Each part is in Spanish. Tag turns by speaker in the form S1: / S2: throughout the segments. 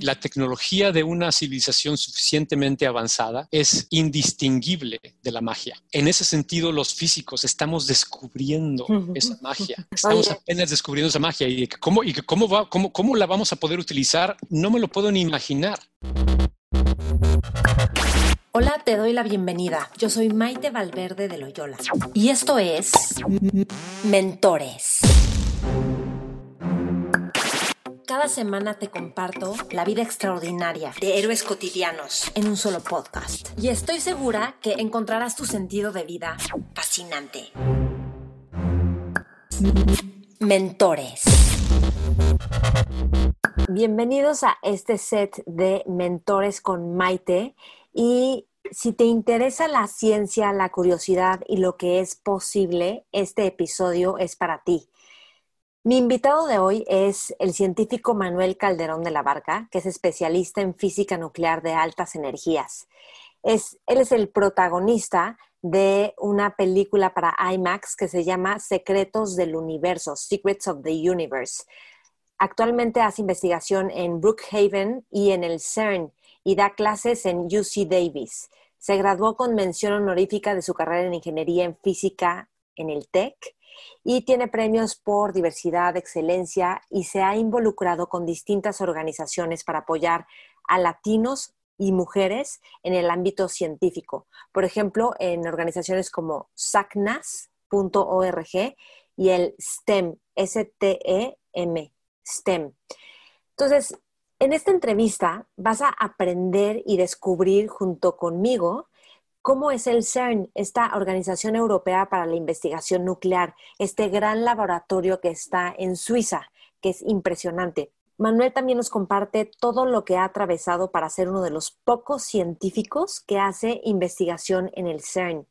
S1: La tecnología de una civilización suficientemente avanzada es indistinguible de la magia. En ese sentido, los físicos estamos descubriendo esa magia. Estamos apenas descubriendo esa magia y cómo, y cómo, va, cómo, cómo la vamos a poder utilizar, no me lo puedo ni imaginar.
S2: Hola, te doy la bienvenida. Yo soy Maite Valverde de Loyola y esto es Mentores. Cada semana te comparto la vida extraordinaria de héroes cotidianos en un solo podcast. Y estoy segura que encontrarás tu sentido de vida fascinante. Mentores. Bienvenidos a este set de Mentores con Maite. Y si te interesa la ciencia, la curiosidad y lo que es posible, este episodio es para ti. Mi invitado de hoy es el científico Manuel Calderón de la Barca, que es especialista en física nuclear de altas energías. Es, él es el protagonista de una película para IMAX que se llama Secretos del Universo, Secrets of the Universe. Actualmente hace investigación en Brookhaven y en el CERN y da clases en UC Davis. Se graduó con mención honorífica de su carrera en Ingeniería en Física en el TEC y tiene premios por diversidad, excelencia y se ha involucrado con distintas organizaciones para apoyar a latinos y mujeres en el ámbito científico. Por ejemplo, en organizaciones como SACNAS.org y el STEM, S-T-E-M, STEM. Entonces, en esta entrevista vas a aprender y descubrir junto conmigo ¿Cómo es el CERN, esta Organización Europea para la Investigación Nuclear, este gran laboratorio que está en Suiza, que es impresionante? Manuel también nos comparte todo lo que ha atravesado para ser uno de los pocos científicos que hace investigación en el CERN.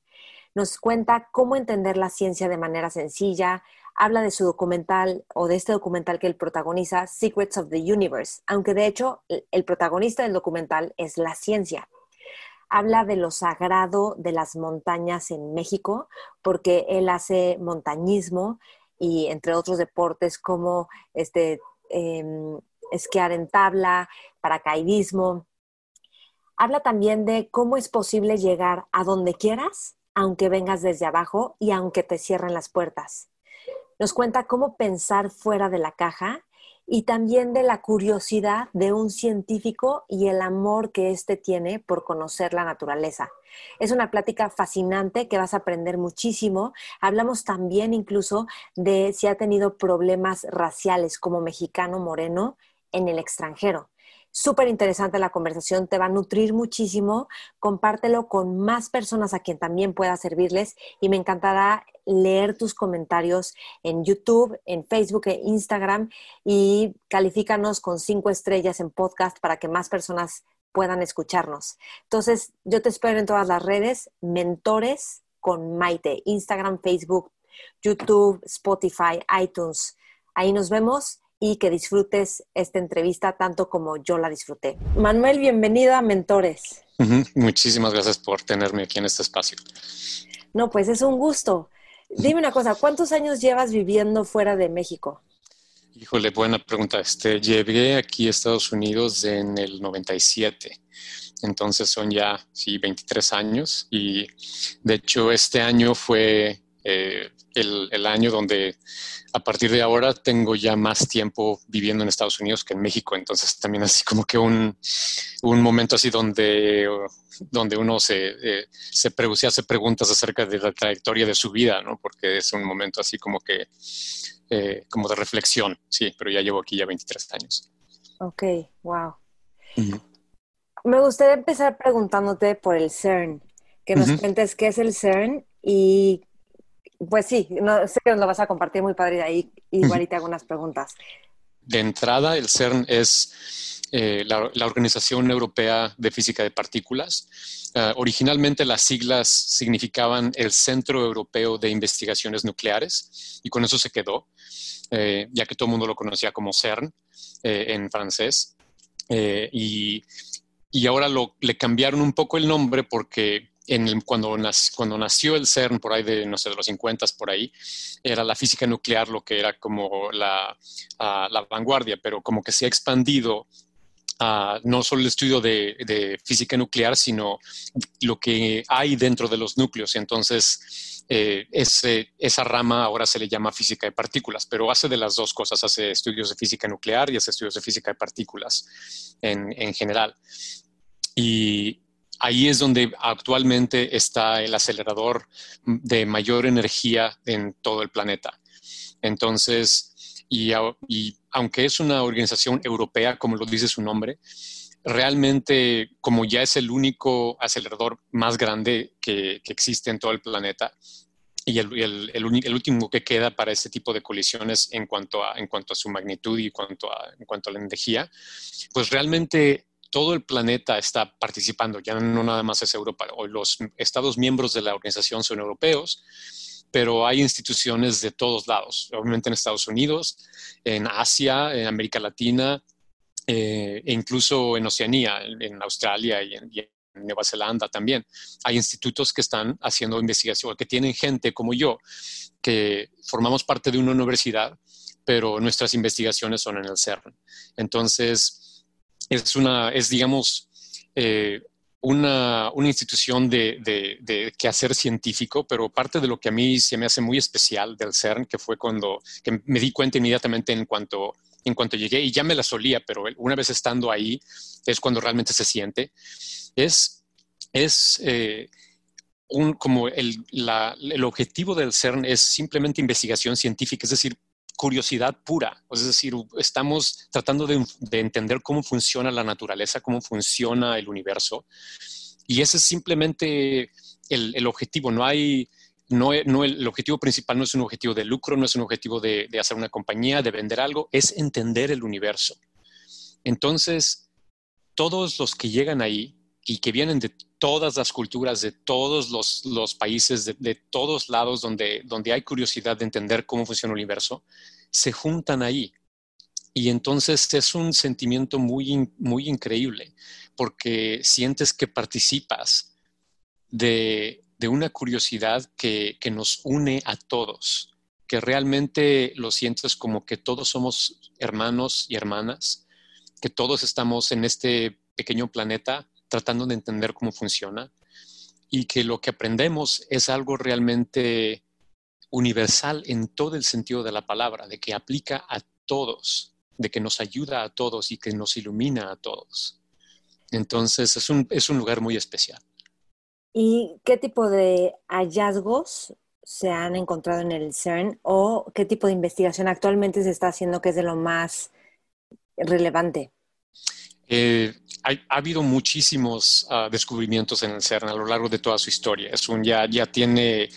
S2: Nos cuenta cómo entender la ciencia de manera sencilla, habla de su documental o de este documental que él protagoniza, Secrets of the Universe, aunque de hecho el protagonista del documental es la ciencia habla de lo sagrado de las montañas en México, porque él hace montañismo y entre otros deportes como este, em, esquiar en tabla, paracaidismo. Habla también de cómo es posible llegar a donde quieras, aunque vengas desde abajo y aunque te cierren las puertas. Nos cuenta cómo pensar fuera de la caja y también de la curiosidad de un científico y el amor que éste tiene por conocer la naturaleza. Es una plática fascinante que vas a aprender muchísimo. Hablamos también incluso de si ha tenido problemas raciales como mexicano moreno en el extranjero. Súper interesante la conversación, te va a nutrir muchísimo. Compártelo con más personas a quien también pueda servirles y me encantará leer tus comentarios en YouTube, en Facebook e Instagram y califícanos con cinco estrellas en podcast para que más personas puedan escucharnos. Entonces, yo te espero en todas las redes, mentores con Maite, Instagram, Facebook, YouTube, Spotify, iTunes. Ahí nos vemos y que disfrutes esta entrevista tanto como yo la disfruté. Manuel, bienvenido a Mentores.
S1: Muchísimas gracias por tenerme aquí en este espacio.
S2: No, pues es un gusto. Dime una cosa, ¿cuántos años llevas viviendo fuera de México?
S1: Híjole, buena pregunta. Este, llegué aquí a Estados Unidos en el 97. Entonces son ya, sí, 23 años. Y de hecho este año fue eh, el, año donde a partir de ahora tengo ya más tiempo viviendo en Estados Unidos que en México. Entonces también así como que un, momento así donde, donde uno se, eh, se, hace preguntas acerca de la trayectoria de su vida, ¿no? Porque es un momento así como que, eh, como de reflexión, sí, pero ya llevo aquí ya 23 años.
S2: Ok, wow. Me gustaría empezar preguntándote por el CERN, que nos cuentes qué es el CERN y pues sí, no, sé que nos lo vas a compartir muy padre de ahí. Igual y te hago unas preguntas.
S1: De entrada, el CERN es eh, la, Organización Europea de Física de Partículas. Ah, originalmente las siglas significaban el Centro Europeo de Investigaciones Nucleares y con eso se quedó, eh, ya que todo el mundo lo conocía como CERN eh, en francés. Y, y, ahora lo, le cambiaron un poco el nombre porque cuando, cuando nació el CERN, por ahí de, no sé, de los 50 por ahí, era la física nuclear lo que era como la, la vanguardia, pero como que se ha expandido no solo el estudio de, física nuclear, sino lo que hay dentro de los núcleos. Entonces, eh, esa rama ahora se le llama física de partículas, pero hace de las dos cosas, hace estudios de física nuclear y hace estudios de física de partículas en, en general. Y ahí es donde actualmente está el acelerador de mayor energía en todo el planeta. Entonces, y, aunque es una organización europea, como lo dice su nombre, realmente como ya es el único acelerador más grande que, existe en todo el planeta y el, el, último que queda para este tipo de colisiones en cuanto a, su magnitud y en cuanto a la energía, pues realmente todo el planeta está participando, ya no nada más es Europa, o los estados miembros de la organización son europeos, pero hay instituciones de todos lados, obviamente en Estados Unidos, en Asia, en América Latina, eh, e incluso en Oceanía, en, Australia y en, Nueva Zelanda también. Hay institutos que están haciendo investigación, que tienen gente como yo, que formamos parte de una universidad, pero nuestras investigaciones son en el CERN. Entonces, es una, es digamos, eh, una, institución de, de, quehacer científico, pero parte de lo que a mí se me hace muy especial del CERN, que fue cuando me di cuenta inmediatamente en cuanto, en cuanto llegué, y ya me la solía, pero una vez estando ahí es cuando realmente se siente, es, es eh, un, como el, el objetivo del CERN es simplemente investigación científica, es decir, curiosidad pura. Es decir, estamos tratando de, entender cómo funciona la naturaleza, cómo funciona el universo. Y ese es simplemente el, objetivo. No hay, no, no, el objetivo principal no es un objetivo de lucro, no es un objetivo de, hacer una compañía, de vender algo, es entender el universo. Entonces, todos los que llegan ahí y que vienen de todas las culturas, de todos los, países, de, todos lados donde, donde hay curiosidad de entender cómo funciona el universo, se juntan ahí. Y entonces es un sentimiento muy, muy increíble, porque sientes que participas de, una curiosidad que, que nos une a todos, que realmente lo sientes como que todos somos hermanos y hermanas, que todos estamos en este pequeño planeta tratando de entender cómo funciona y que lo que aprendemos es algo realmente universal en todo el sentido de la palabra, de que aplica a todos, de que nos ayuda a todos y que nos ilumina a todos. Entonces es un, es un lugar muy especial.
S2: ¿Y qué tipo de hallazgos se han encontrado en el CERN o qué tipo de investigación actualmente se está haciendo que es de lo más relevante?
S1: Eh, ha habido muchísimos ah, descubrimientos en el CERN a lo largo de toda su historia. Es un, ya, ya tiene,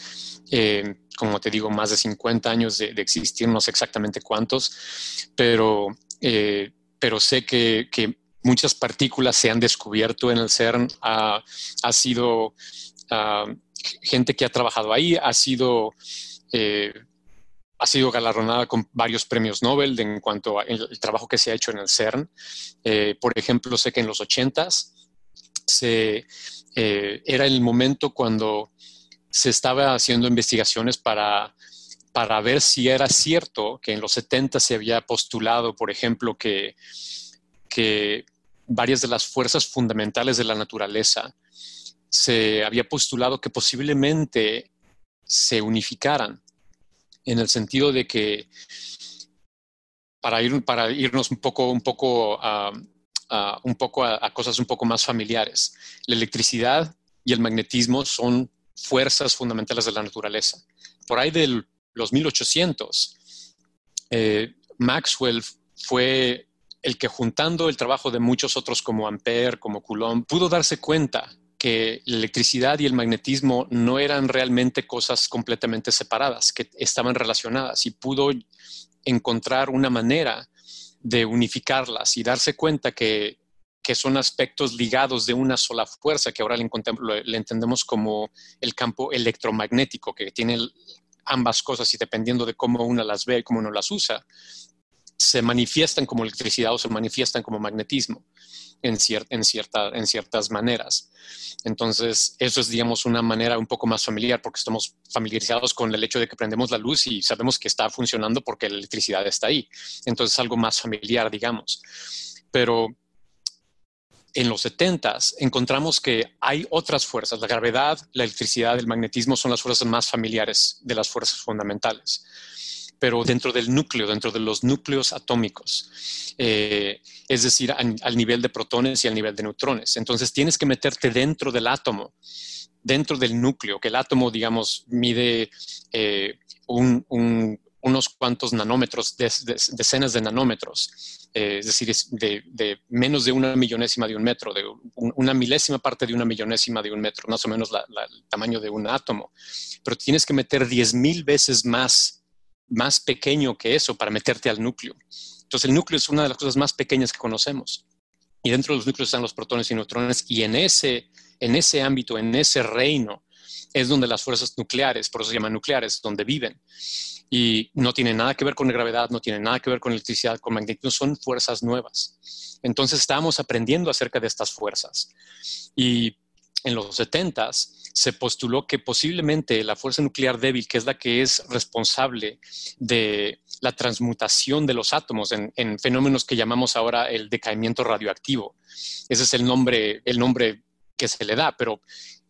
S1: eh, como te digo, más de 50 años de, existir, no sé exactamente cuántos, pero, eh, pero sé que, que, muchas partículas se han descubierto en el CERN. ha sido ah, gente que ha trabajado ahí, ha sido eh, ha sido galardonada con varios premios Nobel en cuanto al trabajo que se ha hecho en el CERN. Eh, por ejemplo, sé que en los 80s se, eh, era el momento cuando se estaba haciendo investigaciones para, para ver si era cierto que en los 70 se había postulado, por ejemplo, que, que varias de las fuerzas fundamentales de la naturaleza se había postulado que posiblemente se unificaran en el sentido de que para, ir, para irnos un poco, un poco, a, un poco a, cosas un poco más familiares, la electricidad y el magnetismo son fuerzas fundamentales de la naturaleza. Por ahí de los 1800, eh, Maxwell fue el que juntando el trabajo de muchos otros como Ampère, como Coulomb, pudo darse cuenta que la electricidad y el magnetismo no eran realmente cosas completamente separadas, que estaban relacionadas y pudo encontrar una manera de unificarlas y darse cuenta que, son aspectos ligados de una sola fuerza, que ahora le, entendemos como el campo electromagnético, que tiene ambas cosas y dependiendo de cómo una las ve y cómo uno las usa, se manifiestan como electricidad o se manifiestan como magnetismo en, en, cierta, en ciertas maneras. Entonces, eso es, digamos, una manera un poco más familiar porque estamos familiarizados con el hecho de que prendemos la luz y sabemos que está funcionando porque la electricidad está ahí. Entonces, es algo más familiar, digamos. Pero en los 70 encontramos que hay otras fuerzas. La gravedad, la electricidad, el magnetismo son las fuerzas más familiares de las fuerzas fundamentales. Pero dentro del núcleo, dentro de los núcleos atómicos, eh, es decir, al nivel de protones y al nivel de neutrones. Entonces tienes que meterte dentro del átomo, dentro del núcleo, que el átomo, digamos, mide eh, unos cuantos nanómetros, decenas de nanómetros eh, es decir, de, menos de una millonésima de un metro, de una milésima parte de una millonésima de un metro, más o menos el tamaño de un átomo. Pero tienes que meter 10.000 veces más, más pequeño que eso para meterte al núcleo. Entonces el núcleo es una de las cosas más pequeñas que conocemos. Y dentro de los núcleos están los protones y neutrones. Y en ese, en ese ámbito, en ese reino, es donde las fuerzas nucleares, por eso se llaman nucleares, donde viven y no tiene nada que ver con la gravedad, no tiene nada que ver con electricidad, con magnetismo, son fuerzas nuevas. Entonces estábamos aprendiendo acerca de estas fuerzas. Y en los 70 se postuló que posiblemente la fuerza nuclear débil, que es la que es responsable de la transmutación de los átomos en, fenómenos que llamamos ahora el decaimiento radioactivo. Ese es el nombre, el nombre que se le da, pero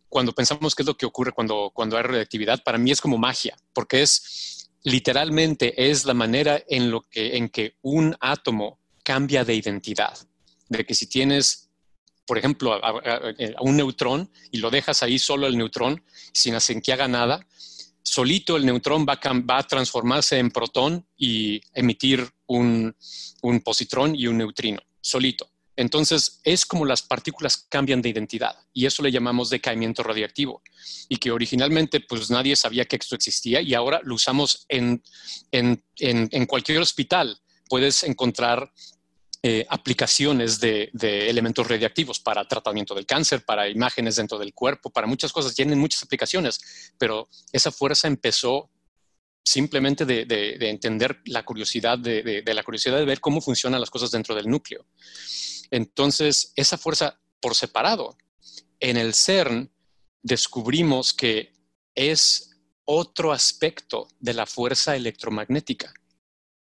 S1: cuando pensamos qué es lo que ocurre cuando, cuando hay radioactividad, para mí es como magia, porque es literalmente es la manera en, lo que, en que un átomo cambia de identidad. De que si tienes, por ejemplo, a, un neutrón y lo dejas ahí solo el neutrón, sin hacer que haga nada, solito el neutrón va a, transformarse en protón y emitir un, un positrón y un neutrino, solito. Entonces, es como las partículas cambian de identidad y eso le llamamos decaimiento radiactivo y que originalmente pues nadie sabía que esto existía y ahora lo usamos en, cualquier hospital. Puedes encontrar eh, aplicaciones de, elementos radiactivos para tratamiento del cáncer, para imágenes dentro del cuerpo, para muchas cosas. Tienen muchas aplicaciones, pero esa fuerza empezó simplemente de, entender la curiosidad, de, la curiosidad de ver cómo funcionan las cosas dentro del núcleo. Entonces, esa fuerza por separado, en el CERN descubrimos que es otro aspecto de la fuerza electromagnética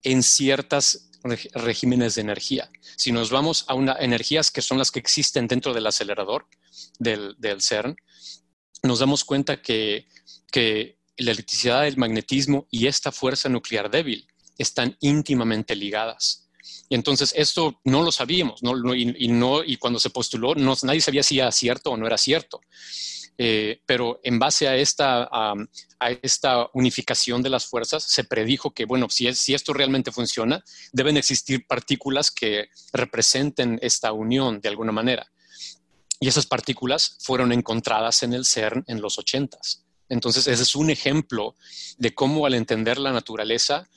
S1: en ciertos regímenes de energía. Si nos vamos a una, energías que son las que existen dentro del acelerador del, CERN, nos damos cuenta que, la electricidad, el magnetismo y esta fuerza nuclear débil están íntimamente ligadas. Y entonces esto no lo sabíamos, y, no, y cuando se postuló, nadie sabía si era cierto o no era cierto. Eh, pero en base a esta, a esta unificación de las fuerzas, se predijo que, bueno, si, si esto realmente funciona, deben existir partículas que representen esta unión de alguna manera. Y esas partículas fueron encontradas en el CERN en los 80 Entonces, ese es un ejemplo de cómo al entender la naturaleza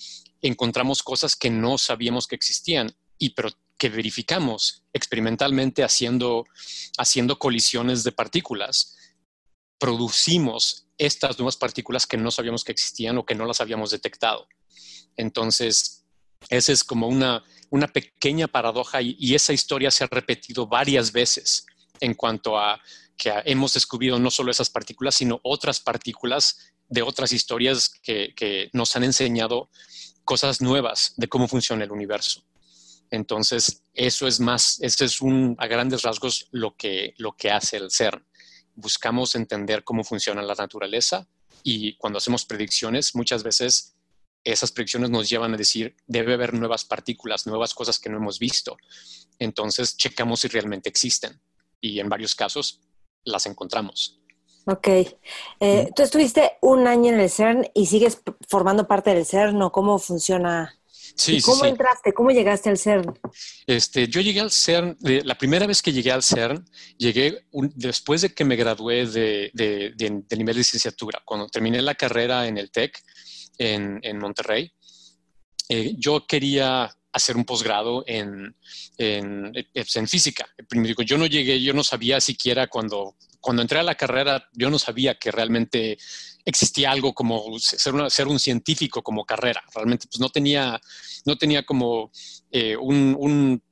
S1: encontramos cosas que no sabíamos que existían, y pero que verificamos experimentalmente haciendo, haciendo colisiones de partículas, producimos estas nuevas partículas que no sabíamos que existían o que no las habíamos detectado. Entonces, esa es como una, una pequeña paradoja y, esa historia se ha repetido varias veces en cuanto a que hemos descubierto no solo esas partículas, sino otras partículas de otras historias que, nos han enseñado cosas nuevas de cómo funciona el universo. Entonces, eso es más, eso es un, a grandes rasgos lo que, lo que hace el CERN. Buscamos entender cómo funciona la naturaleza y cuando hacemos predicciones, muchas veces esas predicciones nos llevan a decir, debe haber nuevas partículas, nuevas cosas que no hemos visto. Entonces, checamos si realmente existen y en varios casos las encontramos.
S2: Ok. Eh, tú estuviste un año en el CERN y sigues formando parte del CERN, ¿o cómo funciona? Sí, ¿Cómo entraste? ¿Cómo llegaste al CERN?
S1: Este, yo llegué al CERN, la primera vez que llegué al CERN, llegué después de que me gradué de, de, nivel de licenciatura. Cuando terminé la carrera en el TEC en, Monterrey, eh, yo quería hacer un posgrado en, en, en, física. Primero, yo no llegué, yo no sabía siquiera cuando cuando entré a la carrera, yo no sabía que realmente existía algo como ser, ser un científico como carrera. Realmente pues, no, tenía, no tenía como eh, un,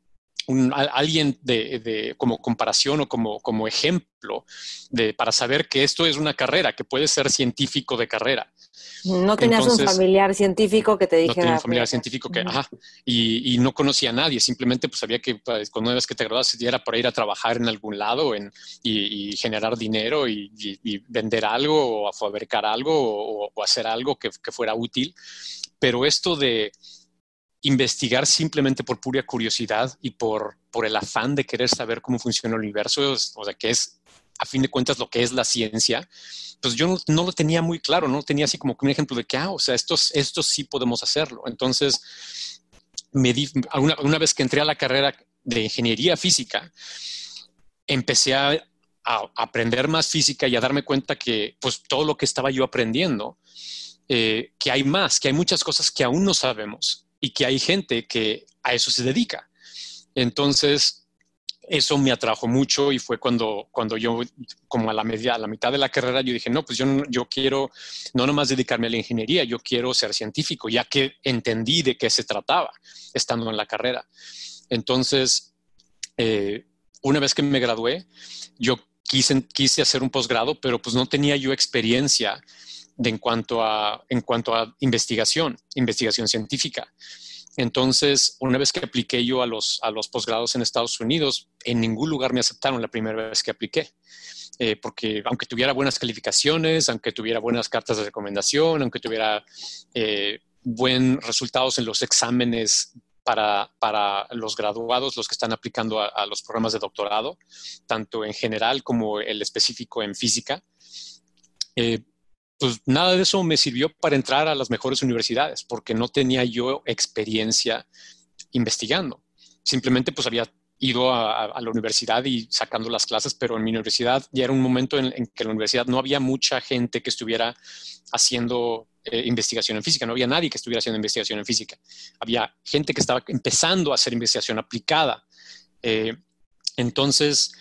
S1: alguien de, como comparación o como, como ejemplo de, para saber que esto es una carrera, que puede ser científico de carrera.
S2: No tenías un familiar científico que te dijera.
S1: No tenía un familiar científico que, ajá, y, y, no conocía a nadie, simplemente pues sabía que pues, cuando una vez que te graduas era por ir a trabajar en algún lado en, y, generar dinero y, vender algo o fabricar algo o, hacer algo que, que fuera útil. Pero esto de, investigar simplemente por pura curiosidad y por, por el afán de querer saber cómo funciona el universo, o sea, que es a fin de cuentas lo que es la ciencia, pues yo no, lo tenía muy claro, no tenía así como un ejemplo de que, ah, o sea, esto sí podemos hacerlo. Entonces, una, una, vez que entré a la carrera de ingeniería física, empecé a, a, aprender más física y a darme cuenta que, pues, todo lo que estaba yo aprendiendo, eh, que hay más, que hay muchas cosas que aún no sabemos y que hay gente que a eso se dedica. Entonces, eso me atrajo mucho y fue cuando, cuando yo, como a la, media, a la mitad de la carrera, yo dije, no, pues yo, yo quiero no nomás dedicarme a la ingeniería, yo quiero ser científico, ya que entendí de qué se trataba estando en la carrera. Entonces, eh, una vez que me gradué, yo quise, quise hacer un posgrado, pero pues no tenía yo experiencia de en, cuanto a, en cuanto a investigación, investigación científica. Entonces, una vez que apliqué yo a los, a los posgrados en Estados Unidos, en ningún lugar me aceptaron la primera vez que apliqué. Eh, porque aunque tuviera buenas calificaciones, aunque tuviera buenas cartas de recomendación, aunque tuviera eh, buenos resultados en los exámenes para, para, los graduados, los que están aplicando a, los programas de doctorado, tanto en general como el específico en física, eh, pues nada de eso me sirvió para entrar a las mejores universidades, porque no tenía yo experiencia investigando. Simplemente pues había ido a, la universidad y sacando las clases, pero en mi universidad ya era un momento en, que en la universidad no había mucha gente que estuviera haciendo eh, investigación en física, no había nadie que estuviera haciendo investigación en física. Había gente que estaba empezando a hacer investigación aplicada. Eh, entonces,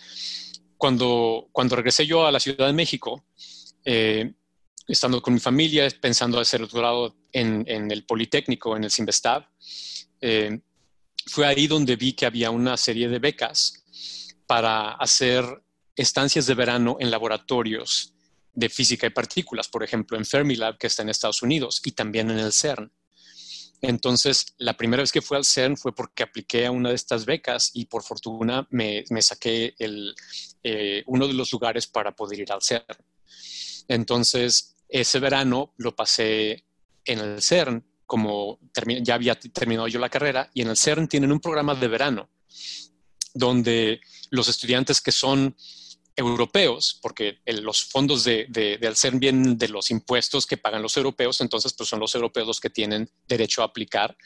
S1: cuando, cuando regresé yo a la Ciudad de México, eh, estando con mi familia, pensando hacer doctorado en, en el Politécnico, en el Simvestab, eh, fue ahí donde vi que había una serie de becas para hacer estancias de verano en laboratorios de física y partículas, por ejemplo, en Fermilab, que está en Estados Unidos, y también en el CERN. Entonces, la primera vez que fui al CERN fue porque apliqué a una de estas becas y por fortuna me, me saqué el, eh, uno de los lugares para poder ir al CERN. Entonces, ese verano lo pasé en el CERN, como ya había terminado yo la carrera, y en el CERN tienen un programa de verano donde los estudiantes que son europeos, porque los fondos de, del CERN vienen de los impuestos que pagan los europeos, entonces pues son los europeos los que tienen derecho a aplicar.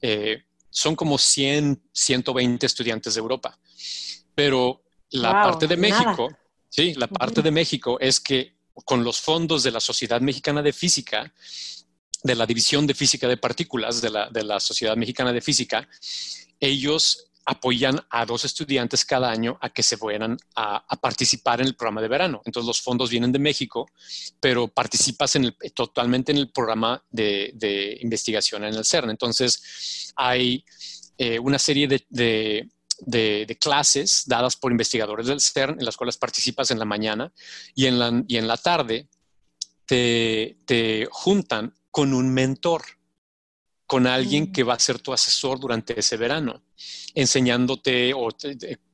S1: Eh, son como 100, 120 estudiantes de Europa. Pero la parte de México, sí, la parte de México es que con los fondos de la Sociedad Mexicana de Física, de la División de Física de Partículas de la, Sociedad Mexicana de Física, ellos apoyan a dos estudiantes cada año a que se fueran a, participar en el programa de verano. Entonces los fondos vienen de México, pero participas en totalmente en el programa de, investigación en el CERN. Entonces hay eh, una serie de de, clases dadas por investigadores del CERN, en las cuales participas en la mañana y en la, y en la tarde te, juntan con un mentor, con alguien mm. que va a ser tu asesor durante ese verano, enseñándote o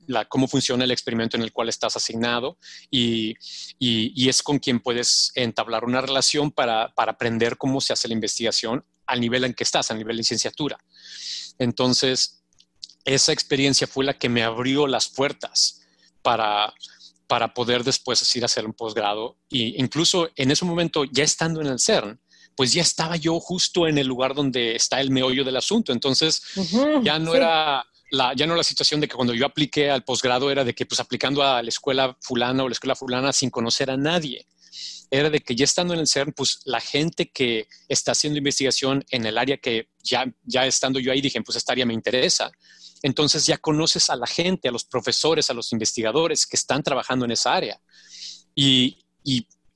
S1: la, cómo funciona el experimento en el cual estás asignado y, es con quien puedes entablar una relación para, para, aprender cómo se hace la investigación al nivel en que estás, al nivel de licenciatura. Entonces, esa experiencia fue la que me abrió las puertas para, para poder después ir a hacer un posgrado. Y incluso en ese momento, ya estando en el CERN, pues ya estaba yo justo en el lugar donde está el meollo del asunto. Entonces, ya no era la, ya no la situación de que cuando yo apliqué al posgrado era de que pues aplicando a la escuela fulana o la escuela fulana sin conocer a nadie. Era de que ya estando en el CERN, pues la gente que está haciendo investigación en el área que ya, ya estando yo ahí dije, pues esta área me interesa entonces ya conoces a la gente, a los profesores, a los investigadores que están trabajando en esa área. Y,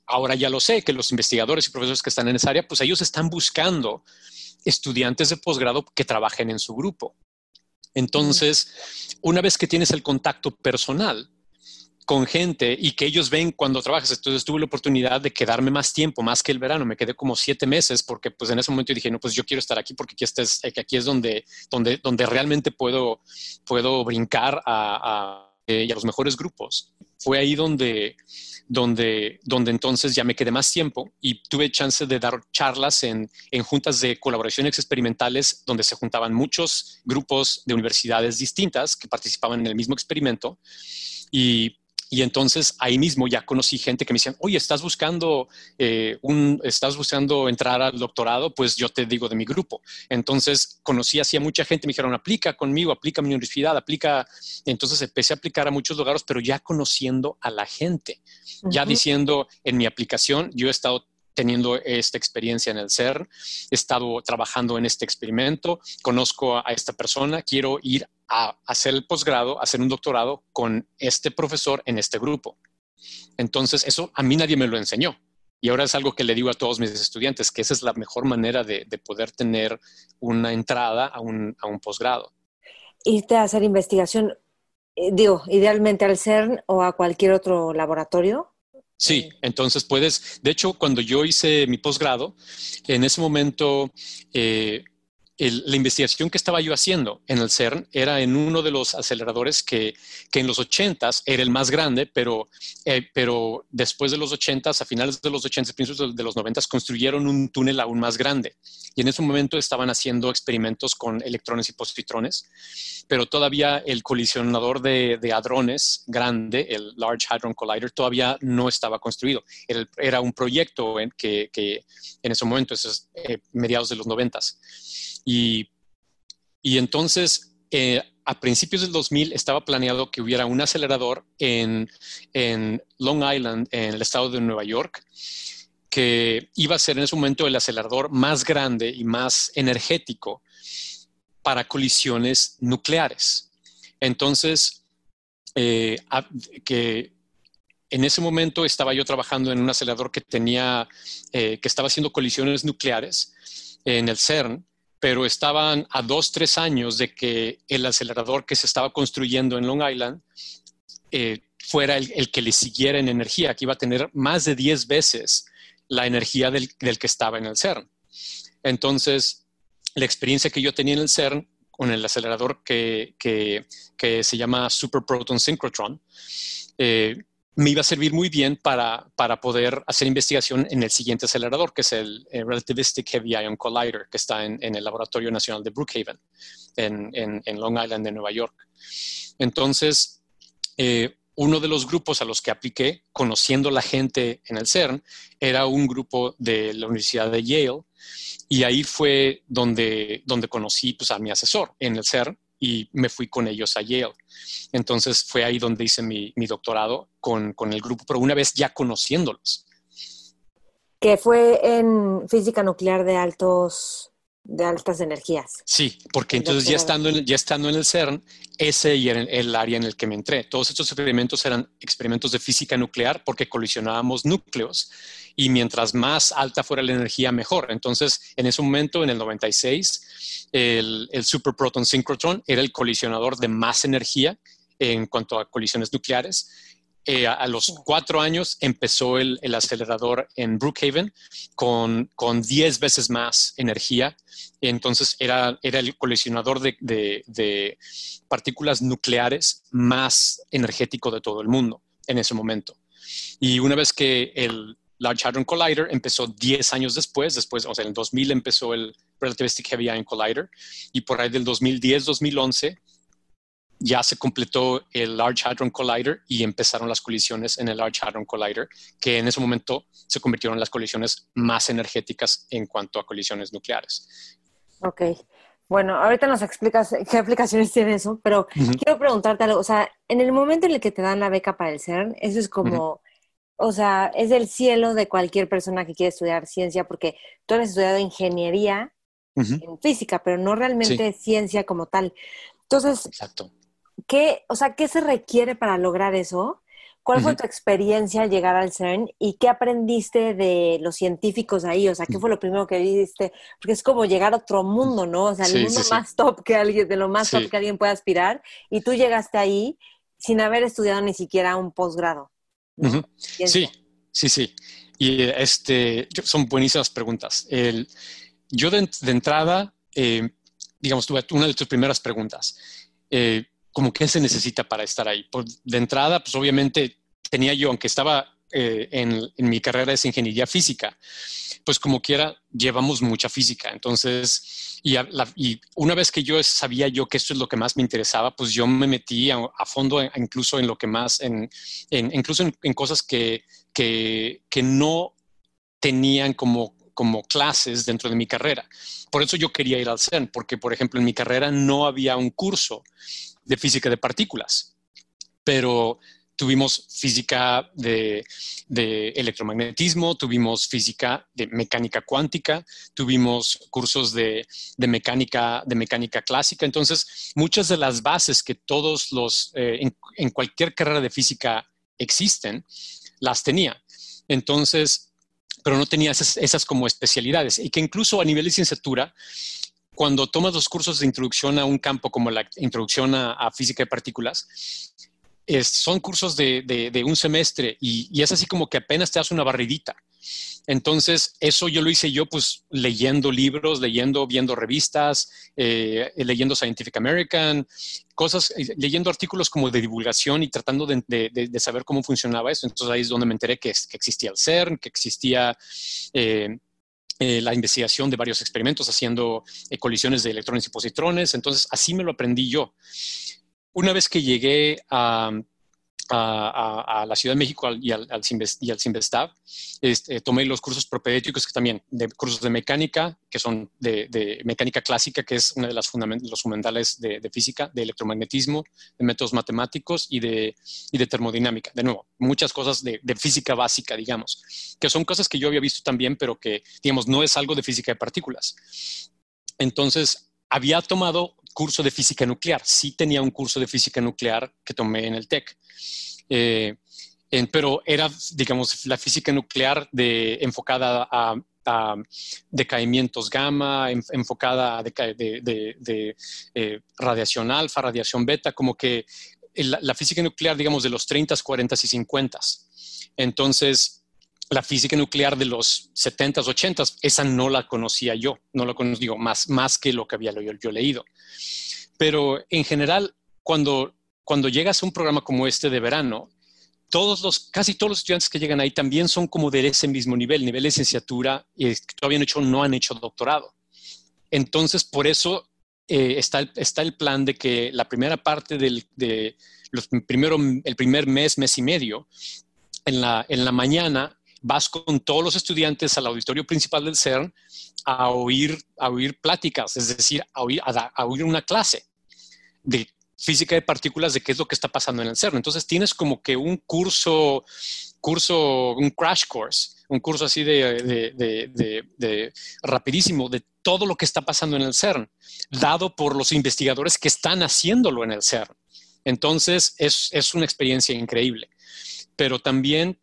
S1: ahora ya lo sé, que los investigadores y profesores que están en esa área, pues ellos están buscando estudiantes de posgrado que trabajen en su grupo. Entonces, una vez que tienes el contacto personal, con gente y que ellos ven cuando trabajas. Entonces tuve la oportunidad de quedarme más tiempo, más que el verano. Me quedé como siete meses porque pues en ese momento dije, no, pues yo quiero estar aquí porque aquí, es, eh, aquí es donde, donde, donde realmente puedo, puedo brincar a, eh, a, los mejores grupos. Fue ahí donde, donde, donde entonces ya me quedé más tiempo y tuve chance de dar charlas en, en juntas de colaboraciones experimentales donde se juntaban muchos grupos de universidades distintas que participaban en el mismo experimento. Y y entonces ahí mismo ya conocí gente que me decían, oye, estás buscando eh, un, estás buscando entrar al doctorado, pues yo te digo de mi grupo. Entonces conocí así a mucha gente, me dijeron, aplica conmigo, aplica a mi universidad, aplica. Entonces empecé a aplicar a muchos lugares, pero ya conociendo a la gente, ya diciendo en mi aplicación, yo he estado teniendo esta experiencia en el CERN, he estado trabajando en este experimento, conozco a esta persona, quiero ir a hacer el posgrado, hacer un doctorado con este profesor en este grupo. Entonces, eso a mí nadie me lo enseñó. Y ahora es algo que le digo a todos mis estudiantes, que esa es la mejor manera de, poder tener una entrada a un, a un posgrado.
S2: Irte a hacer investigación, eh, digo, idealmente al CERN o a cualquier otro laboratorio.
S1: Sí, entonces puedes, de hecho, cuando yo hice mi posgrado, en ese momento eh, la investigación que estaba yo haciendo en el CERN era en uno de los aceleradores que, en los 80 era el más grande, pero, eh, pero después de los 80 a finales de los 80 principios de los 90 construyeron un túnel aún más grande. Y en ese momento estaban haciendo experimentos con electrones y positrones, pero todavía el colisionador de, hadrones grande, el Large Hadron Collider, todavía no estaba construido. Era, un proyecto en que, en ese momento, esos eh, mediados de los 90 y, entonces, eh, a principios del 2000 estaba planeado que hubiera un acelerador en, Long Island, en el estado de Nueva York, que iba a ser en ese momento el acelerador más grande y más energético para colisiones nucleares. Entonces, eh, que en ese momento estaba yo trabajando en un acelerador que tenía, eh, que estaba haciendo colisiones nucleares en el CERN pero estaban a dos, tres años de que el acelerador que se estaba construyendo en Long Island eh, fuera el, que le siguiera en energía, que iba a tener más de 10 veces la energía del, que estaba en el CERN. Entonces, la experiencia que yo tenía en el CERN con el acelerador que, se llama Super Proton Synchrotron, eh, me iba a servir muy bien para, para, poder hacer investigación en el siguiente acelerador, que es el, Relativistic Heavy Ion Collider, que está en, el Laboratorio Nacional de Brookhaven, en, en, Long Island, de Nueva York. Entonces, eh, uno de los grupos a los que apliqué, conociendo la gente en el CERN, era un grupo de la Universidad de Yale, y ahí fue donde, donde conocí pues, a mi asesor en el CERN, y me fui con ellos a Yale. Entonces fue ahí donde hice mi, doctorado con, el grupo, pero una vez ya conociéndolos.
S2: Que fue en física nuclear de altos de altas energías.
S1: Sí, porque entonces ya estando, en, ya estando en el CERN, ese era el, área en el que me entré. Todos estos experimentos eran experimentos de física nuclear porque colisionábamos núcleos y mientras más alta fuera la energía, mejor. Entonces, en ese momento, en el 96, el, el Super Proton Synchrotron era el colisionador de más energía en cuanto a colisiones nucleares eh, a, los cuatro años empezó el, acelerador en Brookhaven con, con diez veces más energía. Entonces era, era el colisionador de, partículas nucleares más energético de todo el mundo en ese momento. Y una vez que el Large Hadron Collider empezó 10 años después, después, o sea, en el 2000 empezó el Relativistic Heavy Ion Collider y por ahí del 2010-2011 ya se completó el Large Hadron Collider y empezaron las colisiones en el Large Hadron Collider, que en ese momento se convirtieron en las colisiones más energéticas en cuanto a colisiones nucleares.
S2: Ok. Bueno, ahorita nos explicas qué aplicaciones tiene eso, pero quiero preguntarte algo. O sea, en el momento en el que te dan la beca para el CERN, eso es como, o sea, es el cielo de cualquier persona que quiere estudiar ciencia, porque tú has estudiado ingeniería en física, pero no realmente ciencia como tal. Entonces, Exacto. ¿qué, o sea, ¿qué se requiere para lograr eso? ¿Cuál fue tu experiencia al llegar al CERN y qué aprendiste de los científicos ahí? O sea, ¿qué fue lo primero que viste? Porque es como llegar a otro mundo, ¿no? O sea, el mundo más top que alguien, de lo más top que alguien puede aspirar, y tú llegaste ahí sin haber estudiado ni siquiera un posgrado.
S1: Sí, sí, sí. Y este, son buenísimas preguntas. El, yo de, entrada, eh, digamos, tuve una de tus primeras preguntas. Eh, como qué se necesita para estar ahí. Por, de entrada, pues obviamente tenía yo, aunque estaba eh, en, mi carrera de ingeniería física, pues como quiera, llevamos mucha física. Entonces, y, una vez que yo sabía yo que esto es lo que más me interesaba, pues yo me metí a, fondo incluso en lo que más, en, incluso en, cosas que, que, que no tenían como como clases dentro de mi carrera. Por eso yo quería ir al CERN, porque, por ejemplo, en mi carrera no había un curso de física de partículas, pero tuvimos física de, electromagnetismo, tuvimos física de mecánica cuántica, tuvimos cursos de, mecánica, de mecánica clásica. Entonces, muchas de las bases que todos los, eh, en, cualquier carrera de física existen, las tenía. Entonces, pero no tenía esas, como especialidades y que incluso a nivel de licenciatura, cuando tomas los cursos de introducción a un campo como la introducción a, física de partículas, son cursos de, un semestre y, es así como que apenas te das una barridita. Entonces, eso yo lo hice yo pues leyendo libros, leyendo, viendo revistas, eh, leyendo Scientific American, cosas, eh, leyendo artículos como de divulgación y tratando de, saber cómo funcionaba eso. Entonces ahí es donde me enteré que, existía el CERN, que existía... Eh, la investigación de varios experimentos haciendo colisiones de electrones y positrones. Entonces, así me lo aprendí yo. Una vez que llegué a, a, la Ciudad de México y al, al, y al este, tomé los cursos propedéuticos que también, de cursos de mecánica, que son de, mecánica clásica, que es uno de las los fundamentales de, física, de electromagnetismo, de métodos matemáticos y de, y de termodinámica. De nuevo, muchas cosas de, física básica, digamos, que son cosas que yo había visto también, pero que, digamos, no es algo de física de partículas. Entonces, había tomado curso de física nuclear. Sí tenía un curso de física nuclear que tomé en el TEC. Eh, pero era, digamos, la física nuclear enfocada a, decaimientos gamma, enfocada a de, eh, radiación alfa, radiación beta, como que la, física nuclear, digamos, de los 30, 40 y 50. Entonces, la física nuclear de los 70s, 80s, esa no la conocía yo, no la conozco, más, más que lo que había yo, leído. Pero en general, cuando, cuando llegas a un programa como este de verano, todos los, casi todos los estudiantes que llegan ahí también son como de ese mismo nivel, nivel de licenciatura, y todavía no, hecho, no han hecho doctorado. Entonces, por eso eh, está, está el plan de que la primera parte del de los primero, el primer mes, mes y medio, en la, en la mañana vas con todos los estudiantes al auditorio principal del CERN a oír, a oír pláticas, es decir, a oír, a, oír una clase de física de partículas de qué es lo que está pasando en el CERN. Entonces tienes como que un curso, curso, un crash course, un curso así de, de, rapidísimo de todo lo que está pasando en el CERN, dado por los investigadores que están haciéndolo en el CERN. Entonces es, es una experiencia increíble. Pero también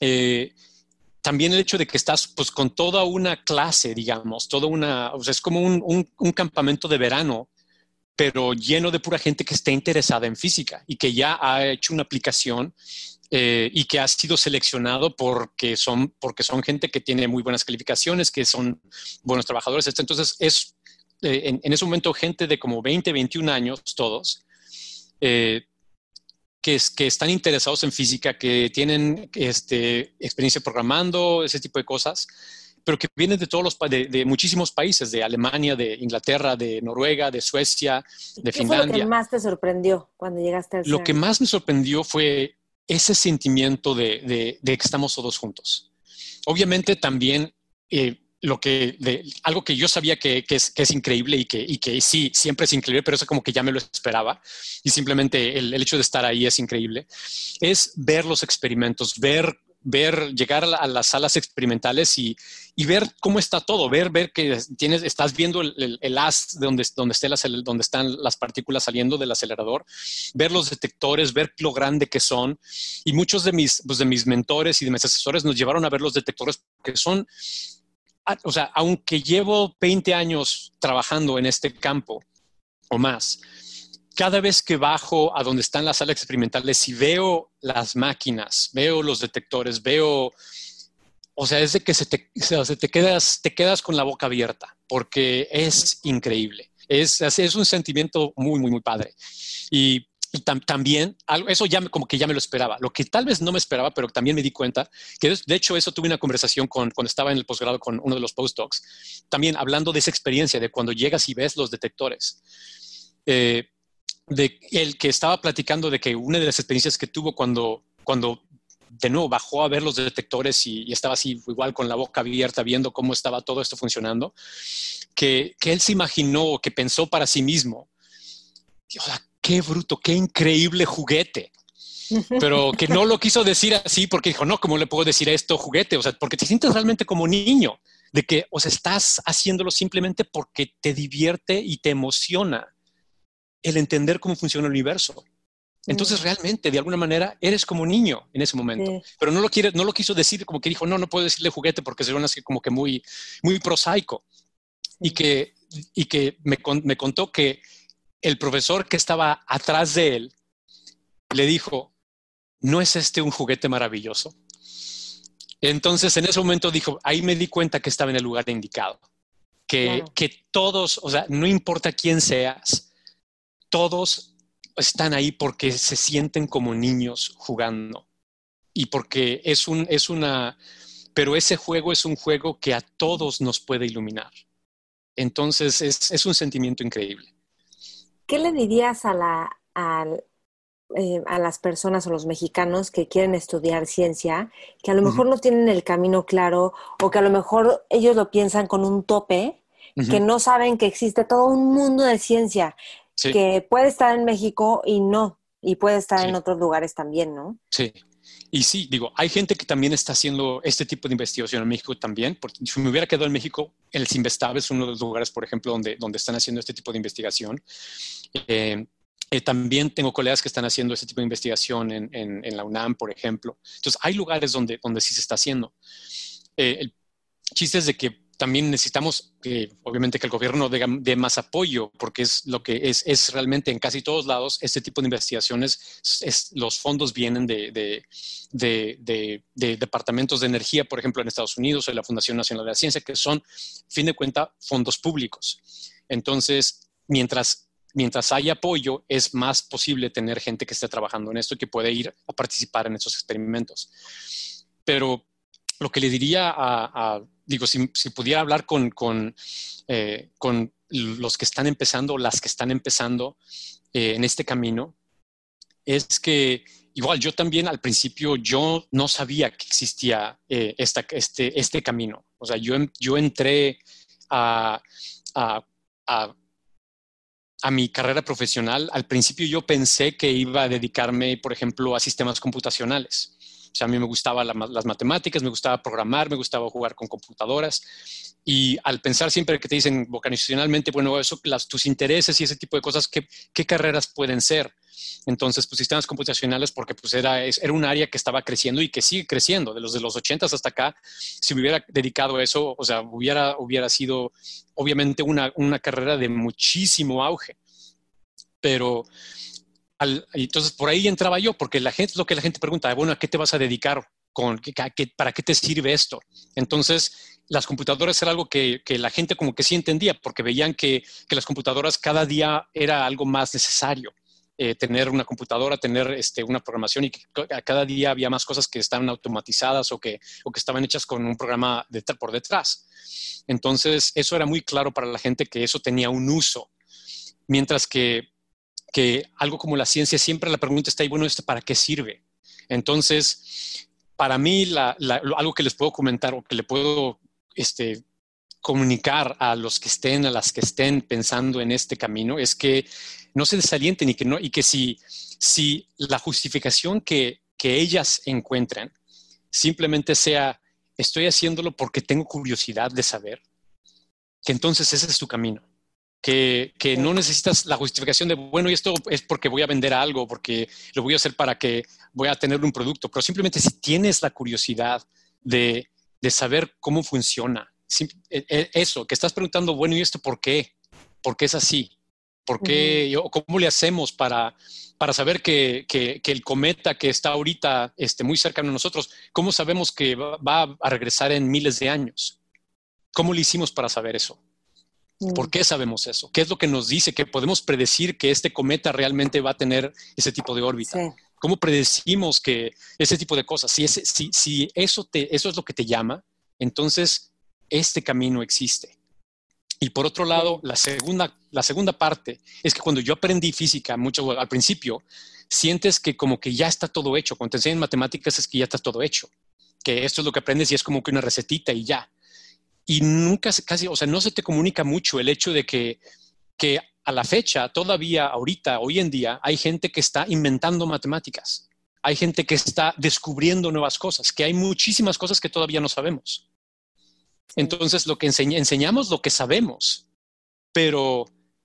S1: eh, también el hecho de que estás pues con toda una clase, digamos, toda una, o sea, es como un, un, campamento de verano, pero lleno de pura gente que esté interesada en física y que ya ha hecho una aplicación eh, y que ha sido seleccionado porque son, porque son gente que tiene muy buenas calificaciones, que son buenos trabajadores. Entonces, es eh, en, en, ese momento gente de como 20, 21 años, todos, eh, que, que están interesados en física, que tienen este, experiencia programando, ese tipo de cosas, pero que vienen de todos los de, muchísimos países, de Alemania, de Inglaterra, de Noruega, de Suecia, de ¿Qué Finlandia.
S2: Fue lo que más te sorprendió cuando llegaste al
S1: Lo que más me sorprendió fue ese sentimiento de, de que estamos todos juntos. Obviamente también eh, lo que, de, algo que yo sabía que, que, es, que, es, increíble y que, y que sí, siempre es increíble, pero eso como que ya me lo esperaba y simplemente el, el, hecho de estar ahí es increíble, es ver los experimentos, ver ver, llegar a, las salas experimentales y, ver cómo está todo, ver, ver que tienes, estás viendo el, el, haz de donde, donde, esté donde están las partículas saliendo del acelerador, ver los detectores, ver lo grande que son. Y muchos de mis, pues, de mis mentores y de mis asesores nos llevaron a ver los detectores que son, o sea, aunque llevo 20 años trabajando en este campo o más, cada vez que bajo a donde están las salas experimentales y veo las máquinas, veo los detectores, veo, o sea, es de que se te, te, quedas, te quedas con la boca abierta, porque es increíble. Es, es un sentimiento muy, muy, muy padre. Y, también, eso ya como que ya me lo esperaba. Lo que tal vez no me esperaba, pero también me di cuenta, que de hecho eso tuve una conversación con, cuando estaba en el posgrado con uno de los postdocs, también hablando de esa experiencia, de cuando llegas y ves los detectores. Eh, de el que estaba platicando de que una de las experiencias que tuvo cuando, cuando de nuevo bajó a ver los detectores y, estaba así igual con la boca abierta viendo cómo estaba todo esto funcionando, que, él se imaginó, que pensó para sí mismo, qué bruto, qué increíble juguete. Pero que no lo quiso decir así porque dijo, no, ¿cómo le puedo decir esto juguete? O sea, porque te sientes realmente como niño, de que, o sea, estás haciéndolo simplemente porque te divierte y te emociona el entender cómo funciona el universo. Entonces, mm. realmente, de alguna manera, eres como niño en ese momento. Pero no lo, quiere, no lo quiso decir como que dijo, no, no puedo decirle juguete porque se así como que muy, muy prosaico. Y que, y que me, me contó que el profesor que estaba atrás de él le dijo, ¿no es este un juguete maravilloso? Entonces, en ese momento dijo, ahí me di cuenta que estaba en el lugar indicado. Que, que todos, o sea, no importa quién seas, todos están ahí porque se sienten como niños jugando y porque es, un, es una, pero ese juego es un juego que a todos nos puede iluminar. Entonces es, un sentimiento increíble.
S2: ¿Qué le dirías a, la, eh, a, las personas o los mexicanos que quieren estudiar ciencia, que a lo mejor no tienen el camino claro o que a lo mejor ellos lo piensan con un tope, que no saben que existe todo un mundo de ciencia que puede estar en México y no, y puede estar en otros lugares también, ¿no?
S1: Sí. Y sí, digo, hay gente que también está haciendo este tipo de investigación en México también, porque si me hubiera quedado en México, el Simvestab es uno de los lugares, por ejemplo, donde, donde están haciendo este tipo de investigación. Eh, eh, también tengo colegas que están haciendo este tipo de investigación en, en, la UNAM, por ejemplo. Entonces, hay lugares donde, donde sí se está haciendo. Eh, el chiste es de que también necesitamos que, obviamente, que el gobierno dé, más apoyo, porque es lo que es, es, realmente en casi todos lados, este tipo de investigaciones, es, los fondos vienen de, de, de, departamentos de energía, por ejemplo, en Estados Unidos, o la Fundación Nacional de la Ciencia, que son, fin de cuenta, fondos públicos. Entonces, mientras, mientras hay apoyo, es más posible tener gente que esté trabajando en esto y que puede ir a participar en esos experimentos. Pero lo que le diría a digo, si, pudiera hablar con, eh, con, los que están empezando, las que están empezando eh, en este camino, es que igual yo también al principio yo no sabía que existía eh, esta, este, este camino. O sea, yo, yo entré a, a, a, a, mi carrera profesional. Al principio yo pensé que iba a dedicarme, por ejemplo, a sistemas computacionales. O sea, a mí me gustaban las matemáticas, me gustaba programar, me gustaba jugar con computadoras. Y al pensar siempre que te dicen vocacionalmente, bueno, eso, las, tus intereses y ese tipo de cosas, ¿qué, ¿qué, carreras pueden ser? Entonces, pues sistemas computacionales, porque pues era, era un área que estaba creciendo y que sigue creciendo. De los de los 80 hasta acá, si me hubiera dedicado a eso, o sea, hubiera, hubiera sido obviamente una, una carrera de muchísimo auge. Pero entonces por ahí entraba yo, porque la gente lo que la gente pregunta, bueno, ¿a qué te vas a dedicar? Con, ¿Para qué te sirve esto? Entonces, las computadoras era algo que, la gente como que sí entendía, porque veían que, las computadoras cada día era algo más necesario. Eh, tener una computadora, tener este, una programación y que cada día había más cosas que estaban automatizadas o que, o que estaban hechas con un programa de, por detrás. Entonces, eso era muy claro para la gente que eso tenía un uso. Mientras que que algo como la ciencia, siempre la pregunta está ahí, bueno, ¿esto para qué sirve? Entonces, para mí, algo que les puedo comentar o que le puedo este, comunicar a los que estén, a las que estén pensando en este camino, es que no se desalienten y que, no, y que si, si la justificación que, que ellas encuentran simplemente sea, estoy haciéndolo porque tengo curiosidad de saber, que entonces ese es tu camino. Que, que, no necesitas la justificación de, bueno, y esto es porque voy a vender algo, porque lo voy a hacer para que voy a tener un producto, pero simplemente si tienes la curiosidad de, de saber cómo funciona, e, e, eso, que estás preguntando, bueno, ¿y esto por qué? ¿Por qué es así? ¿Por qué, ¿Cómo le hacemos para, para saber que, que, el cometa que está ahorita este, muy cercano a nosotros, cómo sabemos que va, a regresar en miles de años? ¿Cómo le hicimos para saber eso? ¿Por mm. qué sabemos eso? ¿Qué es lo que nos dice que podemos predecir que este cometa realmente va a tener ese tipo de órbita? ¿Cómo predecimos que ese tipo de cosas? Si, ese, si, si eso, te, eso es lo que te llama, entonces este camino existe. Y por otro lado, la segunda, la segunda parte es que cuando yo aprendí física mucho al principio, sientes que como que ya está todo hecho. Cuando te enseñan matemáticas es que ya está todo hecho. Que esto es lo que aprendes y es como que una recetita y ya. Y nunca, casi, o sea, no se te comunica mucho el hecho de que, que a la fecha, todavía ahorita, hoy en día, hay gente que está inventando matemáticas. Hay gente que está descubriendo nuevas cosas, que hay muchísimas cosas que todavía no sabemos. Entonces, lo que enseñamos lo que sabemos, pero,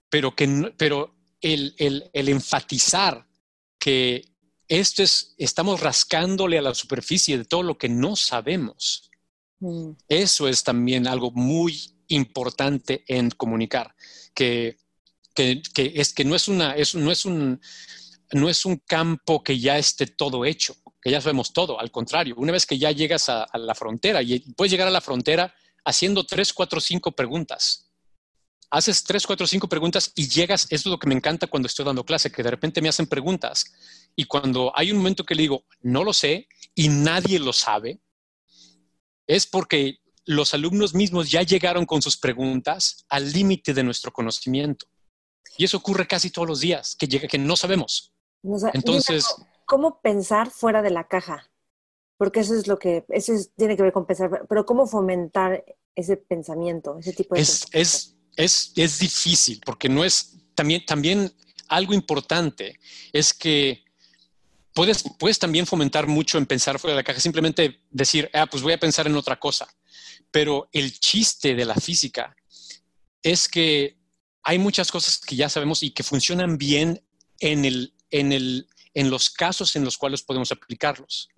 S1: pero, que, pero el, el, el enfatizar que esto es, estamos rascándole a la superficie de todo lo que no sabemos. Mm. Eso es también algo muy importante en comunicar, que, que, es que no es una, es, no es un, no es un campo que ya esté todo hecho, que ya sabemos todo. Al contrario, una vez que ya llegas a, a la frontera y puedes llegar a la frontera haciendo tres, cuatro, cinco preguntas. Haces tres, cuatro, cinco preguntas y llegas, eso es lo que me encanta cuando estoy dando clase, que de repente me hacen preguntas. Y cuando hay un momento que le digo, no lo sé y nadie lo sabe, es porque los alumnos mismos ya llegaron con sus preguntas al límite de nuestro conocimiento. Y eso ocurre casi todos los días, que llega que no sabemos. Entonces,
S2: ¿cómo pensar fuera de la caja? porque eso es lo que, eso tiene que ver con pensar, pero ¿cómo fomentar ese pensamiento, ese tipo de
S1: es, es, es, es, difícil, porque no es, también, también algo importante es que puedes, puedes también fomentar mucho en pensar fuera de la caja, simplemente decir, ah, pues voy a pensar en otra cosa, pero el chiste de la física es que hay muchas cosas que ya sabemos y que funcionan bien en, el, en, el, en los casos en los cuales podemos aplicarlos.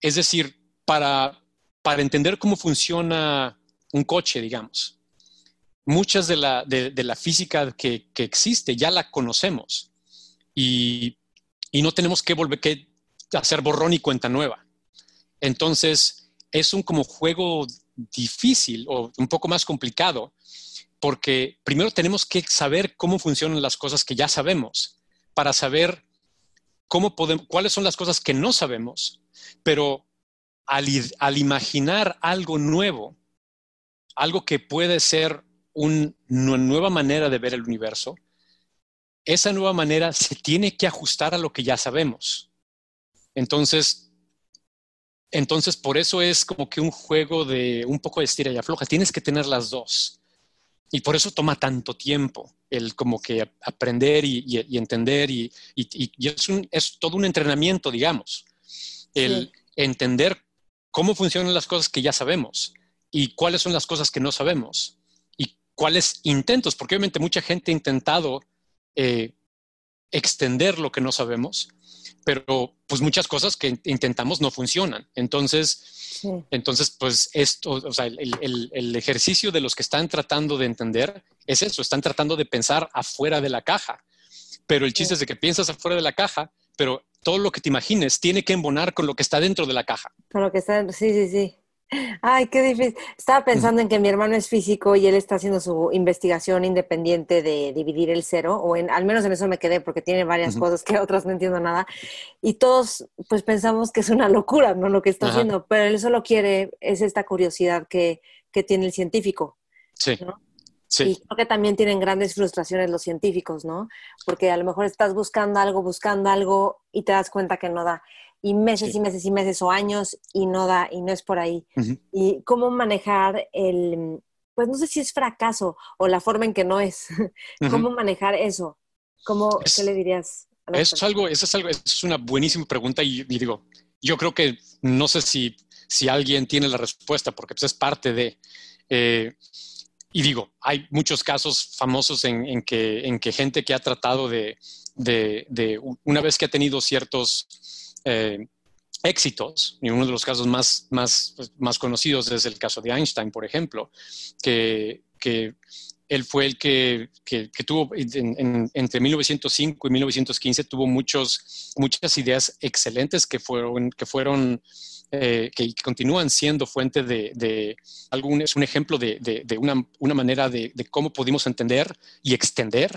S1: Es decir, para, para entender cómo funciona un coche, digamos, muchas de la, de, la física que, que, existe ya la conocemos y, y no tenemos que volver que hacer borrón y cuenta nueva. Entonces, es un como juego difícil o un poco más complicado porque primero tenemos que saber cómo funcionan las cosas que ya sabemos para saber cómo cuáles son las cosas que no sabemos pero al, imaginar algo nuevo, algo que puede ser una nueva manera de ver el universo, esa nueva manera se tiene que ajustar a lo que ya sabemos. Entonces, entonces por eso es como que un juego de un poco de estira y afloja. Tienes que tener las dos. Y por eso toma tanto tiempo el como que aprender y, entender y, es, es, todo un entrenamiento, digamos el entender cómo funcionan las cosas que ya sabemos y cuáles son las cosas que no sabemos y cuáles intentos, porque obviamente mucha gente ha intentado eh, extender lo que no sabemos, pero pues muchas cosas que intentamos no funcionan. Entonces, entonces pues esto, o sea, el, el, ejercicio de los que están tratando de entender es eso, están tratando de pensar afuera de la caja. Pero el chiste es de que piensas afuera de la caja, pero todo lo que te imagines tiene que embonar con lo que está dentro de la caja.
S2: Con lo que está sí, sí, sí. Ay, qué difícil. Estaba pensando en que mi hermano es físico y él está haciendo su investigación independiente de dividir el cero, o en, al menos en eso me quedé, porque tiene varias cosas que otras no entiendo nada. Y todos, pues pensamos que es una locura, ¿no? Lo que está haciendo, pero él solo quiere, es esta curiosidad que, que tiene el científico.
S1: Sí.
S2: Y creo que también tienen grandes frustraciones los científicos, ¿no? Porque a lo mejor estás buscando algo, buscando algo y te das cuenta que no da. Y meses y meses y meses o años y no da y no es por ahí. Y cómo manejar el, pues no sé si es fracaso o la forma en que no es. ¿Cómo manejar eso? ¿Cómo, ¿Qué le dirías?
S1: eso es algo, eso es algo, es una buenísima pregunta y, y digo, yo creo que no sé si, si alguien tiene la respuesta, porque pues, es parte de... Eh, y digo, hay muchos casos famosos en, que, en que gente que ha tratado de, de, una vez que ha tenido ciertos eh, éxitos, y uno de los casos más, más, pues, más conocidos es el caso de Einstein, por ejemplo, que, que él fue el que, que, tuvo entre 1905 y 1915 tuvo muchos, muchas ideas excelentes que fueron, que fueron eh, que continúan siendo fuente de, de algún, es un ejemplo de, de una, una, manera de, cómo pudimos entender y extender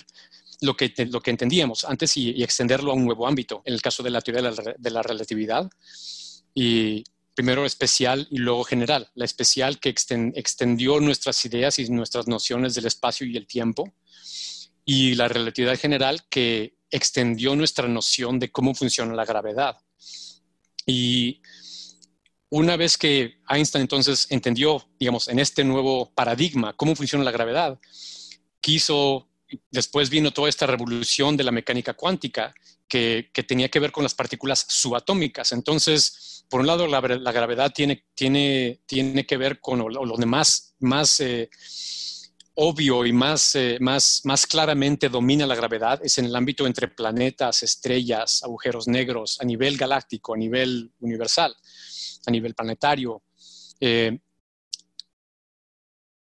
S1: lo que, lo que entendíamos antes y, extenderlo a un nuevo ámbito, en el caso de la teoría de la, relatividad. Y primero especial y luego general. La especial que extendió nuestras ideas y nuestras nociones del espacio y el tiempo. Y la relatividad general que extendió nuestra noción de cómo funciona la gravedad. Y una vez que Einstein entonces entendió, digamos, en este nuevo paradigma cómo funciona la gravedad, quiso después vino toda esta revolución de la mecánica cuántica que, tenía que ver con las partículas subatómicas. Entonces, por un lado, la, gravedad tiene, tiene, tiene que ver con lo, demás más eh, obvio y más, eh, más, más claramente domina la gravedad es en el ámbito entre planetas, estrellas, agujeros negros, a nivel galáctico, a nivel universal, a nivel planetario. Eh,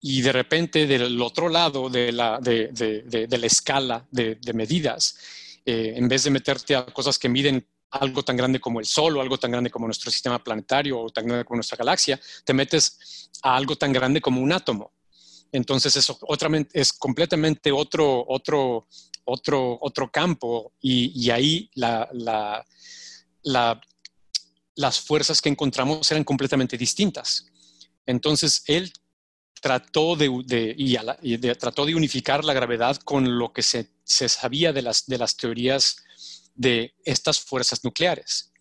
S1: y de repente del otro lado de la, de, la escala de, medidas, eh, en vez de meterte a cosas que miden algo tan grande como el Sol o algo tan grande como nuestro sistema planetario o tan grande como nuestra galaxia, te metes a algo tan grande como un átomo. Entonces eso otra, es completamente otro, otro, otro, otro campo y, ahí la, la, las fuerzas que encontramos eran completamente distintas. Entonces él trató de, y trató de unificar la gravedad con lo que se, sabía de las, de las teorías de estas fuerzas nucleares.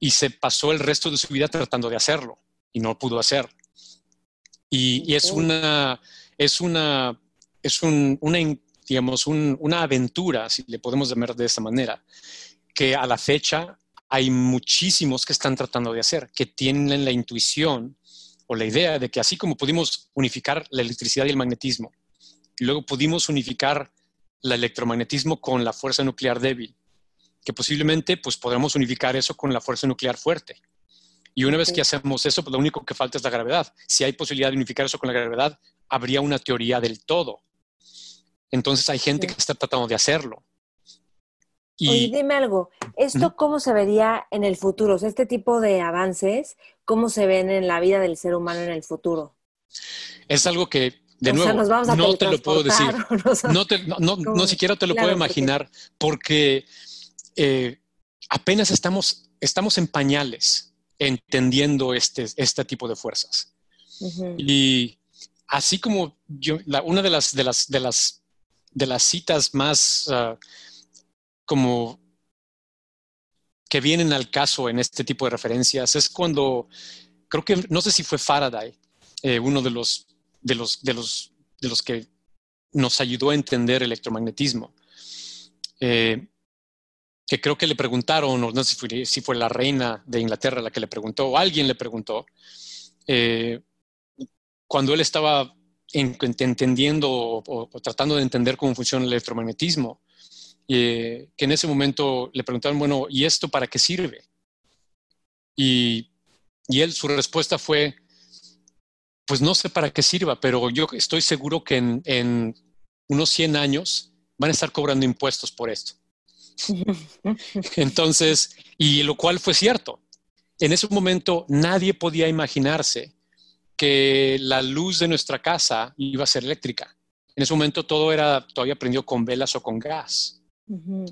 S1: Y se pasó el resto de su vida tratando de hacerlo y no pudo hacer. Y, es una, es una, es un, una, digamos, una aventura, si le podemos llamar de esa manera, que a la fecha hay muchísimos que están tratando de hacer, que tienen la intuición o la idea de que así como pudimos unificar la electricidad y el magnetismo, y luego pudimos unificar el electromagnetismo con la fuerza nuclear débil, que posiblemente pues podremos unificar eso con la fuerza nuclear fuerte. Y una vez que hacemos eso, pues lo único que falta es la gravedad. Si hay posibilidad de unificar eso con la gravedad, habría una teoría del todo. Entonces hay gente que está tratando de hacerlo.
S2: Y dime algo, ¿esto cómo se vería en el futuro? este tipo de avances, ¿cómo se ven en la vida del ser humano en el futuro?
S1: Es algo que, de nuevo, no te lo puedo decir. No, no, siquiera te lo puedo imaginar porque eh, apenas estamos, estamos en pañales entendiendo este, este tipo de fuerzas. Y así como yo, una de las, de las, de las, de las citas más... Ah, como que vienen al caso en este tipo de referencias es cuando, creo que, no sé si fue Faraday, eh, uno de los, de, los, de, los, de los que nos ayudó a entender electromagnetismo, eh, que creo que le preguntaron, o no sé si fue, si fue, la reina de Inglaterra la que le preguntó, o alguien le preguntó, eh, cuando él estaba entendiendo o, tratando de entender cómo funciona el electromagnetismo, que en ese momento le preguntaron, bueno, ¿y esto para qué sirve? Y, y él, su respuesta fue, pues no sé para qué sirva, pero yo estoy seguro que en, en unos 100 años van a estar cobrando impuestos por esto. Entonces, y lo cual fue cierto. En ese momento nadie podía imaginarse que la luz de nuestra casa iba a ser eléctrica. En ese momento todo era todavía prendido con velas o con gas.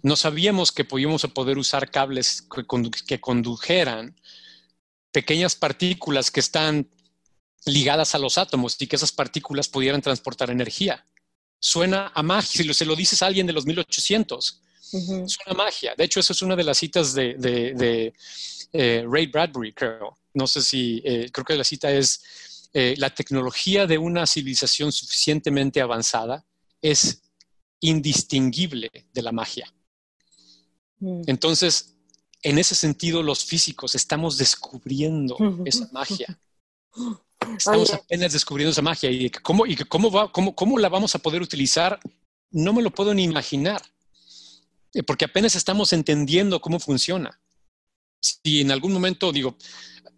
S1: No sabíamos que podíamos poder usar cables que, condujeran pequeñas partículas que están ligadas a los átomos y que esas partículas pudieran transportar energía. Suena a magia, si se lo dices a alguien de los 1800, suena a magia. De hecho, eso es una de las citas de, eh, Ray Bradbury, creo. No sé si, eh, creo que la cita es, eh, la tecnología de una civilización suficientemente avanzada es indistinguible de la magia. Mm. Entonces, en ese sentido los físicos estamos descubriendo esa magia. Estamos apenas descubriendo esa magia y cómo, y cómo, va, cómo, cómo la vamos a poder utilizar, no me lo puedo ni imaginar, eh, porque apenas estamos entendiendo cómo funciona. Si en algún momento digo,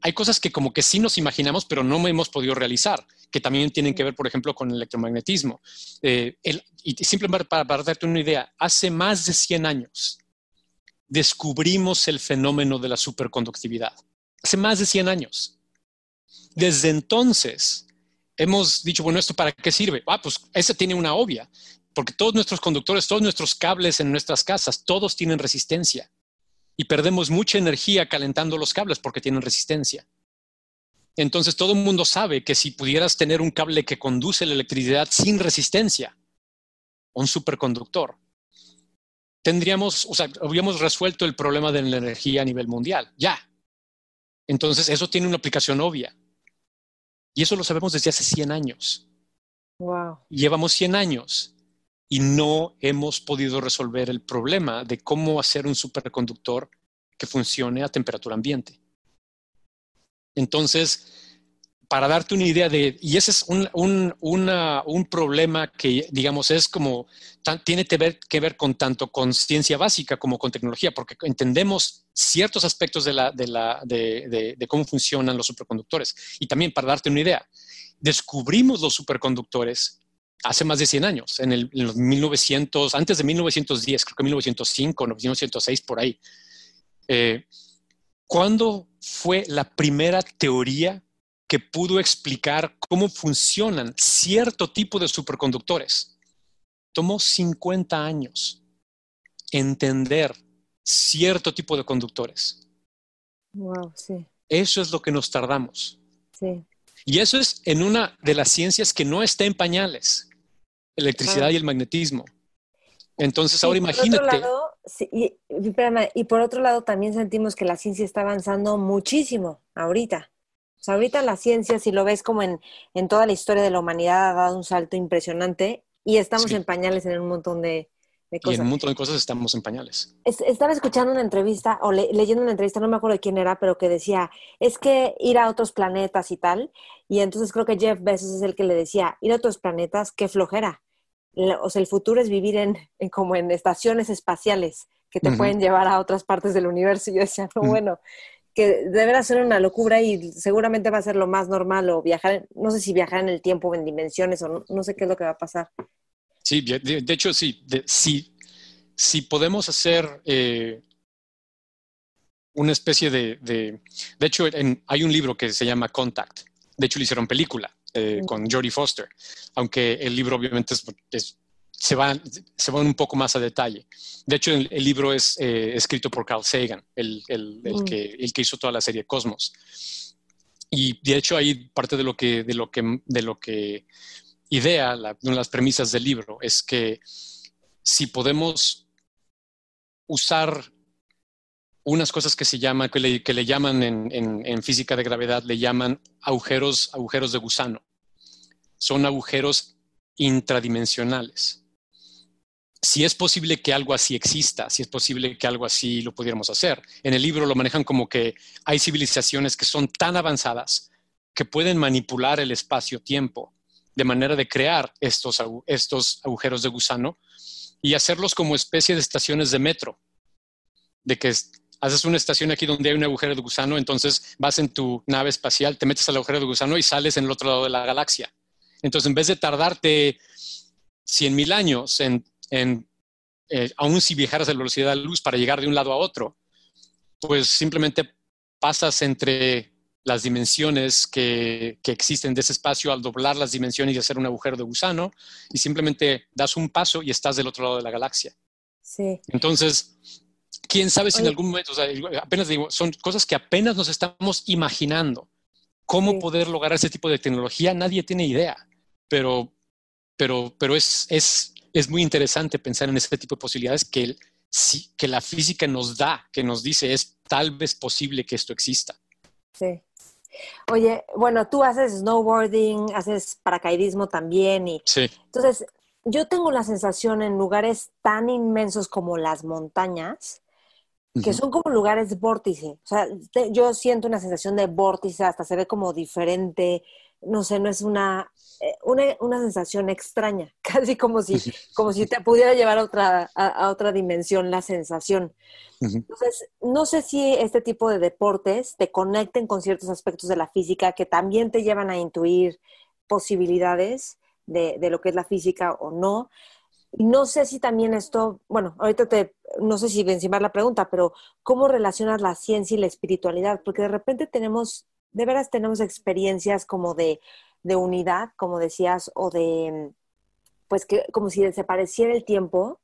S1: hay cosas que como que sí nos imaginamos, pero no hemos podido realizar, que también tienen que ver, por ejemplo, con el electromagnetismo. Eh, y simplemente para, para, darte una idea, hace más de 100 años descubrimos el fenómeno de la superconductividad. Hace más de 100 años. Desde entonces hemos dicho, bueno, ¿esto para qué sirve? Ah, pues ese tiene una obvia, porque todos nuestros conductores, todos nuestros cables en nuestras casas, todos tienen resistencia y perdemos mucha energía calentando los cables porque tienen resistencia. Entonces todo el mundo sabe que si pudieras tener un cable que conduce la electricidad sin resistencia, un superconductor, tendríamos, o sea, habríamos resuelto el problema de la energía a nivel mundial, ya. Entonces eso tiene una aplicación obvia. Y eso lo sabemos desde hace 100 años.
S2: Wow.
S1: Llevamos 100 años y no hemos podido resolver el problema de cómo hacer un superconductor que funcione a temperatura ambiente. Entonces, para darte una idea de, y ese es un, un, problema que, digamos, es como, tiene que ver, que ver, con tanto con ciencia básica como con tecnología, porque entendemos ciertos aspectos de, la, de, la, de, de cómo funcionan los superconductores. Y también, para darte una idea, descubrimos los superconductores hace más de 100 años, en, el, los 1900, antes de 1910, creo que 1905, 1906, por ahí. Eh, ¿Cuándo fue la primera teoría que pudo explicar cómo funcionan cierto tipo de superconductores? Tomó 50 años entender cierto tipo de conductores.
S2: Wow, sí.
S1: Eso es lo que nos tardamos.
S2: Sí.
S1: Y eso es en una de las ciencias que no está en pañales electricidad y el magnetismo. Entonces, ahora imagínate.
S2: y, por otro lado, también sentimos que la ciencia está avanzando muchísimo ahorita. O sea, ahorita la ciencia, si lo ves como en, en toda la historia de la humanidad, ha dado un salto impresionante y estamos en pañales en un montón de, cosas.
S1: Y en un montón de cosas estamos en pañales.
S2: estaba escuchando una entrevista o leyendo una entrevista, no me acuerdo de quién era, pero que decía, es que ir a otros planetas y tal. Y entonces creo que Jeff Bezos es el que le decía, ir a otros planetas, qué flojera o sea, el futuro es vivir en, como en estaciones espaciales que te pueden llevar a otras partes del universo. Y yo decía, no, bueno, que deberá ser una locura y seguramente va a ser lo más normal o viajar, no sé si viajar en el tiempo o en dimensiones o no, sé qué es lo que va a pasar.
S1: Sí, de, hecho, sí, si, podemos hacer eh, una especie de, de, de hecho, hay un libro que se llama Contact, de hecho le hicieron película eh, con Jodie Foster, aunque el libro obviamente se, va, se va un poco más a detalle. De hecho, el, libro es eh, escrito por Carl Sagan, el, el, mm. que, el que hizo toda la serie Cosmos. Y de hecho, ahí parte de lo que, de lo que, de lo que idea, una de las premisas del libro, es que si podemos usar unas cosas que se llaman, que le, que le llaman en, en, física de gravedad, le llaman agujeros, agujeros de gusano. Son agujeros intradimensionales. Si es posible que algo así exista, si es posible que algo así lo pudiéramos hacer. En el libro lo manejan como que hay civilizaciones que son tan avanzadas que pueden manipular el espacio-tiempo de manera de crear estos, estos agujeros de gusano y hacerlos como especie de estaciones de metro, de que haces una estación aquí donde hay un agujero de gusano, entonces vas en tu nave espacial, te metes al agujero de gusano y sales en el otro lado de la galaxia. Entonces, en vez de tardarte 100 mil años en, eh, aún si viajaras a la velocidad de la luz para llegar de un lado a otro, pues simplemente pasas entre las dimensiones que, que, existen de ese espacio al doblar las dimensiones y hacer un agujero de gusano y simplemente das un paso y estás del otro lado de la galaxia.
S2: Sí.
S1: Entonces, quién sabe si en algún momento, o sea, apenas digo, son cosas que apenas nos estamos imaginando. ¿Cómo poder lograr ese tipo de tecnología? Nadie tiene idea, pero, pero, pero es, es, es muy interesante pensar en ese tipo de posibilidades que, que la física nos da, que nos dice es tal vez posible que esto exista.
S2: Sí. Oye, bueno, tú haces snowboarding, haces paracaidismo también y
S1: sí.
S2: entonces yo tengo la sensación en lugares tan inmensos como las montañas que son como lugares vórtice. O sea, yo siento una sensación de vórtice, hasta se ve como diferente, no sé, no es una, eh, una, sensación extraña, casi como si, como si te pudiera llevar a otra, a, otra dimensión la sensación. Entonces, no sé si este tipo de deportes te conecten con ciertos aspectos de la física que también te llevan a intuir posibilidades de, de lo que es la física o no. No sé si también esto, bueno, ahorita te, no sé si encima la pregunta, pero ¿cómo relacionas la ciencia y la espiritualidad? Porque de repente tenemos, de veras tenemos experiencias como de, de unidad, como decías, o de, pues que como si desapareciera el tiempo,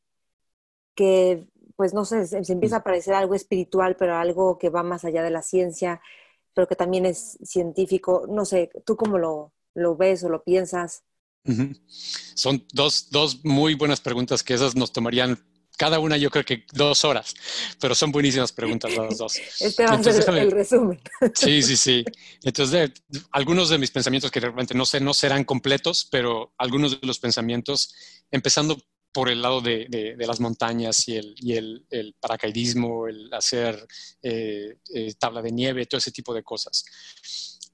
S2: que pues no sé, se, empieza a parecer algo espiritual, pero algo que va más allá de la ciencia, pero que también es científico. No sé, ¿tú cómo lo, lo ves o lo piensas?
S1: Son dos, dos muy buenas preguntas que esas nos tomarían cada una yo creo que dos horas, pero son buenísimas preguntas las dos.
S2: Este va a ser el resumen.
S1: Sí, sí, sí. Entonces, algunos de mis pensamientos que realmente no sé, no serán completos, pero algunos de los pensamientos, empezando por el lado de, de, las montañas y, el, y el, el, paracaidismo, el hacer eh, eh, tabla de nieve, todo ese tipo de cosas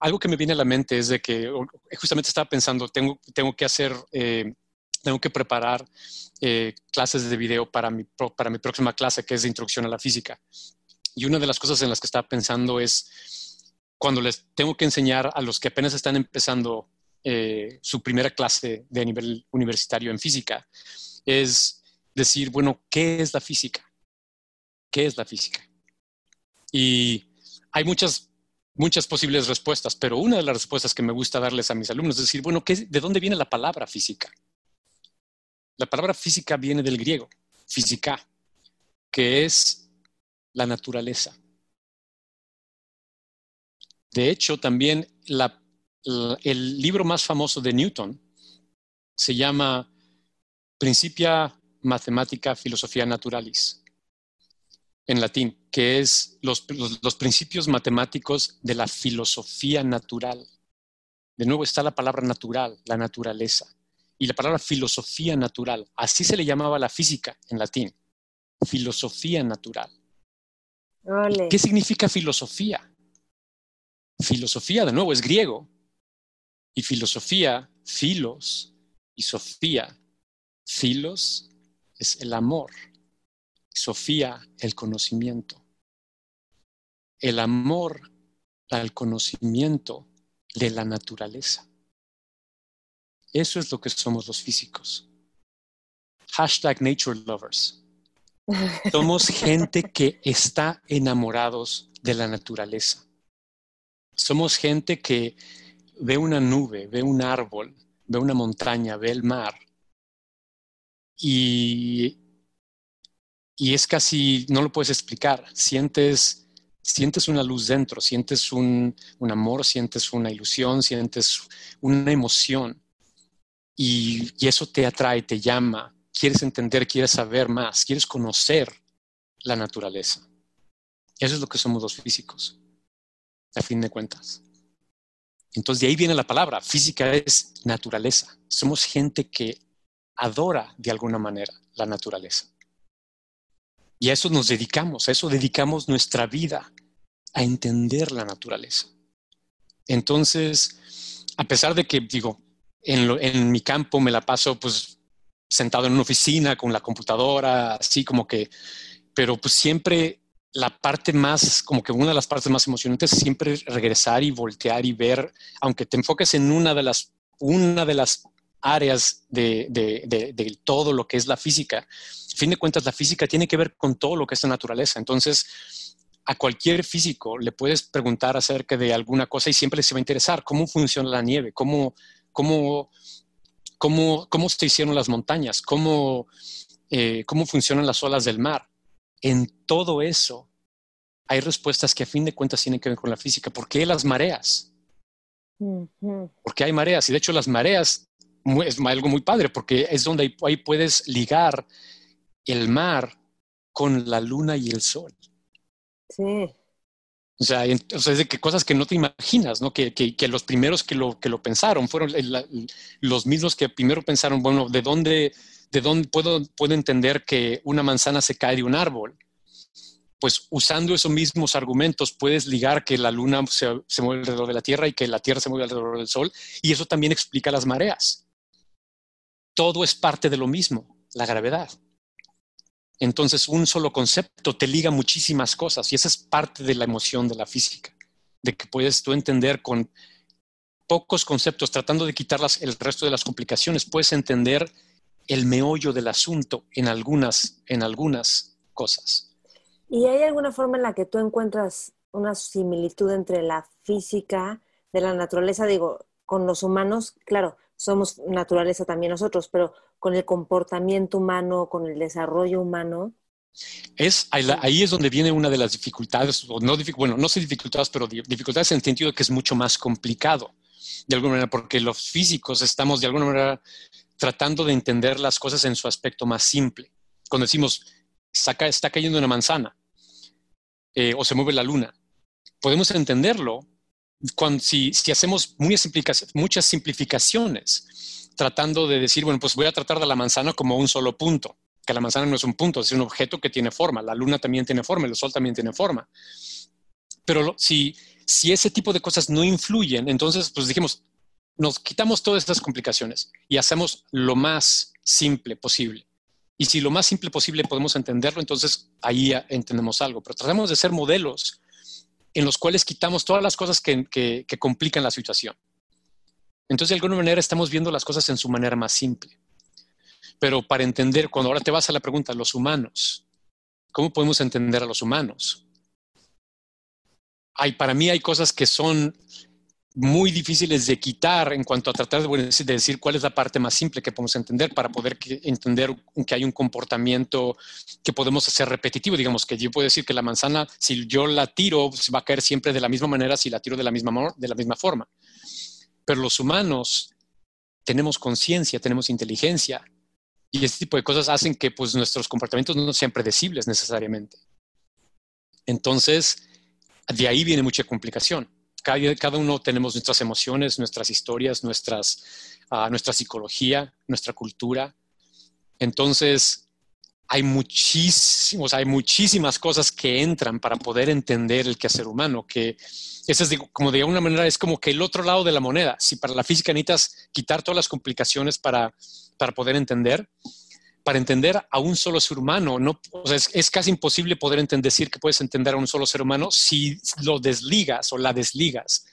S1: algo que me viene a la mente es de que justamente estaba pensando, tengo, tengo que hacer, eh, tengo que preparar eh, clases de video para mi, para mi próxima clase, que es de introducción a la física. Y una de las cosas en las que estaba pensando es cuando les tengo que enseñar a los que apenas están empezando eh, su primera clase de nivel universitario en física, es decir, bueno, ¿qué es la física? ¿Qué es la física? Y hay muchas muchas posibles respuestas, pero una de las respuestas que me gusta darles a mis alumnos es decir, bueno, ¿de dónde viene la palabra física? La palabra física viene del griego, física, que es la naturaleza. De hecho, también el libro más famoso de Newton se llama Principia Mathematica Filosofia Naturalis en latín, que es los, principios matemáticos de la filosofía natural. De nuevo está la palabra natural, la naturaleza, y la palabra filosofía natural. Así se le llamaba la física en latín, filosofía natural. ¿Qué significa filosofía? Filosofía, de nuevo, es griego. Y filosofía, filos, y sofía, filos es el amor. Sofía, el conocimiento. El amor al conocimiento de la naturaleza. Eso es lo que somos los físicos. Hashtag Nature Lovers. Somos gente que está enamorados de la naturaleza. Somos gente que ve una nube, ve un árbol, ve una montaña, ve el mar y y es casi, no lo puedes explicar, sientes, sientes una luz dentro, sientes un, amor, sientes una ilusión, sientes una emoción y, y eso te atrae, te llama, quieres entender, quieres saber más, quieres conocer la naturaleza. Eso es lo que somos los físicos, a fin de cuentas. Entonces de ahí viene la palabra, física es naturaleza. Somos gente que adora de alguna manera la naturaleza. Y a eso nos dedicamos, a eso dedicamos nuestra vida, a entender la naturaleza. Entonces, a pesar de que, digo, en, mi campo me la paso pues sentado en una oficina con la computadora, así como que, pero pues siempre la parte más, como que una de las partes más emocionantes es siempre regresar y voltear y ver, aunque te enfoques en una de las, una de las áreas de, de, todo lo que es la física. A fin de cuentas, la física tiene que ver con todo lo que es la naturaleza. Entonces, a cualquier físico le puedes preguntar acerca de alguna cosa y siempre se va a interesar cómo funciona la nieve, cómo, cómo, cómo, cómo se hicieron las montañas, cómo, eh, cómo funcionan las olas del mar. En todo eso hay respuestas que a fin de cuentas tienen que ver con la física. ¿Por qué las mareas? Porque hay mareas y de hecho las mareas es algo muy padre porque es donde ahí, puedes ligar el mar con la luna y el sol.
S2: Sí.
S1: O sea, entonces de que cosas que no te imaginas, ¿no? Que, que, los primeros que lo, que lo pensaron fueron los mismos que primero pensaron, bueno, ¿de dónde, de dónde puedo, puedo entender que una manzana se cae de un árbol? pues usando esos mismos argumentos puedes ligar que la luna se, se, mueve alrededor de la Tierra y que la Tierra se mueve alrededor del Sol, y eso también explica las mareas. Todo es parte de lo mismo, la gravedad. Entonces, un solo concepto te liga muchísimas cosas y esa es parte de la emoción de la física, de que puedes tú entender con pocos conceptos, tratando de quitar el resto de las complicaciones, puedes entender el meollo del asunto en algunas, en algunas cosas.
S2: ¿Y hay alguna forma en la que tú encuentras una similitud entre la física de la naturaleza, digo, con los humanos? Claro, somos naturaleza también nosotros, pero con el comportamiento humano, con el desarrollo humano.
S1: Es, ahí es donde viene una de las dificultades, o no, bueno, no sé dificultades, pero dificultades en el sentido de que es mucho más complicado, de alguna manera, porque los físicos estamos de alguna manera tratando de entender las cosas en su aspecto más simple. Cuando decimos, saca, está cayendo una manzana, eh, o se mueve la luna. Podemos entenderlo cuando, si, si hacemos muchas simplificaciones, tratando de decir, bueno, pues voy a tratar de la manzana como un solo punto, que la manzana no es un punto, es un objeto que tiene forma, la luna también tiene forma, el sol también tiene forma. Pero si, ese tipo de cosas no influyen, entonces, pues dijimos, nos quitamos todas estas complicaciones y hacemos lo más simple posible. Y si lo más simple posible podemos entenderlo, entonces ahí entendemos algo. Pero tratamos de ser modelos en los cuales quitamos todas las cosas que, complican la situación. Entonces, de alguna manera, estamos viendo las cosas en su manera más simple. Pero para entender, cuando ahora te vas a la pregunta, los humanos, ¿cómo podemos entender a los humanos? Hay, para mí hay cosas que son muy difíciles de quitar en cuanto a tratar de, decir cuál es la parte más simple que podemos entender para poder entender que hay un comportamiento que podemos hacer repetitivo. Digamos que yo puedo decir que la manzana, si yo la tiro, va a caer siempre de la misma manera si la tiro de la misma, de la misma forma. Pero los humanos tenemos conciencia, tenemos inteligencia y este tipo de cosas hacen que pues, nuestros comportamientos no sean predecibles necesariamente. Entonces, de ahí viene mucha complicación cada, uno tenemos nuestras emociones, nuestras historias, nuestras, ah, nuestra psicología, nuestra cultura. Entonces, hay muchísimos, hay muchísimas cosas que entran para poder entender el quehacer humano, que esa es como de alguna manera es como que el otro lado de la moneda. Si para la física necesitas quitar todas las complicaciones para, para poder entender, para entender a un solo ser humano, no, es, casi imposible poder entender, decir que puedes entender a un solo ser humano si lo desligas o la desligas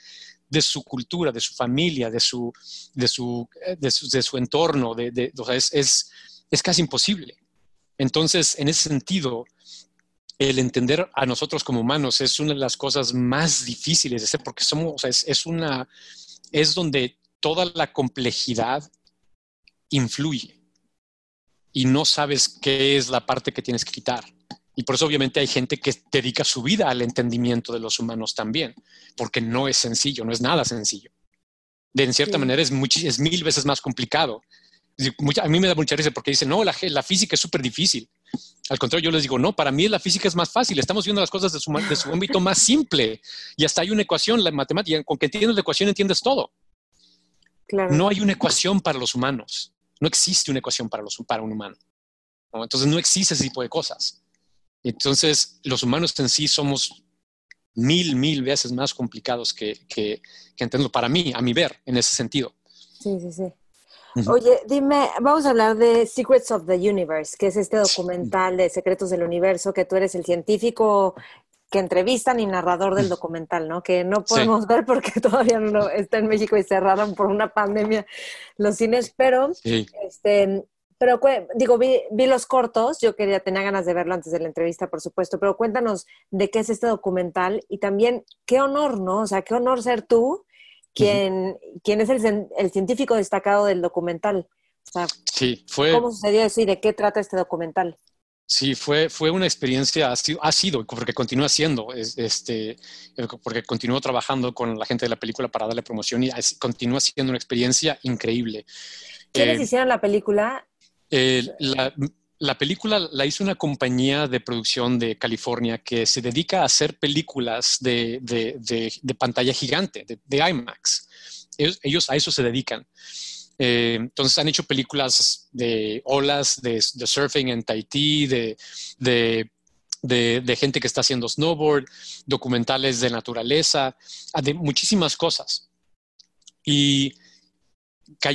S1: de su cultura, de su familia, de su, de su, eh, de su, entorno, de, es, es, casi imposible. Entonces, en ese sentido, el entender a nosotros como humanos es una de las cosas más difíciles de hacer porque somos, es, es, una, es donde toda la complejidad influye y no sabes qué es la parte que tienes que quitar. Y por eso obviamente hay gente que dedica su vida al entendimiento de los humanos también, porque no es sencillo, no es nada sencillo. De en cierta manera es, es mil veces más complicado. A mí me da mucha risa porque dicen, no, la, la física es súper difícil. Al contrario, yo les digo, no, para mí la física es más fácil. Estamos viendo las cosas de su, de su ámbito más simple. Y hasta hay una ecuación, la matemática, con que entiendes la ecuación entiendes todo. Claro. No hay una ecuación para los humanos. No existe una ecuación para, los, para un humano. Entonces no existe ese tipo de cosas. Entonces los humanos en sí somos mil, mil veces más complicados que, que, entiendo para mí, a mi ver, en ese sentido.
S2: Sí, sí, sí. Oye, dime, vamos a hablar de Secrets of the Universe, que es este documental de Secretos del Universo, que tú eres el científico que entrevistan y narrador del documental, ¿no? Que no podemos ver porque todavía no está en México y cerraron por una pandemia los cines, pero este pero digo, vi, vi, los cortos, yo quería, tenía ganas de verlo antes de la entrevista, por supuesto, pero cuéntanos de qué es este documental y también qué honor, ¿no? O sea, qué honor ser tú quien, quien es el, el, científico destacado del documental. O sea,
S1: sí, fue...
S2: ¿cómo sucedió eso y de qué trata este documental?
S1: Sí, fue, fue una experiencia, ha sido, porque continúa siendo, este, porque continúo trabajando con la gente de la película para darle promoción y continúa siendo una experiencia increíble.
S2: ¿Quiénes eh, hicieron la película?
S1: la, película la hizo una compañía de producción de California que se dedica a hacer películas de, de, pantalla gigante, de, IMAX. ellos, a eso se dedican. Eh, entonces han hecho películas de olas, de, surfing en Tahití, de, de, gente que está haciendo snowboard, documentales de naturaleza, de muchísimas cosas. Y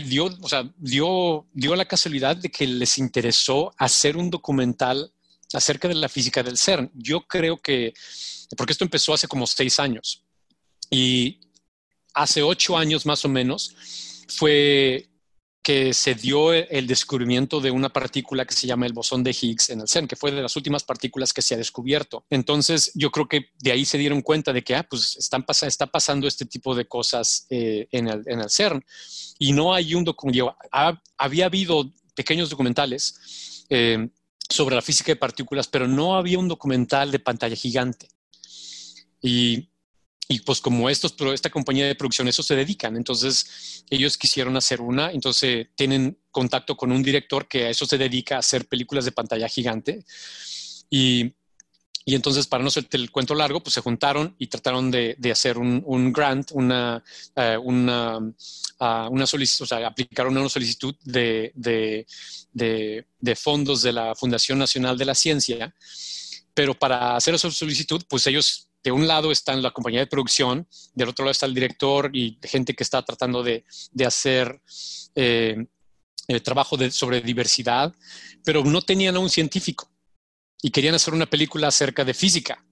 S1: dio, o sea, dio, dio la casualidad de que les interesó hacer un documental acerca de la física del CERN. Yo creo que, porque esto empezó hace como seis años y hace ocho años más o menos fue que se dio el descubrimiento de una partícula que se llama el bosón de Higgs en el CERN, que fue de las últimas partículas que se ha descubierto. Entonces, yo creo que de ahí se dieron cuenta de que, ah, pues están está pasando este tipo de cosas eh, en, el, en, el, CERN. Y no hay un documento, había habido pequeños documentales eh, sobre la física de partículas, pero no había un documental de pantalla gigante. Y y pues como estos, esta compañía de producción, eso se dedican. Entonces ellos quisieron hacer una, entonces tienen contacto con un director que a eso se dedica a hacer películas de pantalla gigante. Y, y entonces, para no ser el cuento largo, pues se juntaron y trataron de, de hacer un, un, grant, una, uh, una, uh, una solicitud, o sea, aplicaron una solicitud de, de, de, fondos de la Fundación Nacional de la Ciencia. Pero para hacer esa solicitud, pues ellos de un lado está la compañía de producción, del otro lado está el director y gente que está tratando de, hacer eh, el trabajo sobre diversidad, pero no tenían a un científico y querían hacer una película acerca de física,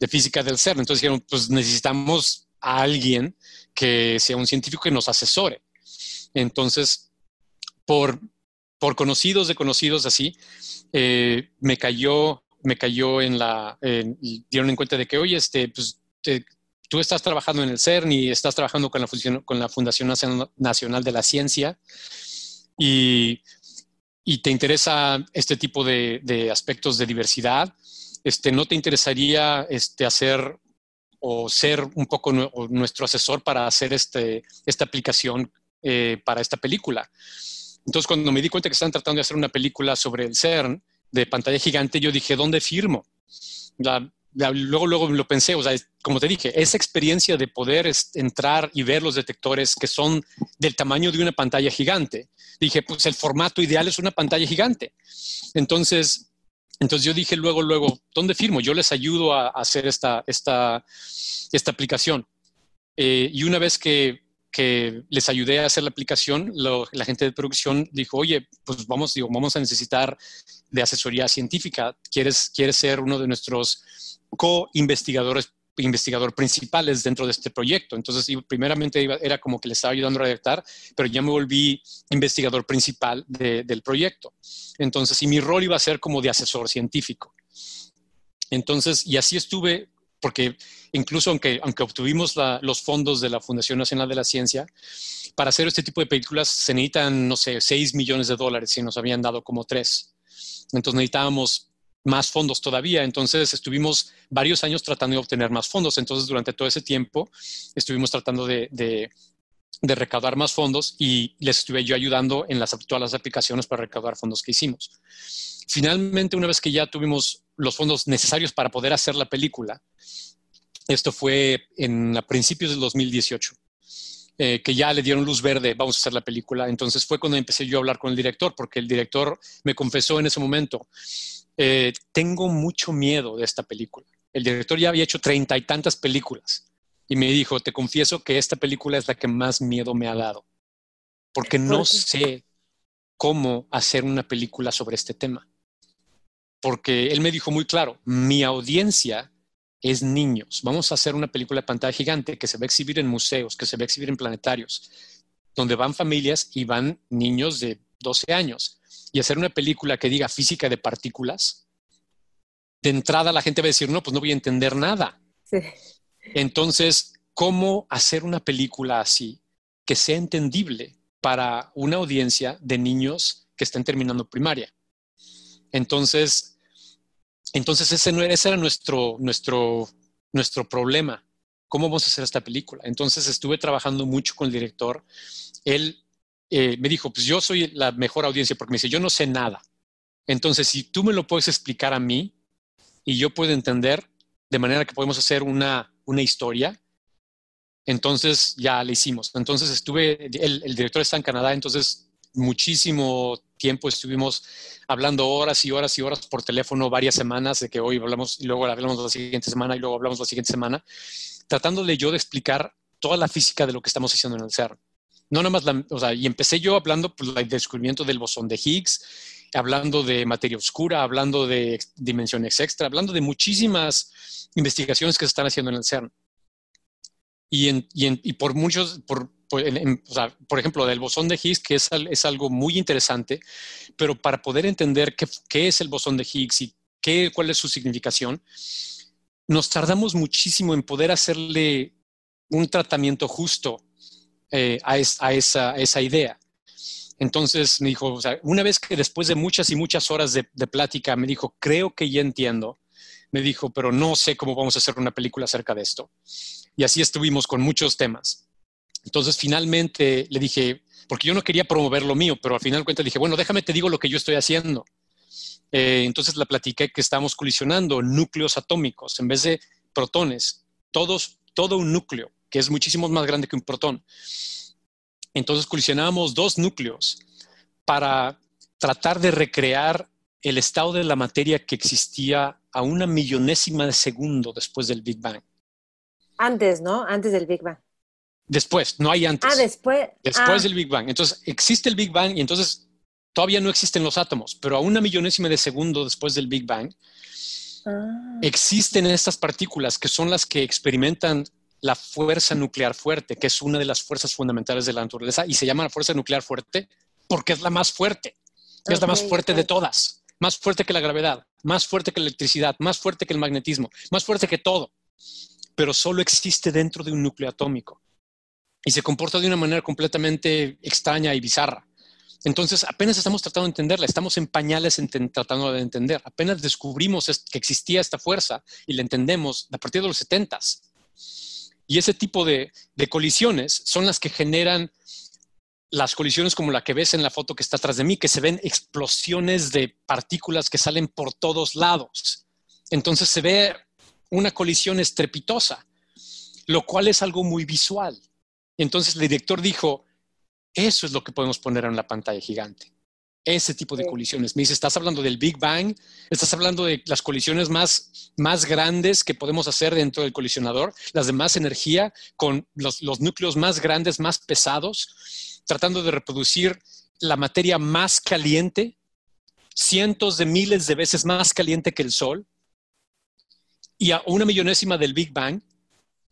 S1: de física del ser. Entonces dijeron, pues necesitamos a alguien que sea un científico que nos asesore. Entonces, por, por conocidos de conocidos así, eh, me cayó me cayó en la, dieron en cuenta de que, oye, este, pues, tú estás trabajando en el CERN y estás trabajando con la, con la Fundación Nacional de la Ciencia y, y te interesa este tipo de, de, aspectos de diversidad, este, ¿no te interesaría este, hacer o ser un poco nuestro asesor para hacer este, esta aplicación eh, para esta película? Entonces, cuando me di cuenta que estaban tratando de hacer una película sobre el CERN, de pantalla gigante, yo dije, ¿dónde firmo? luego, luego lo pensé, o sea, como te dije, esa experiencia de poder entrar y ver los detectores que son del tamaño de una pantalla gigante, dije, pues el formato ideal es una pantalla gigante. Entonces, entonces yo dije luego, luego, ¿dónde firmo? Yo les ayudo a, hacer esta, esta, esta aplicación. Eh, y una vez que que les ayudé a hacer la aplicación, la gente de producción dijo, oye, pues vamos, digo, vamos a necesitar de asesoría científica. ¿Quieres, quieres ser uno de nuestros co-investigadores investigador principales dentro de este proyecto. Entonces, primeramente era como que le estaba ayudando a redactar, pero ya me volví investigador principal del proyecto. Entonces, y mi rol iba a ser como de asesor científico. Entonces, y así estuve porque incluso aunque, aunque obtuvimos los fondos de la Fundación Nacional de la Ciencia, para hacer este tipo de películas se necesitan, no sé, 6 millones de dólares y nos habían dado como 3. Entonces necesitábamos más fondos todavía. Entonces estuvimos varios años tratando de obtener más fondos. Entonces durante todo ese tiempo estuvimos tratando de, de, de recaudar más fondos y les estuve yo ayudando en las, todas las aplicaciones para recaudar fondos que hicimos. Finalmente, una vez que ya tuvimos los fondos necesarios para poder hacer la película. Esto fue en a principios del 2018, eh, que ya le dieron luz verde, vamos a hacer la película. Entonces fue cuando empecé yo a hablar con el director, porque el director me confesó en ese momento, eh, tengo mucho miedo de esta película. El director ya había hecho treinta y tantas películas y me dijo, te confieso que esta película es la que más miedo me ha dado, porque no sé cómo hacer una película sobre este tema porque él me dijo muy claro, mi audiencia es niños. Vamos a hacer una película de pantalla gigante que se va a exhibir en museos, que se va a exhibir en planetarios, donde van familias y van niños de 12 años. Y hacer una película que diga física de partículas, de entrada la gente va a decir, no, pues no voy a entender nada. Entonces, ¿cómo hacer una película así que sea entendible para una audiencia de niños que están terminando primaria? Entonces, entonces ese, era nuestro, nuestro, nuestro problema. ¿Cómo vamos a hacer esta película? Entonces estuve trabajando mucho con el director. Él eh, me dijo, pues yo soy la mejor audiencia porque me dice, yo no sé nada. Entonces, si tú me lo puedes explicar a mí y yo puedo entender de manera que podemos hacer una, una historia, entonces ya le hicimos. Entonces estuve, el, el director está en Canadá, entonces muchísimo tiempo estuvimos hablando horas y horas y horas por teléfono varias semanas, de que hoy hablamos y luego hablamos la siguiente semana y luego hablamos la siguiente semana, tratándole yo de explicar toda la física de lo que estamos haciendo en el CERN. No nada más, la, o sea, y empecé yo hablando por el descubrimiento del bosón de Higgs, hablando de materia oscura, hablando de dimensiones extra, hablando de muchísimas investigaciones que se están haciendo en el CERN. Y, en, y, en, y por muchos, por, por, en, o sea, por, ejemplo, del bosón de Higgs, que es, es, algo muy interesante, pero para poder entender qué, qué es el bosón de Higgs y qué, cuál es su significación, nos tardamos muchísimo en poder hacerle un tratamiento justo eh, a, es, a, esa, a, esa, idea. Entonces me dijo, o sea, una vez que después de muchas y muchas horas de, de, plática, me dijo, creo que ya entiendo. Me dijo, pero no sé cómo vamos a hacer una película acerca de esto. Y así estuvimos con muchos temas. Entonces finalmente le dije, porque yo no quería promover lo mío, pero al final de dije, bueno, déjame te digo lo que yo estoy haciendo. Eh, entonces la platiqué que estamos colisionando núcleos atómicos en vez de protones, todos, todo un núcleo que es muchísimo más grande que un protón. Entonces colisionamos dos núcleos para tratar de recrear el estado de la materia que existía a una millonésima de segundo después del Big Bang.
S2: Antes, ¿no? Antes del Big Bang.
S1: Después, no hay antes.
S2: Ah, después.
S1: Después
S2: ah.
S1: del Big Bang. Entonces, existe el Big Bang y entonces todavía no existen los átomos, pero a una millonésima de segundo después del Big Bang, ah. existen estas partículas que son las que experimentan la fuerza nuclear fuerte, que es una de las fuerzas fundamentales de la naturaleza, y se llama la fuerza nuclear fuerte porque es la más fuerte. Okay, es la más fuerte okay. de todas. Más fuerte que la gravedad, más fuerte que la electricidad, más fuerte que el magnetismo, más fuerte que todo. Pero solo existe dentro de un núcleo atómico. Y se comporta de una manera completamente extraña y bizarra. Entonces, apenas estamos tratando de entenderla, estamos en pañales tratando de entender. Apenas descubrimos que existía esta fuerza y la entendemos a partir de los 70 Y ese tipo de, de, colisiones son las que generan las colisiones como la que ves en la foto que está atrás de mí, que se ven explosiones de partículas que salen por todos lados. Entonces se ve una colisión estrepitosa, lo cual es algo muy visual. Entonces el director dijo, eso es lo que podemos poner en la pantalla gigante. Ese tipo de colisiones. Me dice, estás hablando del Big Bang, estás hablando de las colisiones más, más grandes que podemos hacer dentro del colisionador, las de más energía, con los, los núcleos más grandes, más pesados, tratando de reproducir la materia más caliente, cientos de miles de veces más caliente que el Sol, y a una millonésima del Big Bang.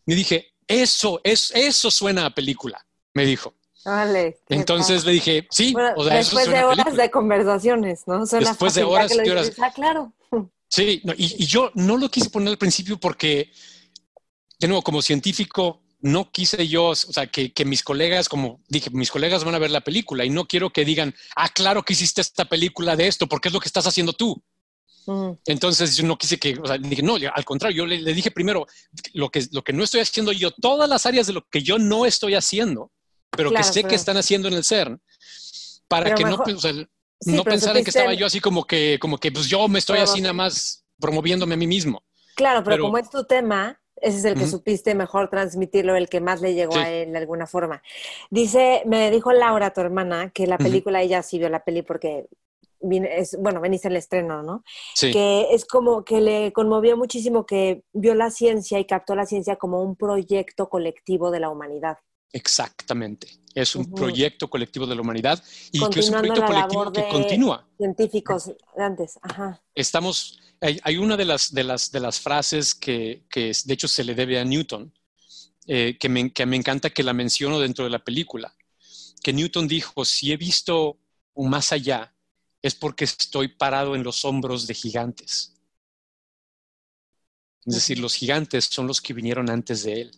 S1: Me dije, eso, es, eso suena a película, me dijo.
S2: Vale,
S1: Entonces le dije, sí,
S2: bueno, o sea, después de horas película. de conversaciones, ¿no?
S1: Suena después de horas de horas.
S2: Ah, claro.
S1: Sí, no, y, y, yo no lo quise poner al principio porque, de nuevo, como científico, no quise yo, o sea, que, que, mis colegas, como dije, mis colegas van a ver la película y no quiero que digan, ah, claro que hiciste esta película de esto, porque es lo que estás haciendo tú. Entonces yo no quise que, o sea, dije, no, al contrario, yo le, le, dije primero, lo que, lo que no estoy haciendo yo, todas las áreas de lo que yo no estoy haciendo, pero claro, que sé pero... que están haciendo en el CERN, para pero que mejor... no, o sea, sí, no pensaran que estaba yo así como que, como que pues yo me estoy así nada más promoviéndome a mí mismo.
S2: Claro, pero, como es tu tema, ese es el que uh -huh. supiste mejor transmitirlo, el que más le llegó sí. a él de alguna forma. Dice, me dijo Laura, tu hermana, que la película, uh -huh. ella sí vio la peli porque es, bueno, veniste el estreno, ¿no?
S1: Sí.
S2: Que es como que le conmovió muchísimo que vio la ciencia y captó la ciencia como un proyecto colectivo de la humanidad.
S1: Exactamente. Es un uh -huh. proyecto colectivo de la humanidad y que es un proyecto colectivo que continúa.
S2: Científicos antes, ajá.
S1: Estamos, hay, hay, una de las, de las, de las frases que, que de hecho se le debe a Newton, eh, que, me, que me encanta que la menciono dentro de la película, que Newton dijo, si he visto un más allá, es porque estoy parado en los hombros de gigantes. Es decir, los gigantes son los que vinieron antes de él.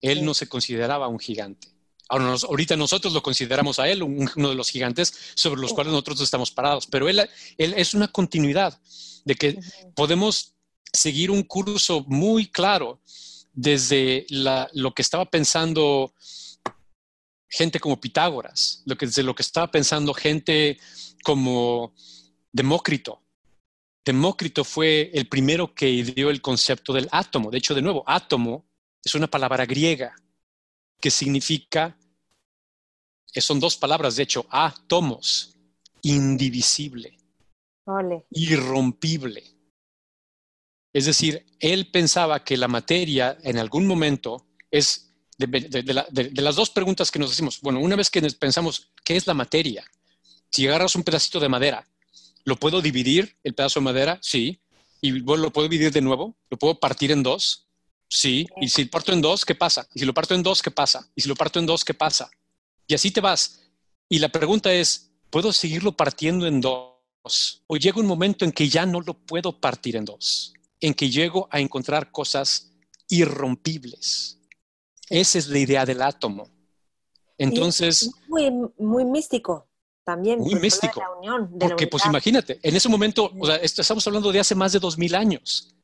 S1: Él no se consideraba un gigante. Ahora, nos, ahorita nosotros lo consideramos a él un, uno de los gigantes sobre los cuales nosotros estamos parados, pero él, él es una continuidad de que podemos seguir un curso muy claro desde la, lo que estaba pensando gente como Pitágoras, lo que, desde lo que estaba pensando gente como Demócrito. Demócrito fue el primero que dio el concepto del átomo. De hecho, de nuevo, átomo es una palabra griega que significa, son dos palabras, de hecho, átomos. indivisible, irrompible. Es decir, él pensaba que la materia en algún momento es de, las dos preguntas que nos decimos. Bueno, una vez que pensamos, ¿qué es la materia? Si agarras un pedacito de madera, ¿lo puedo dividir el pedazo de madera? Sí. ¿Y bueno, lo puedo dividir de nuevo? ¿Lo puedo partir en dos? Sí. ¿Y si parto en dos, qué pasa? ¿Y si lo parto en dos, qué pasa? ¿Y si lo parto en dos, qué pasa? Y así te vas. Y la pregunta es, ¿puedo seguirlo partiendo en dos? ¿O llega un momento en que ya no lo puedo partir en dos? En que llego a encontrar cosas irrompibles. Esa es la idea del átomo. Entonces...
S2: muy, muy místico también.
S1: Muy místico. porque pues imagínate, en ese momento, o sea, estamos hablando de hace más de dos mil años.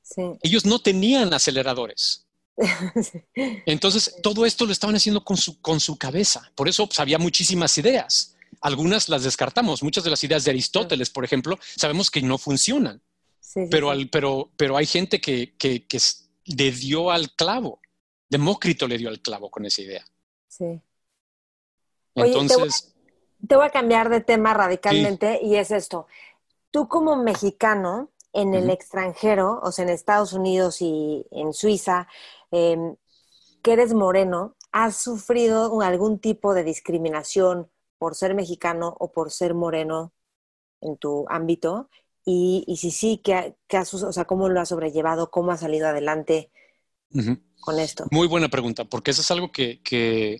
S1: Ellos no tenían aceleradores. Entonces, todo esto lo estaban haciendo con su, con su cabeza. Por eso pues, había muchísimas ideas. Algunas las descartamos. Muchas de las ideas de Aristóteles, por ejemplo, sabemos que no funcionan. pero, al, pero, pero hay gente que, que, que, le dio al clavo. Demócrito le dio al clavo con esa idea. Sí.
S2: Entonces. Te, voy a, cambiar de tema radicalmente y es esto. Tú, como mexicano, en el extranjero, o sea, en Estados Unidos y en Suiza, Em, que eres moreno, ¿has sufrido algún tipo de discriminación por ser mexicano o por ser moreno en tu ámbito? Y, si sí, ¿qué, has, o sea, ¿cómo lo has sobrellevado? ¿Cómo has salido adelante con esto?
S1: Muy buena pregunta, porque eso es algo que, que,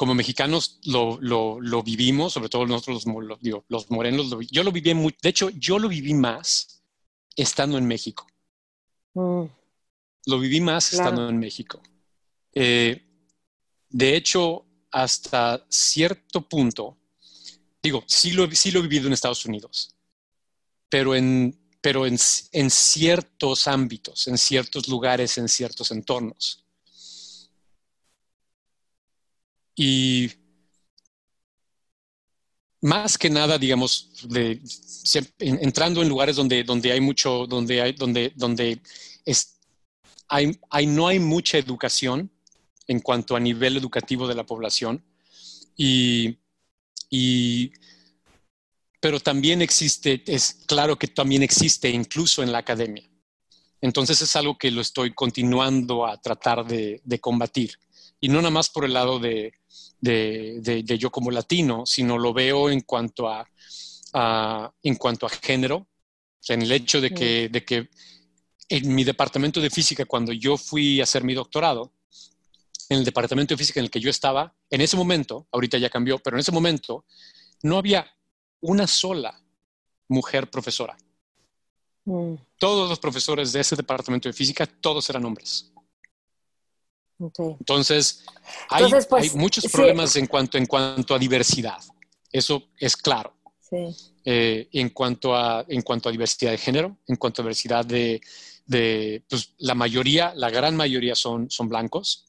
S1: como mexicanos lo, vivimos, sobre todo nosotros los, los morenos, yo lo viví muy, de hecho, yo lo viví más estando en México. Mm. Lo viví más estando en México. Eh, de hecho, hasta cierto punto, digo, sí lo, sí lo he vivido en Estados Unidos, pero, en, pero en, en ciertos ámbitos, en ciertos lugares, en ciertos entornos. Y más que nada, digamos, de, entrando en lugares donde, donde hay mucho, donde hay, donde, donde es, hay, no hay mucha educación en cuanto a nivel educativo de la población, y, pero también existe, es claro que también existe incluso en la academia. Entonces es algo que lo estoy continuando a tratar de, combatir. Y no nada más por el lado de, yo como latino, sino lo veo en cuanto a, en cuanto a género, en el hecho de que, de que en mi departamento de física, cuando yo fui a hacer mi doctorado, en el departamento de física en el que yo estaba, en ese momento, ahorita ya cambió, pero en ese momento no había una sola mujer profesora. Mm. Todos los profesores de ese departamento de física, todos eran hombres. Entonces, hay, pues, muchos problemas en, cuanto, en cuanto a diversidad. Eso es claro. Eh, en, cuanto a, en cuanto a diversidad de género, en cuanto a diversidad de, de, pues la mayoría, la gran mayoría son, son blancos,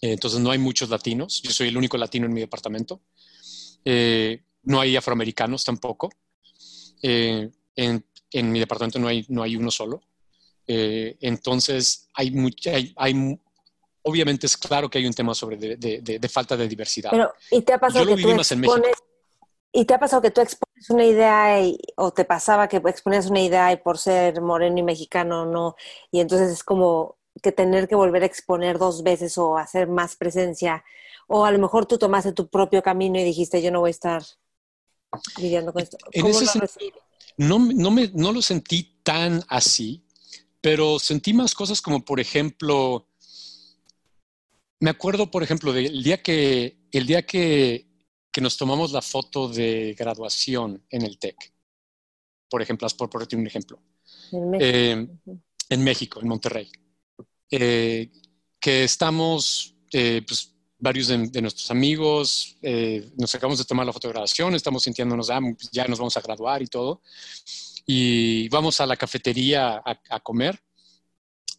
S1: eh, entonces no hay muchos latinos, yo soy el único latino en mi departamento, eh, no hay afroamericanos tampoco, en, en, mi departamento no hay, no hay uno solo, entonces hay, mucha, hay, hay, obviamente es claro que hay un tema sobre de, de, de, falta de diversidad.
S2: Pero, ¿y te ha pasado Yo lo viví más en México ¿Y te ha pasado que tú expones una idea o te pasaba que exponías una idea y por ser moreno y mexicano no? Y entonces es como que tener que volver a exponer dos veces o hacer más presencia. O a lo mejor tú tomaste tu propio camino y dijiste, yo no voy a estar lidiando con esto.
S1: En ese sentido, no, no, me, no lo sentí tan así, pero sentí más cosas como, por ejemplo, me acuerdo, por ejemplo, del día que, el día que que nos tomamos la foto de graduación en el TEC. Por ejemplo, por ponerte un ejemplo. En México, eh, en, México, en Monterrey. Eh, que estamos, eh, pues, varios de, nuestros amigos, nos acabamos de tomar la fotograbación, estamos sintiéndonos, ah, pues, ya nos vamos a graduar y todo. Y vamos a la cafetería a, a comer.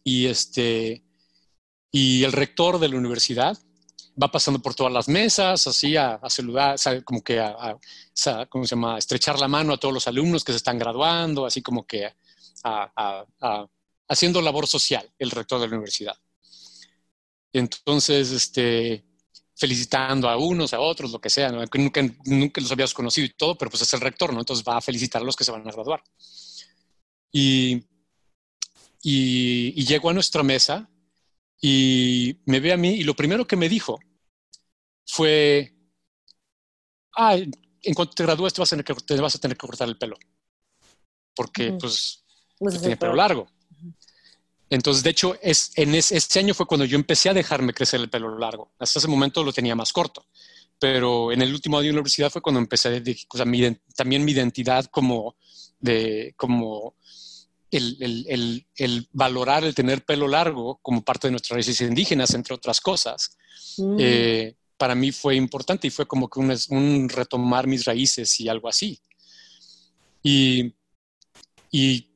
S1: Y, este, y el rector de la universidad, va pasando por todas las mesas, así a, saludar, como que a, ¿cómo se llama? estrechar la mano a todos los alumnos que se están graduando, así como que haciendo labor social, el rector de la universidad. Entonces, este, felicitando a unos, a otros, lo que sea, nunca, nunca los habías conocido y todo, pero pues es el rector, ¿no? Entonces va a felicitar a los que se van a graduar. Y, y, llego a nuestra mesa y me ve a mí y lo primero que me dijo fue, ah, en cuanto te gradúes te vas a tener que, te vas a tener que cortar el pelo, porque pues, pues tiene pelo largo. Entonces, de hecho, es, en ese, año fue cuando yo empecé a dejarme crecer el pelo largo. Hasta ese momento lo tenía más corto. Pero en el último año de la universidad fue cuando empecé a o sea, también mi identidad como, de, como el, valorar el tener pelo largo como parte de nuestras raíces indígenas, entre otras cosas. Mm. Eh, para mí fue importante y fue como que un, un retomar mis raíces y algo así. Y, y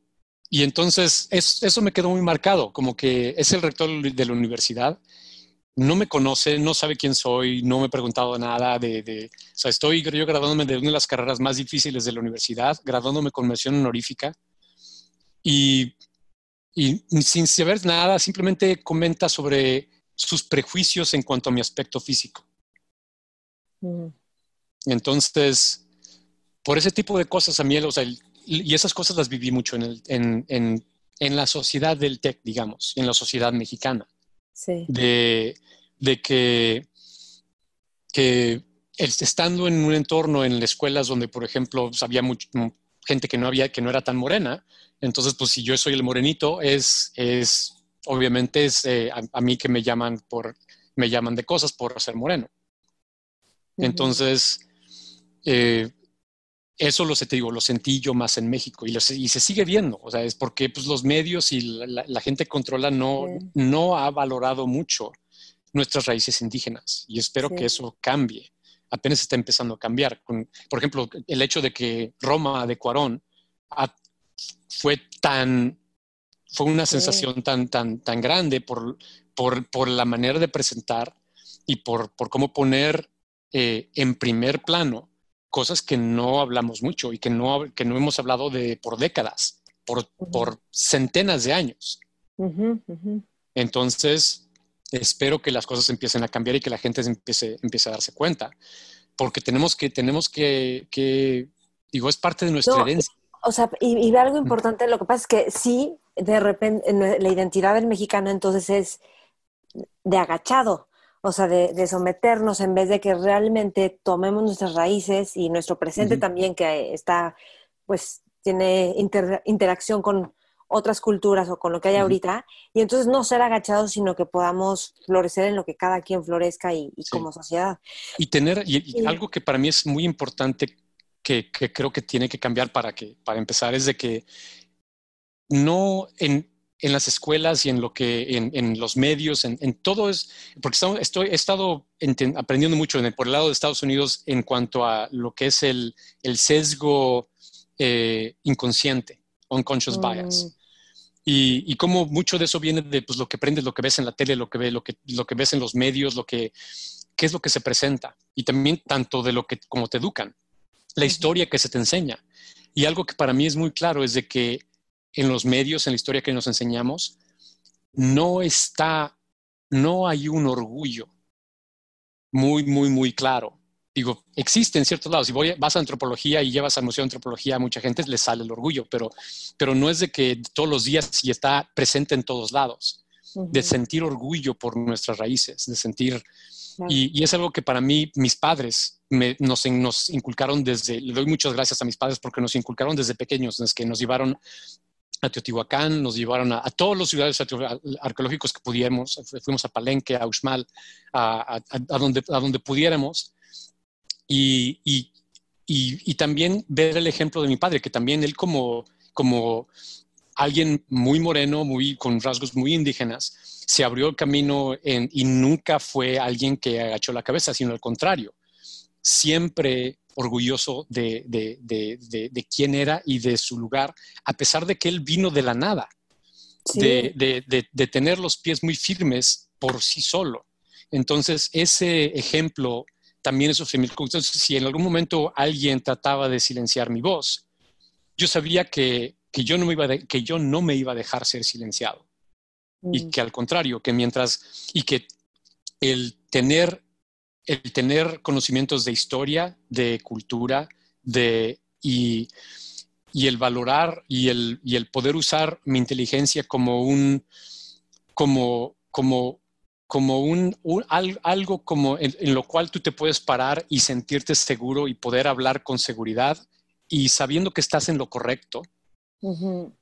S1: y entonces eso me quedó muy marcado, como que es el rector de la universidad, no me conoce, no sabe quién soy, no me he preguntado nada de, o sea, estoy yo graduándome de una de las carreras más difíciles de la universidad, graduándome con mención honorífica y, y sin saber nada, simplemente comenta sobre sus prejuicios en cuanto a mi aspecto físico. Mm. Entonces, por ese tipo de cosas a mí, o sea, el, y esas cosas las viví mucho en, la sociedad del TEC, digamos, en la sociedad mexicana.
S2: Sí.
S1: De, que, que estando en un entorno en escuelas donde, por ejemplo, había mucha gente que no, había, que no era tan morena, entonces, pues si yo soy el morenito, es, es obviamente es eh, a, mí que me llaman, por, me llaman de cosas por ser moreno. Entonces, eh, eso lo, te digo, lo sentí yo más en México y, y se sigue viendo, o sea, es porque pues, los medios y la, gente que controla no, no ha valorado mucho nuestras raíces indígenas y espero que eso cambie. Apenas está empezando a cambiar. por ejemplo, el hecho de que Roma de Cuarón fue tan, fue una sensación tan, tan, tan grande por, por, por, la manera de presentar y por, por cómo poner eh, en primer plano cosas que no hablamos mucho y que no, que no hemos hablado de por décadas, por, por centenas de años. Entonces, espero que las cosas empiecen a cambiar y que la gente empiece, empiece a darse cuenta, porque tenemos que, tenemos que, que digo, es parte de nuestra herencia.
S2: O sea, y, y, algo importante, lo que pasa es que sí, de repente, la identidad del mexicano entonces es de agachado o sea, de, someternos en vez de que realmente tomemos nuestras raíces y nuestro presente también, que está, pues, tiene interacción con otras culturas o con lo que hay ahorita, y entonces no ser agachados, sino que podamos florecer en lo que cada quien florezca y, como sociedad.
S1: Y tener, y, algo que para mí es muy importante, que, que, creo que tiene que cambiar para, que, para empezar, es de que no en, en las escuelas y en lo que en, los medios, en, todo es, porque estoy, he estado aprendiendo mucho por el lado de Estados Unidos en cuanto a lo que es el, sesgo eh, inconsciente, unconscious mm. bias. Y, y cómo mucho de eso viene de pues, lo que aprendes, lo que ves en la tele, lo que, ve, lo que, lo que ves en los medios, lo que, qué es lo que se presenta. Y también tanto de lo que, como te educan, la historia que se te enseña. Y algo que para mí es muy claro es de que en los medios, en la historia que nos enseñamos, no está, no hay un orgullo muy, muy, muy claro. Digo, existe en ciertos lados. Si voy, vas a antropología y llevas al Museo de Antropología, a mucha gente le sale el orgullo, pero, pero no es de que todos los días sí está presente en todos lados. De sentir orgullo por nuestras raíces, de sentir... Y, es algo que para mí, mis padres nos, nos, inculcaron desde, le doy muchas gracias a mis padres porque nos inculcaron desde pequeños, desde que nos llevaron a Teotihuacán, nos llevaron a, todos los ciudades arqueológicos que pudiéramos, fuimos a Palenque, a Uxmal, a, donde, a donde pudiéramos. Y, y, y, también ver el ejemplo de mi padre, que también él como, como alguien muy moreno, muy, con rasgos muy indígenas, se abrió el camino en, y nunca fue alguien que agachó la cabeza, sino al contrario. Siempre orgulloso de, de, quién era y de su lugar, a pesar de que él vino de la nada, de, tener los pies muy firmes por sí solo. Entonces, ese ejemplo también es sufrimiento. Entonces, si en algún momento alguien trataba de silenciar mi voz, yo sabía que, yo, no me iba que yo no me iba a dejar ser silenciado. Y mm. que al contrario, que mientras, y que el tener el tener conocimientos de historia, de cultura, de, y, el valorar y el, y el poder usar mi inteligencia como un, como, como, como un, algo como en, lo cual tú te puedes parar y sentirte seguro y poder hablar con seguridad y sabiendo que estás en lo correcto,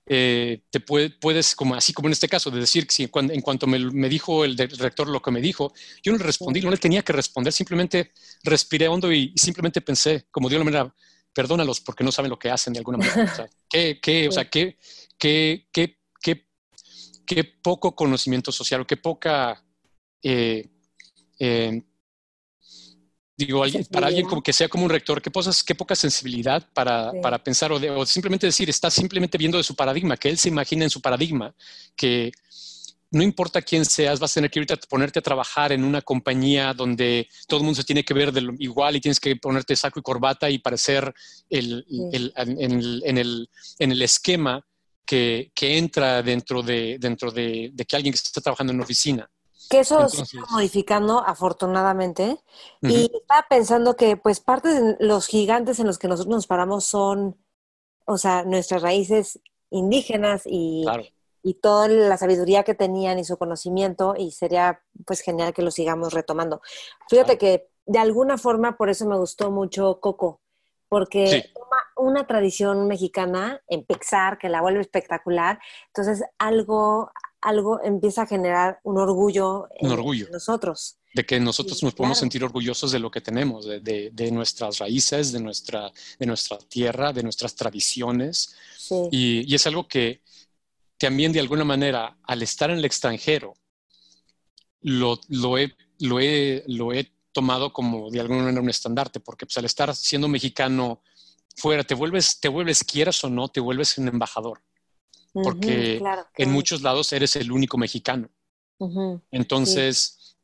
S1: eh, te puedes, como así como en este caso, de decir que si, en cuanto me, dijo el director lo que me dijo, yo no le respondí, no le tenía que responder, simplemente respiré hondo y, simplemente pensé, como de una manera, perdónalos porque no saben lo que hacen de alguna manera. O sea, qué, qué, o sea, qué, qué, qué, qué, poco conocimiento social o qué poca... Eh, eh, Digo, para alguien como que sea como un rector, qué, cosas, qué poca sensibilidad para, para pensar o, simplemente decir, está simplemente viendo de su paradigma, que él se imagina en su paradigma, que no importa quién seas, vas a tener que ahorita ponerte a trabajar en una compañía donde todo el mundo se tiene que ver de igual y tienes que ponerte saco y corbata y parecer el, el, en, el, en, el, esquema que, que, entra dentro, de, dentro de, de que alguien que está trabajando en una oficina.
S2: Que eso se está modificando afortunadamente. Y estaba pensando que pues parte de los gigantes en los que nosotros nos paramos son, o sea, nuestras raíces indígenas y, y toda la sabiduría que tenían y su conocimiento y sería pues genial que lo sigamos retomando. Fíjate que de alguna forma por eso me gustó mucho Coco, porque toma una tradición mexicana en Pixar que la vuelve espectacular, entonces algo algo empieza a generar un orgullo,
S1: un orgullo.
S2: en nosotros.
S1: De que nosotros nos podemos sentir orgullosos de lo que tenemos, de, nuestras raíces, de nuestra, de nuestra tierra, de nuestras tradiciones. Y, es algo que también de alguna manera, al estar en el extranjero, lo, lo, he, lo, he, lo he tomado como de alguna manera un estandarte, porque pues, al estar siendo mexicano fuera, te vuelves, te vuelves, quieras o no, te vuelves un embajador porque en muchos lados eres el único mexicano. Entonces,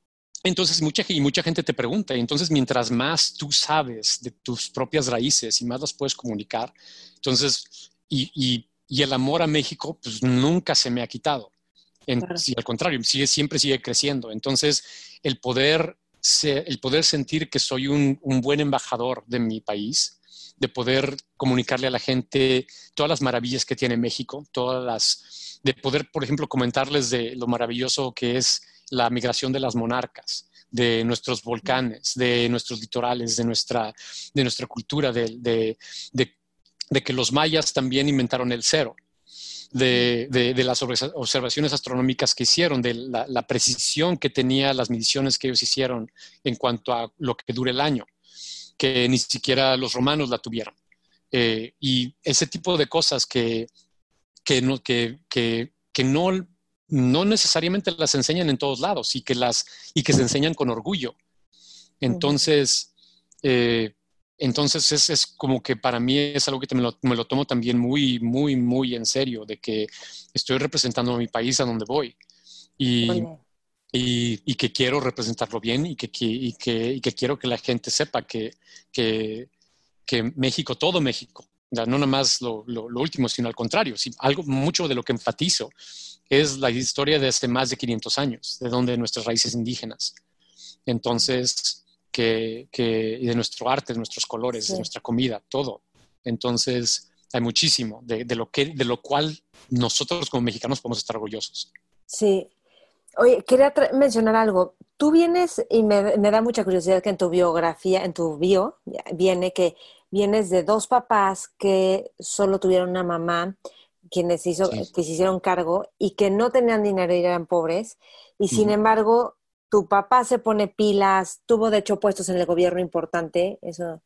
S1: entonces mucha, y mucha gente te pregunta, y entonces mientras más tú sabes de tus propias raíces y más las puedes comunicar, entonces, y, y, y el amor a México, pues nunca se me ha quitado. En, al contrario, sigue, siempre sigue creciendo. Entonces, el poder, el poder sentir que soy un, un buen embajador de mi país, de poder comunicarle a la gente todas las maravillas que tiene México, todas las, de poder, por ejemplo, comentarles de lo maravilloso que es la migración de las monarcas, de nuestros volcanes, de nuestros litorales, de nuestra, de nuestra cultura, de, de, que los mayas también inventaron el cero. De, de, las observaciones astronómicas que hicieron, de la, la, precisión que tenía las mediciones que ellos hicieron en cuanto a lo que dura el año que ni siquiera los romanos la tuvieron. Eh, y ese tipo de cosas que, que, no, que, que, que no, no necesariamente las enseñan en todos lados y que, las, y que se enseñan con orgullo. Entonces, eh, entonces es, es, como que para mí es algo que me lo, me lo, tomo también muy, muy, muy en serio, de que estoy representando a mi país a donde voy. Y, y, que quiero representarlo bien y que, y que, y que quiero que la gente sepa que, que, que México, todo México, no nada más lo, lo, último, sino al contrario, algo, mucho de lo que enfatizo es la historia de hace más de 500 años, de donde nuestras raíces indígenas. Entonces, que, que, y de nuestro arte, de nuestros colores, de nuestra comida, todo. Entonces, hay muchísimo de, de, lo que, de lo cual nosotros como mexicanos podemos estar orgullosos.
S2: Sí, Oye, quería mencionar algo. Tú vienes, y me, da mucha curiosidad que en tu biografía, en tu bio, viene que vienes de dos papás que solo tuvieron una mamá, quienes hizo, que se hicieron cargo y que no tenían dinero y eran pobres. Y sin embargo, tu papá se pone pilas, tuvo de hecho puestos en el gobierno importante, eso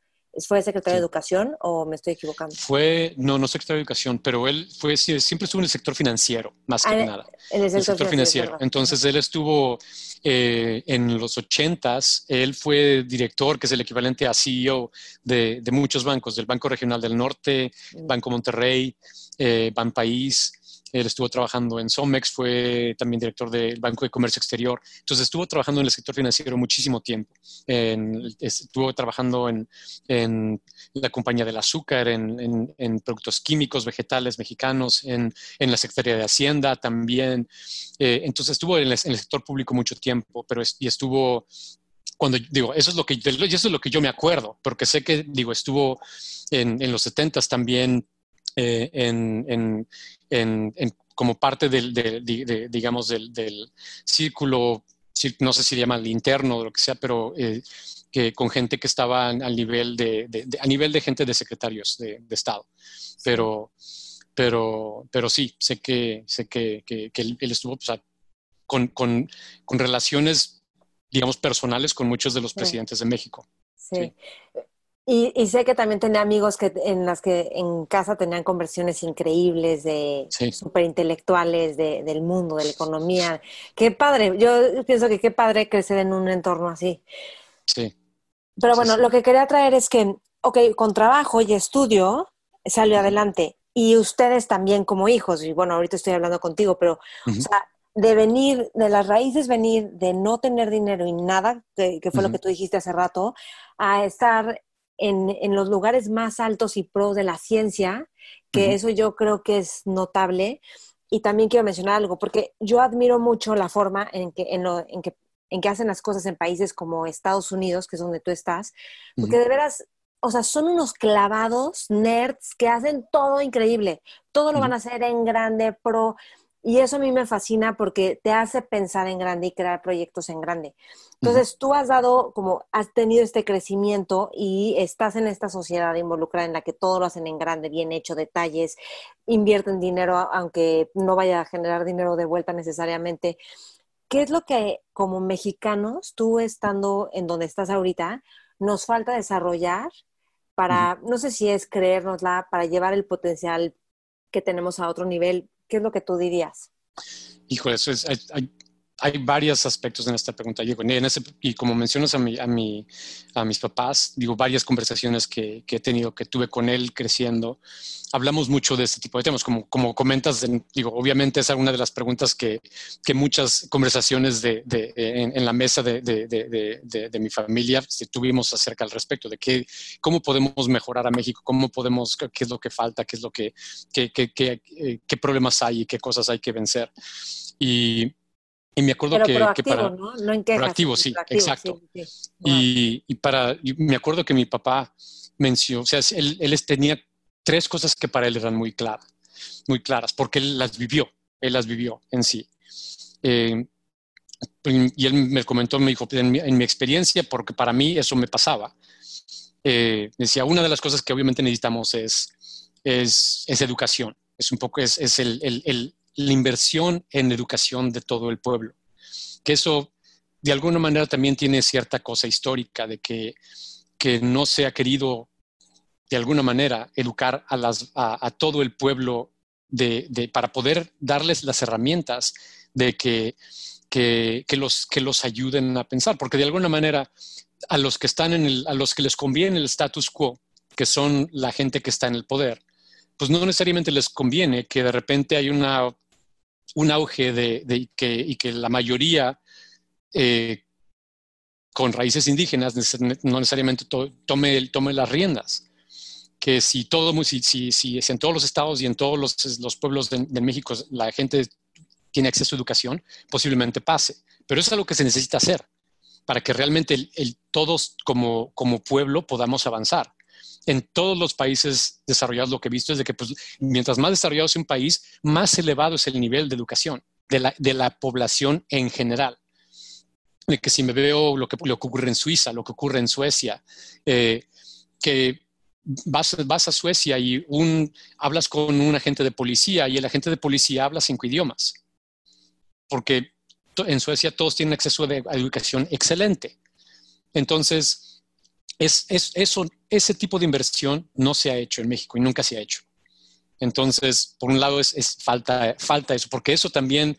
S2: ¿Fue secretario de Educación o me estoy equivocando?
S1: Fue, no, no secretario de Educación, pero él fue, siempre estuvo en el sector financiero, más que ah, nada. En el sector, financiero. Entonces él estuvo eh, en los ochentas, él fue director, que es el equivalente a CEO de, muchos bancos, del Banco Regional del Norte, mm. Banco Monterrey, eh, Banpaís, él estuvo trabajando en Somex, fue también director del Banco de Comercio Exterior. Entonces estuvo trabajando en el sector financiero muchísimo tiempo. estuvo trabajando en, la compañía del azúcar, en, productos químicos, vegetales mexicanos, en, la Secretaría de Hacienda también. Eh, entonces estuvo en el, sector público mucho tiempo, pero y estuvo cuando digo, eso es lo que, eso es lo que yo me acuerdo, porque sé que, digo, estuvo en, en los 70 también eh, en, como parte del, de, digamos, del, círculo, no sé si llaman interno o lo que sea, pero eh, que con gente que estaba al nivel de, a nivel de gente de secretarios de, Estado. Pero, pero, pero sí, sé que, sé que, que, él, estuvo con, con, con, relaciones, digamos, personales con muchos de los presidentes de México.
S2: sí. Y, sé que también tenía amigos que en las que en casa tenían conversiones increíbles de súper intelectuales del mundo, de la economía. Qué padre, yo pienso que qué padre crecer en un entorno así.
S1: Sí.
S2: Pero bueno, lo que quería traer es que, ok, con trabajo y estudio salió adelante. Y ustedes también como hijos, y bueno, ahorita estoy hablando contigo, pero, o sea, de venir, de las raíces venir de no tener dinero y nada, que, fue lo que tú dijiste hace rato, a estar en, los lugares más altos y pro de la ciencia, que eso yo creo que es notable. Y también quiero mencionar algo, porque yo admiro mucho la forma en que, en, lo, en que, en que hacen las cosas en países como Estados Unidos, que es donde tú estás, porque de veras, o sea, son unos clavados nerds que hacen todo increíble, todo lo van a hacer en grande, pro. Y eso a mí me fascina porque te hace pensar en grande y crear proyectos en grande. Entonces, tú has dado, como has tenido este crecimiento y estás en esta sociedad involucrada en la que todo lo hacen en grande, bien hecho, detalles, invierten dinero, aunque no vaya a generar dinero de vuelta necesariamente. ¿Qué es lo que como mexicanos, tú estando en donde estás ahorita, nos falta desarrollar para, no sé si es creérnosla, para llevar el potencial que tenemos a otro nivel ¿Qué es lo que tú dirías?
S1: Híjole, eso es, varios aspectos en esta pregunta, y como mencionas a, mi, a, mi, a mis papás, digo, varias conversaciones que, he tenido, que tuve con él creciendo, hablamos mucho de este tipo de temas, como, como comentas, digo, obviamente es una de las preguntas que, que muchas conversaciones de, de en, la mesa de, de, mi familia tuvimos acerca al respecto, de que, cómo podemos mejorar a México, cómo podemos, qué es lo que falta, qué es lo que, qué, qué, qué, eh, qué problemas hay y qué cosas hay que vencer. Y, y me acuerdo que, para...
S2: ¿no? no en proactivo,
S1: sí, exacto. Y, para... me acuerdo que mi papá mencionó, o sea, él, él, tenía tres cosas que para él eran muy claras, muy claras, porque él las vivió, él las vivió en sí. Eh, y él me comentó, me dijo, en mi, en mi, experiencia, porque para mí eso me pasaba, eh, decía, una de las cosas que obviamente necesitamos es, es, es educación, es un poco, es, es el, el, la inversión en educación de todo el pueblo. Que eso, de alguna manera, también tiene cierta cosa histórica de que, que no se ha querido, de alguna manera, educar a, todo el pueblo de, para poder darles las herramientas de que, que, que, los, que los ayuden a pensar. Porque de alguna manera, a los que están en el, a los que les conviene el status quo, que son la gente que está en el poder, pues no necesariamente les conviene que de repente hay una un auge de, que, y que la mayoría eh, con raíces indígenas no necesariamente tome, tome las riendas. Que si, todo, si, si, si en todos los estados y en todos los, los pueblos de, México la gente tiene acceso a educación, posiblemente pase. Pero eso es algo que se necesita hacer para que realmente todos como, como pueblo podamos avanzar en todos los países desarrollados lo que he visto es de que pues, mientras más desarrollado es un país, más elevado es el nivel de educación de la, de la población en general. De que si me veo lo que, lo que ocurre en Suiza, lo que ocurre en Suecia, eh, que vas, vas, a Suecia y un, hablas con un agente de policía y el agente de policía habla cinco idiomas, porque en Suecia todos tienen acceso a educación excelente. Entonces, es, eso, ese tipo de inversión no se ha hecho en México y nunca se ha hecho. Entonces, por un lado es, falta, falta eso, porque eso también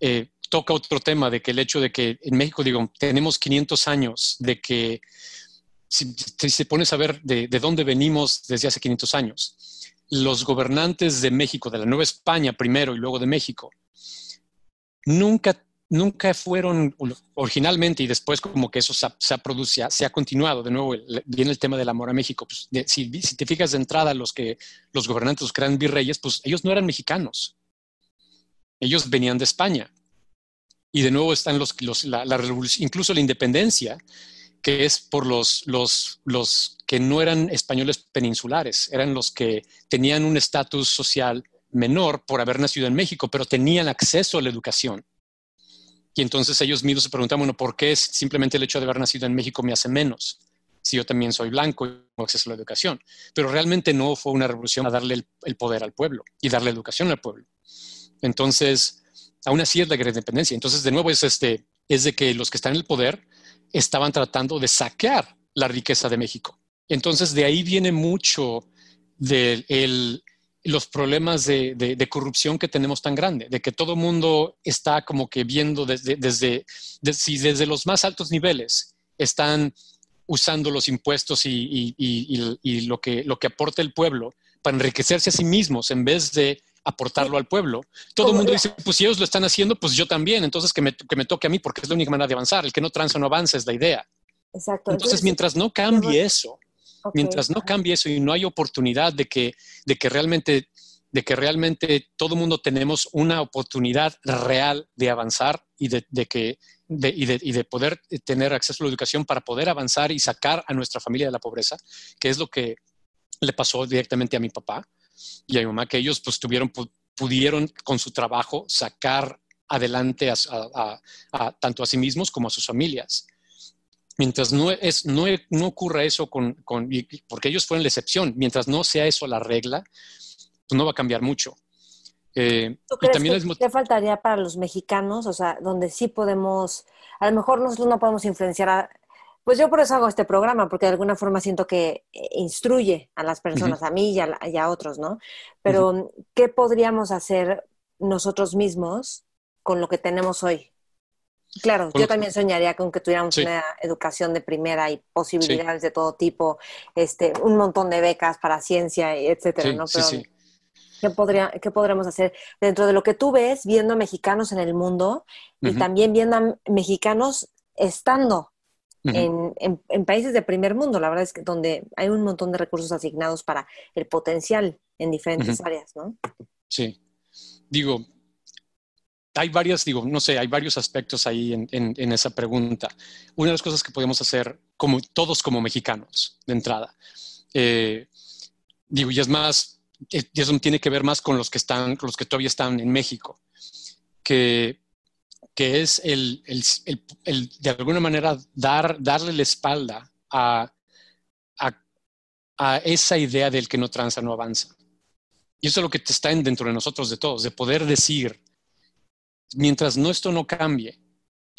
S1: eh, toca otro tema de que el hecho de que en México, digo, tenemos 500 años de que, si, se pones a ver de, de, dónde venimos desde hace 500 años, los gobernantes de México, de la Nueva España primero y luego de México, nunca nunca fueron originalmente y después como que eso se, ha, producido, se ha continuado. De nuevo, viene el tema del amor a México. Pues, si, te fijas de entrada, los, que, los gobernantes, los que eran virreyes, pues ellos no eran mexicanos. Ellos venían de España. Y de nuevo están los, revolución, incluso la independencia, que es por los, los, los que no eran españoles peninsulares, eran los que tenían un estatus social menor por haber nacido en México, pero tenían acceso a la educación. Y entonces ellos mismos se preguntan, bueno, ¿por qué simplemente el hecho de haber nacido en México me hace menos? Si yo también soy blanco y tengo acceso a la educación. Pero realmente no fue una revolución a darle el, poder al pueblo y darle educación al pueblo. Entonces, aún así es la gran independencia. Entonces, de nuevo, es, este, es de que los que están en el poder estaban tratando de saquear la riqueza de México. Entonces, de ahí viene mucho del los problemas de, corrupción que tenemos tan grande, de que todo el mundo está como que viendo desde, desde, si desde los más altos niveles están usando los impuestos y, lo, que, lo que aporta el pueblo para enriquecerse a sí mismos en vez de aportarlo al pueblo. Todo el mundo dice, pues si ellos lo están haciendo, pues yo también, entonces que me, que me toque a mí porque es la única manera de avanzar. El que no transa no avanza es la idea.
S2: Exacto.
S1: Entonces, mientras no cambie eso, Mientras no cambie eso y no hay oportunidad de que, de que realmente de que realmente todo mundo tenemos una oportunidad real de avanzar y de, que y, de, poder tener acceso a la educación para poder avanzar y sacar a nuestra familia de la pobreza, que es lo que le pasó directamente a mi papá y a mi mamá, que ellos pues tuvieron, pudieron con su trabajo sacar adelante tanto a sí mismos como a sus familias. Mientras no, es, no, no ocurra eso con, con, porque ellos fueron la excepción, mientras no sea eso la regla, pues no va a cambiar mucho.
S2: Eh, y también que, ¿Qué faltaría para los mexicanos? O sea, donde sí podemos, a lo mejor nosotros no podemos influenciar a, pues yo por eso hago este programa, porque de alguna forma siento que eh, instruye a las personas, a mí y a, otros, ¿no? Pero, ¿qué podríamos hacer nosotros mismos con lo que tenemos hoy? Claro, yo también soñaría con que tuviéramos una educación de primera y posibilidades de todo tipo, este, un montón de becas para ciencia, etcétera, ¿no? Pero, ¿qué, podría, ¿Qué podremos hacer dentro de lo que tú ves viendo a mexicanos en el mundo y también viendo a mexicanos estando en, en, países de primer mundo? La verdad es que donde hay un montón de recursos asignados para el potencial en diferentes áreas, ¿no?
S1: Sí. Digo, hay varias, digo, no sé, hay varios aspectos ahí en, esa pregunta. Una de las cosas que podemos hacer como todos como mexicanos de entrada, eh, digo, y es más, y eso tiene que ver más con los que están, con los que todavía están en México, que, que es el, el, de alguna manera dar, darle la espalda a, a, a esa idea del que no tranza, no avanza. Y eso es lo que está dentro de nosotros, de todos, de poder decir, mientras no esto no cambie,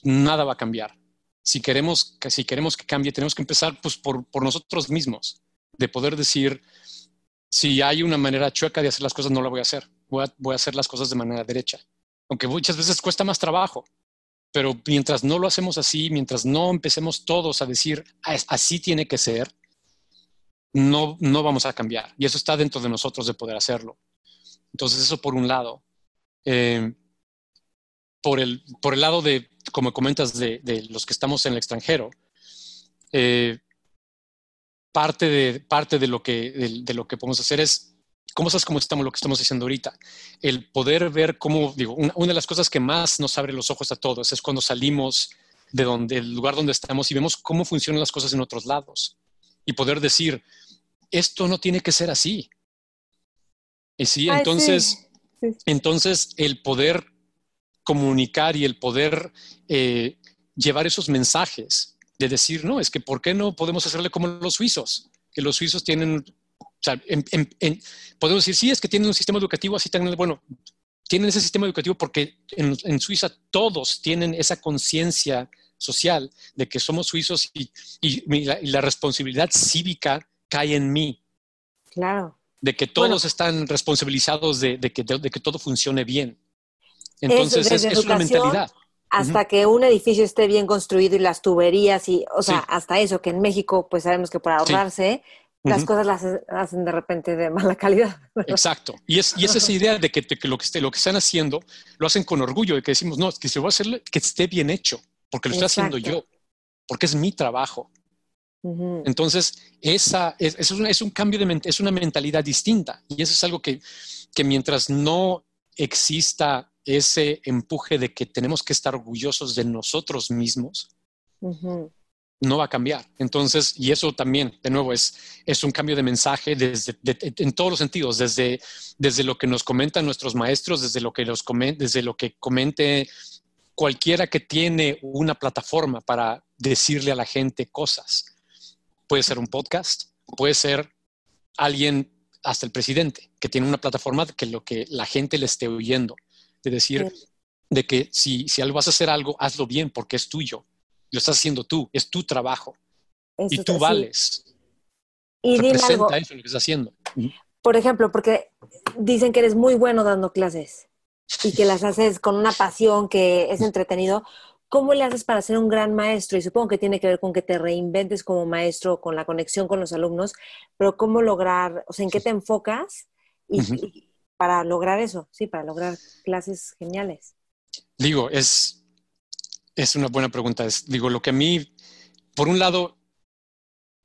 S1: nada va a cambiar. Si queremos, que, si queremos que cambie, tenemos que empezar pues, por, nosotros mismos, de poder decir, si hay una manera chueca de hacer las cosas, no la voy a hacer. Voy a, voy a hacer las cosas de manera derecha. Aunque muchas veces cuesta más trabajo. Pero mientras no lo hacemos así, mientras no empecemos todos a decir, así tiene que ser, no, no vamos a cambiar. Y eso está dentro de nosotros de poder hacerlo. Entonces, eso por un lado. Eh, por el, por el lado de, como comentas, de, los que estamos en el extranjero, eh, parte, de, parte de, lo que, de, lo que podemos hacer es, ¿cómo sabes cómo estamos lo que estamos haciendo ahorita? El poder ver cómo, digo, una, de las cosas que más nos abre los ojos a todos es cuando salimos de donde, el lugar donde estamos y vemos cómo funcionan las cosas en otros lados. Y poder decir, esto no tiene que ser así. Y sí, entonces, entonces el poder comunicar y el poder eh, llevar esos mensajes de decir, no, es que ¿por qué no podemos hacerle como los suizos? Que los suizos tienen, o sea, podemos decir, sí, es que tienen un sistema educativo así tan, bueno, tienen ese sistema educativo porque en, Suiza todos tienen esa conciencia social de que somos suizos y, la, responsabilidad cívica cae en mí.
S2: Claro.
S1: De que todos están responsabilizados de, que, de, que, todo funcione bien. Entonces es, una mentalidad.
S2: Hasta que un edificio esté bien construido y las tuberías y, o sea, hasta eso, que en México pues sabemos que por ahorrarse las cosas las hacen de repente de mala calidad.
S1: Exacto. Y es, y es esa idea de que, lo, que esté, lo que están haciendo lo hacen con orgullo, de que decimos, no, que se va a hacer que esté bien hecho, porque lo estoy haciendo yo, porque es mi trabajo. Entonces, esa es, es, un, es, un, cambio de es una mentalidad distinta y eso es algo que, que mientras no exista ese empuje de que tenemos que estar orgullosos de nosotros mismos, no va a cambiar. Entonces, y eso también, de nuevo, es, es un cambio de mensaje desde, en todos los sentidos, desde, desde lo que nos comentan nuestros maestros, desde lo que, los desde lo que comente cualquiera que tiene una plataforma para decirle a la gente cosas. Puede ser un podcast, puede ser alguien, hasta el presidente, que tiene una plataforma que lo que la gente le esté oyendo, de decir, de que si, si vas a hacer algo, hazlo bien porque es tuyo lo estás haciendo tú, es tu trabajo. y tú vales.
S2: Y Representa
S1: eso lo que estás haciendo.
S2: Por ejemplo, porque dicen que eres muy bueno dando clases y que las haces con una pasión que es entretenido. ¿Cómo le haces para ser un gran maestro? Y supongo que tiene que ver con que te reinventes como maestro, con la conexión con los alumnos, pero ¿cómo lograr, o sea, en qué te enfocas y para lograr eso? Sí, para lograr clases geniales.
S1: Digo, es, es una buena pregunta. Digo, lo que a mí, por un lado,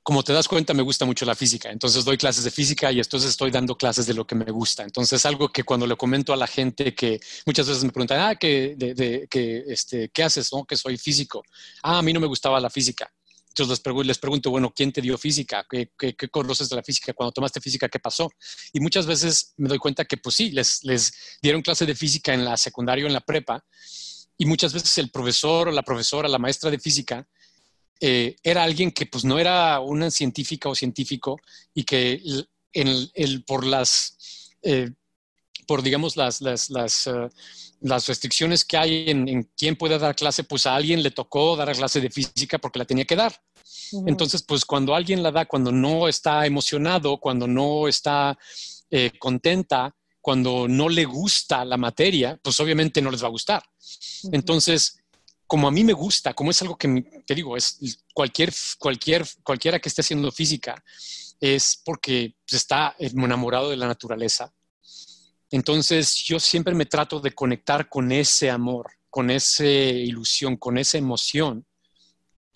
S1: como te das cuenta, me gusta mucho la física. Entonces doy clases de física y entonces estoy dando clases de lo que me gusta. Entonces algo que cuando le comento a la gente que muchas veces me preguntan, ah, que, de, que, este, ¿qué haces? No, que soy físico. Ah, a mí no me gustaba la física. Entonces les, pregunto, bueno, ¿quién te dio física? ¿Qué, ¿Qué, conoces de la física? Cuando tomaste física, ¿qué pasó? Y muchas veces me doy cuenta que, pues sí, les, les dieron clase de física en la secundaria o en la prepa y muchas veces el profesor o la profesora, la maestra de física, eh, era alguien que pues no era una científica o científico y que el, el, por las, eh, por digamos las, las, las, uh, las, restricciones que hay en, en, quién puede dar clase, pues a alguien le tocó dar clase de física porque la tenía que dar. Entonces, pues cuando alguien la da, cuando no está emocionado, cuando no está eh, contenta, cuando no le gusta la materia, pues obviamente no les va a gustar. Entonces, como a mí me gusta, como es algo que te digo, es cualquier, cualquier, cualquiera que esté haciendo física, es porque está enamorado de la naturaleza. Entonces, yo siempre me trato de conectar con ese amor, con esa ilusión, con esa emoción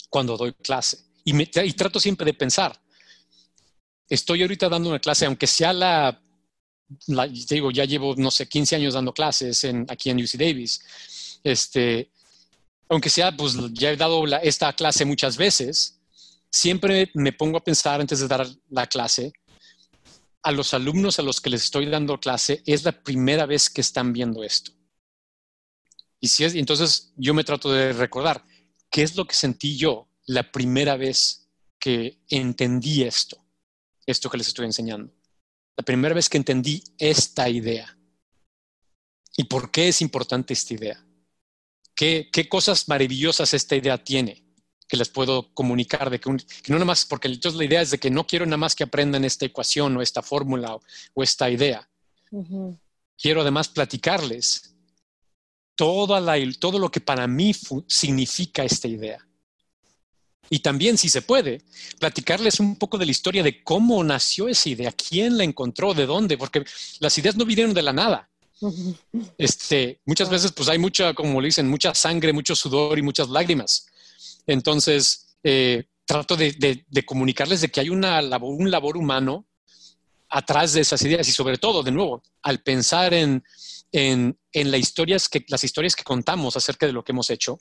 S1: cuando doy clase. Y, trato siempre de pensar, estoy ahorita dando una clase, aunque sea la digo, ya llevo, no sé, 15 años dando clases en, aquí en UC Davis. Este, aunque sea, pues ya he dado esta clase muchas veces, siempre me pongo a pensar antes de dar la clase, a los alumnos a los que les estoy dando clase, es la primera vez que están viendo esto. Y si es, entonces yo me trato de recordar, ¿qué es lo que sentí yo la primera vez que entendí esto, esto que les estoy enseñando? la primera vez que entendí esta idea. ¿Y por qué es importante esta idea? ¿Qué, qué cosas maravillosas esta idea tiene que les puedo comunicar? De que, no nada más, porque entonces la idea es de que no quiero nada más que aprendan esta ecuación o esta fórmula o, esta idea. Quiero además platicarles todo, la, todo lo que para mí significa esta idea. Y también, si se puede, platicarles un poco de la historia de cómo nació esa idea, quién la encontró, de dónde, porque las ideas no vinieron de la nada. Este, muchas veces, pues hay mucha, como le dicen, mucha sangre, mucho sudor y muchas lágrimas. Entonces, eh, trato de, comunicarles de que hay una labor, un labor humano atrás de esas ideas y sobre todo, de nuevo, al pensar en, en, en las, historias que, las historias que contamos acerca de lo que hemos hecho,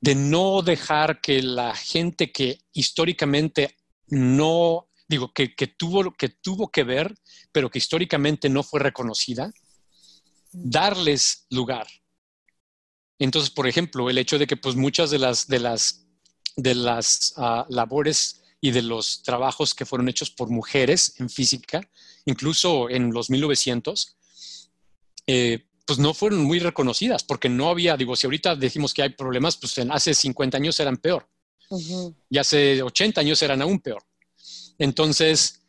S1: de no dejar que la gente que históricamente no, digo, que, tuvo, que tuvo que ver, pero que históricamente no fue reconocida, darles lugar. Entonces, por ejemplo, el hecho de que pues muchas de las, de las, de las ah, labores y de los trabajos que fueron hechos por mujeres en física, incluso en los 1900, eh, pues no fueron muy reconocidas porque no había, digo, si ahorita decimos que hay problemas, pues en hace 50 años eran peor y hace 80 años eran aún peor. Entonces,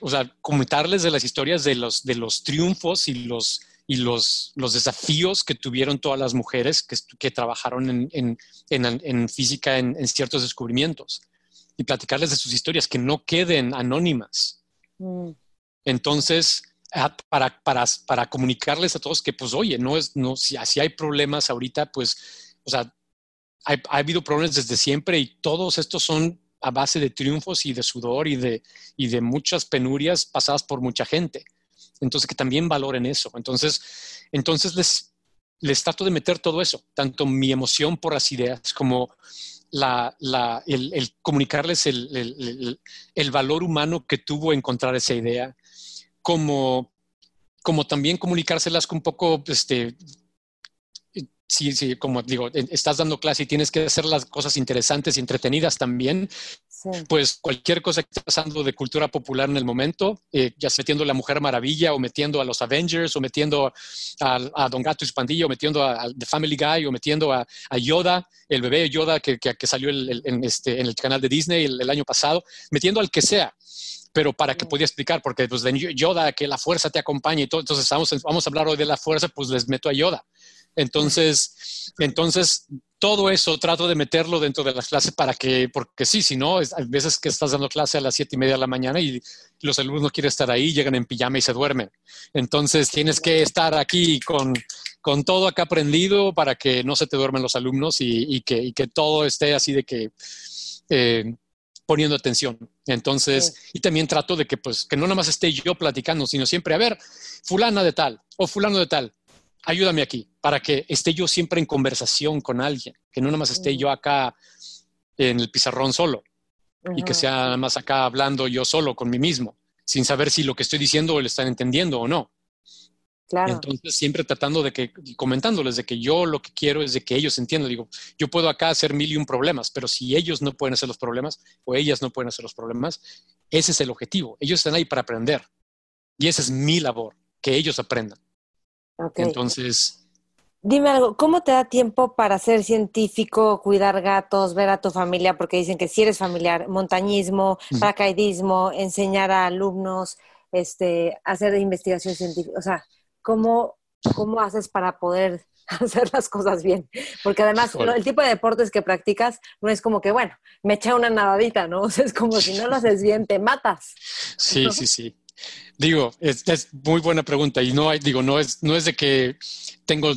S1: o sea, comentarles de las historias de los, de los triunfos y los, y los, los desafíos que tuvieron todas las mujeres que, que trabajaron en, en, en, física en, ciertos descubrimientos y platicarles de sus historias que no queden anónimas. Mm. Entonces, para, para, para, comunicarles a todos que, pues, oye, no es, no, si así hay problemas ahorita, pues, o sea, ha habido problemas desde siempre y todos estos son a base de triunfos y de sudor y de, y de muchas penurias pasadas por mucha gente. Entonces, que también valoren eso. Entonces, entonces les, les trato de meter todo eso, tanto mi emoción por las ideas como la, la, el, comunicarles el, el, el, valor humano que tuvo encontrar esa idea, como, como también comunicárselas con un poco este, sí, sí, como digo, estás dando clase y tienes que hacer las cosas interesantes y entretenidas también, pues cualquier cosa que esté pasando de cultura popular en el momento, eh, ya sea metiendo a la Mujer Maravilla o metiendo a los Avengers o metiendo a, Don Gato y su pandilla o metiendo a, The Family Guy o metiendo a, Yoda, el bebé Yoda que, que, salió en, este, en el canal de Disney el, año pasado, metiendo al que sea pero para que podía explicar, porque pues de Yoda, que la fuerza te acompañe y todo, entonces vamos, vamos a hablar hoy de la fuerza, pues les meto a Yoda. Entonces, entonces todo eso trato de meterlo dentro de las clases para que, porque sí, si no, hay veces que estás dando clase a las siete y media de la mañana y los alumnos no quieren estar ahí, llegan en pijama y se duermen. Entonces tienes que estar aquí con, con todo acá aprendido para que no se te duermen los alumnos y, que, y que, todo esté así de que eh, poniendo atención. Entonces, y también trato de que pues que no nada más esté yo platicando, sino siempre, a ver, fulana de tal o fulano de tal, ayúdame aquí, para que esté yo siempre en conversación con alguien, que no nada más esté yo acá en el pizarrón solo y que sea nada más acá hablando yo solo con mí mismo, sin saber si lo que estoy diciendo lo están entendiendo o no. Claro. Entonces, siempre tratando de que, comentándoles de que yo lo que quiero es de que ellos entiendan. Digo, yo puedo acá hacer mil y un problemas, pero si ellos no pueden hacer los problemas o ellas no pueden hacer los problemas, ese es el objetivo. Ellos están ahí para aprender. Y esa es mi labor, que ellos aprendan. Entonces...
S2: Dime algo, ¿cómo te da tiempo para ser científico, cuidar gatos, ver a tu familia? Porque dicen que si eres familiar, montañismo, paracaidismo, enseñar a alumnos, este, hacer investigación científica. O sea, ¿cómo, cómo haces para poder hacer las cosas bien. Porque además el tipo de deportes que practicas no es como que, bueno, me echa una nadadita, ¿no? O sea, es como si no lo haces bien, te matas.
S1: Sí, sí, sí. Digo, es, es, muy buena pregunta y no hay, digo, no es, no es de que tengo,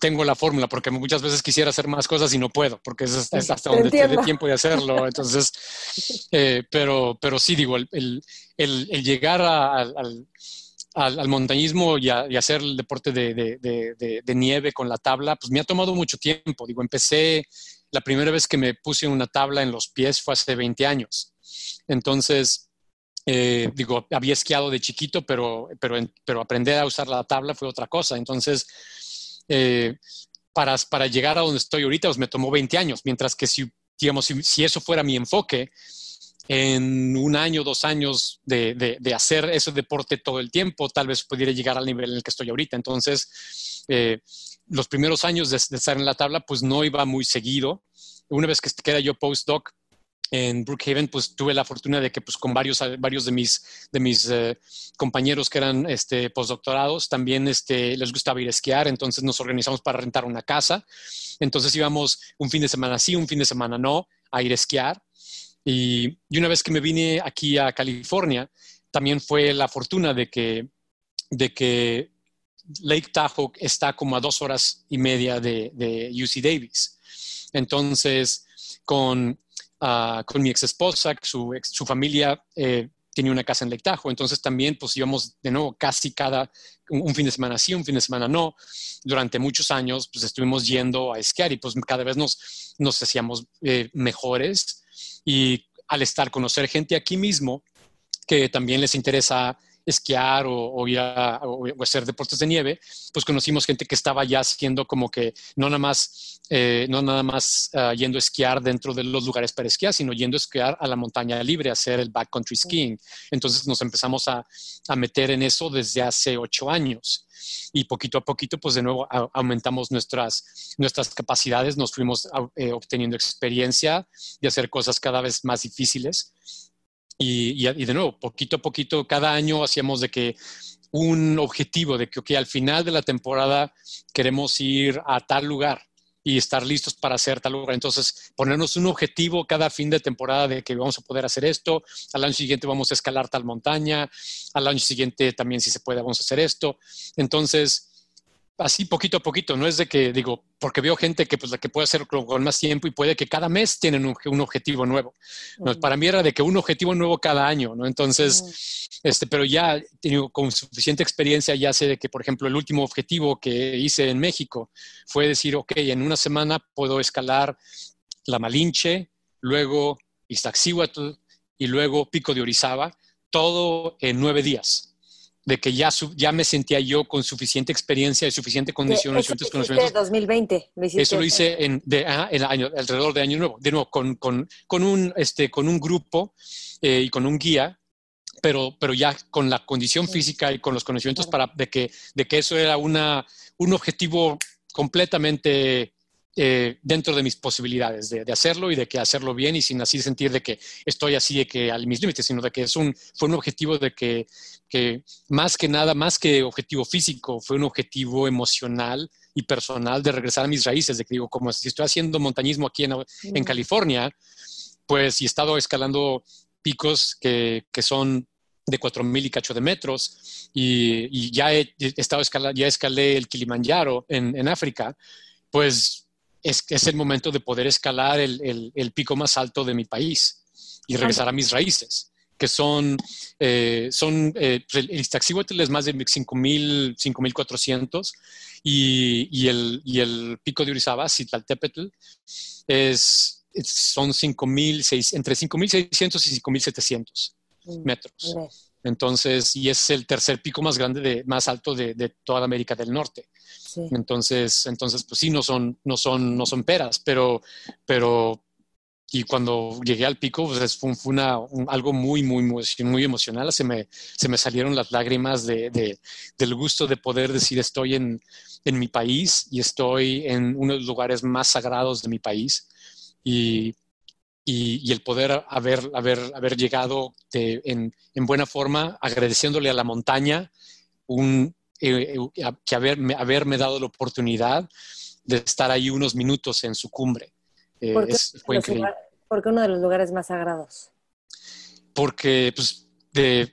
S1: tengo la fórmula, porque muchas veces quisiera hacer más cosas y no puedo, porque es, hasta donde tiene tiempo de hacerlo. Entonces, eh, pero, pero sí, digo, el, el, el, llegar al, al, montañismo y, a, y, hacer el deporte de, de, de, nieve con la tabla, pues me ha tomado mucho tiempo. Digo, empecé, la primera vez que me puse una tabla en los pies fue hace 20 años. Entonces, eh, digo, había esquiado de chiquito, pero, pero, pero aprender a usar la tabla fue otra cosa. Entonces, eh, para, para llegar a donde estoy ahorita, pues me tomó 20 años, mientras que si, digamos, si, eso fuera mi enfoque, en un año, dos años de, de, hacer ese deporte todo el tiempo, tal vez pudiera llegar al nivel en el que estoy ahorita. Entonces, eh, los primeros años de, de, estar en la tabla, pues no iba muy seguido. Una vez que queda yo postdoc, en Brookhaven, pues tuve la fortuna de que pues con varios, varios de mis, de mis eh, compañeros que eran este, postdoctorados también este, les gustaba ir a esquiar, entonces nos organizamos para rentar una casa. Entonces íbamos un fin de semana sí, un fin de semana no, a ir a esquiar. Y, y una vez que me vine aquí a California, también fue la fortuna de que, de que Lake Tahoe está como a dos horas y media de, de UC Davis. Entonces, con con mi ex esposa, su, su familia eh, tenía una casa en Lake entonces también pues íbamos de nuevo casi cada, un, fin de semana sí, un fin de semana no. Durante muchos años pues estuvimos yendo a esquiar y pues cada vez nos, nos hacíamos eh, mejores y al estar, conocer gente aquí mismo que también les interesa esquiar o, ir a, o, hacer deportes de nieve, pues conocimos gente que estaba ya haciendo como que no nada más, eh, no nada más ah, yendo a esquiar dentro de los lugares para esquiar, sino yendo a esquiar a la montaña libre, a hacer el backcountry skiing. Entonces nos empezamos a, a meter en eso desde hace ocho años. Y poquito a poquito, pues de nuevo aumentamos nuestras, nuestras capacidades, nos fuimos eh, obteniendo experiencia de hacer cosas cada vez más difíciles y, de nuevo, poquito a poquito, cada año hacíamos de que un objetivo de que al final de la temporada queremos ir a tal lugar y estar listos para hacer tal lugar. Entonces, ponernos un objetivo cada fin de temporada de que vamos a poder hacer esto, al año siguiente vamos a escalar tal montaña, al año siguiente también si se puede vamos a hacer esto. Entonces, así poquito a poquito, no es de que digo, porque veo gente que pues la que puede hacerlo con más tiempo y puede que cada mes tienen un, objetivo nuevo. Para mí era de que un objetivo nuevo cada año, ¿no? Entonces, este, pero ya tengo con suficiente experiencia, ya sé de que, por ejemplo, el último objetivo que hice en México fue decir, ok, en una semana puedo escalar la Malinche, luego Iztaccíhuatl y luego Pico de Orizaba, todo en nueve días de que ya, ya me sentía yo con suficiente experiencia y suficiente condiciones.
S2: Eso lo 2020.
S1: eso lo hice en, de, el año, alrededor de Año Nuevo. De nuevo, con, con, con un, este, con un grupo eh, y con un guía, pero, pero ya con la condición física y con los conocimientos para, de, que, de que eso era una, un objetivo completamente eh, dentro de mis posibilidades de, hacerlo y de que hacerlo bien y sin así sentir de que estoy así de que a mis límites, sino de que es un, fue un objetivo de que, que más que nada, más que objetivo físico, fue un objetivo emocional y personal de regresar a mis raíces, de que digo, como si estoy haciendo montañismo aquí en, en California, pues y he estado escalando picos que, que son de 4.000 y cacho de metros y, y ya he, estado escalando, ya escalé el Kilimanjaro en, en África, pues es, es el momento de poder escalar el, el, pico más alto de mi país y regresar a mis raíces, que son, eh, son eh, el Iztaccíhuatl es más de 5.000, 5.400 y, y, el, y el pico de Urizaba, Citlaltépetl, es, son 5.000, entre 5.600 y 5.700 mm, metros. Entonces, y es el tercer pico más grande, de, más alto de, de toda América del Norte. Entonces, entonces, pues sí, no son, no son, no son peras, pero, pero, y cuando llegué al pico, pues fue, una, algo muy, muy, muy, muy emocional. Se me, se me salieron las lágrimas de, de, del gusto de poder decir estoy en, en mi país y estoy en uno de los lugares más sagrados de mi país. Y, y, y, el poder haber, haber, haber llegado en, en, buena forma, agradeciéndole a la montaña un, eh, eh, que haberme, haberme dado la oportunidad de estar ahí unos minutos en su cumbre.
S2: Eh, ¿Por, qué fue increíble. ¿Por qué uno de los lugares más sagrados?
S1: Porque, pues, de,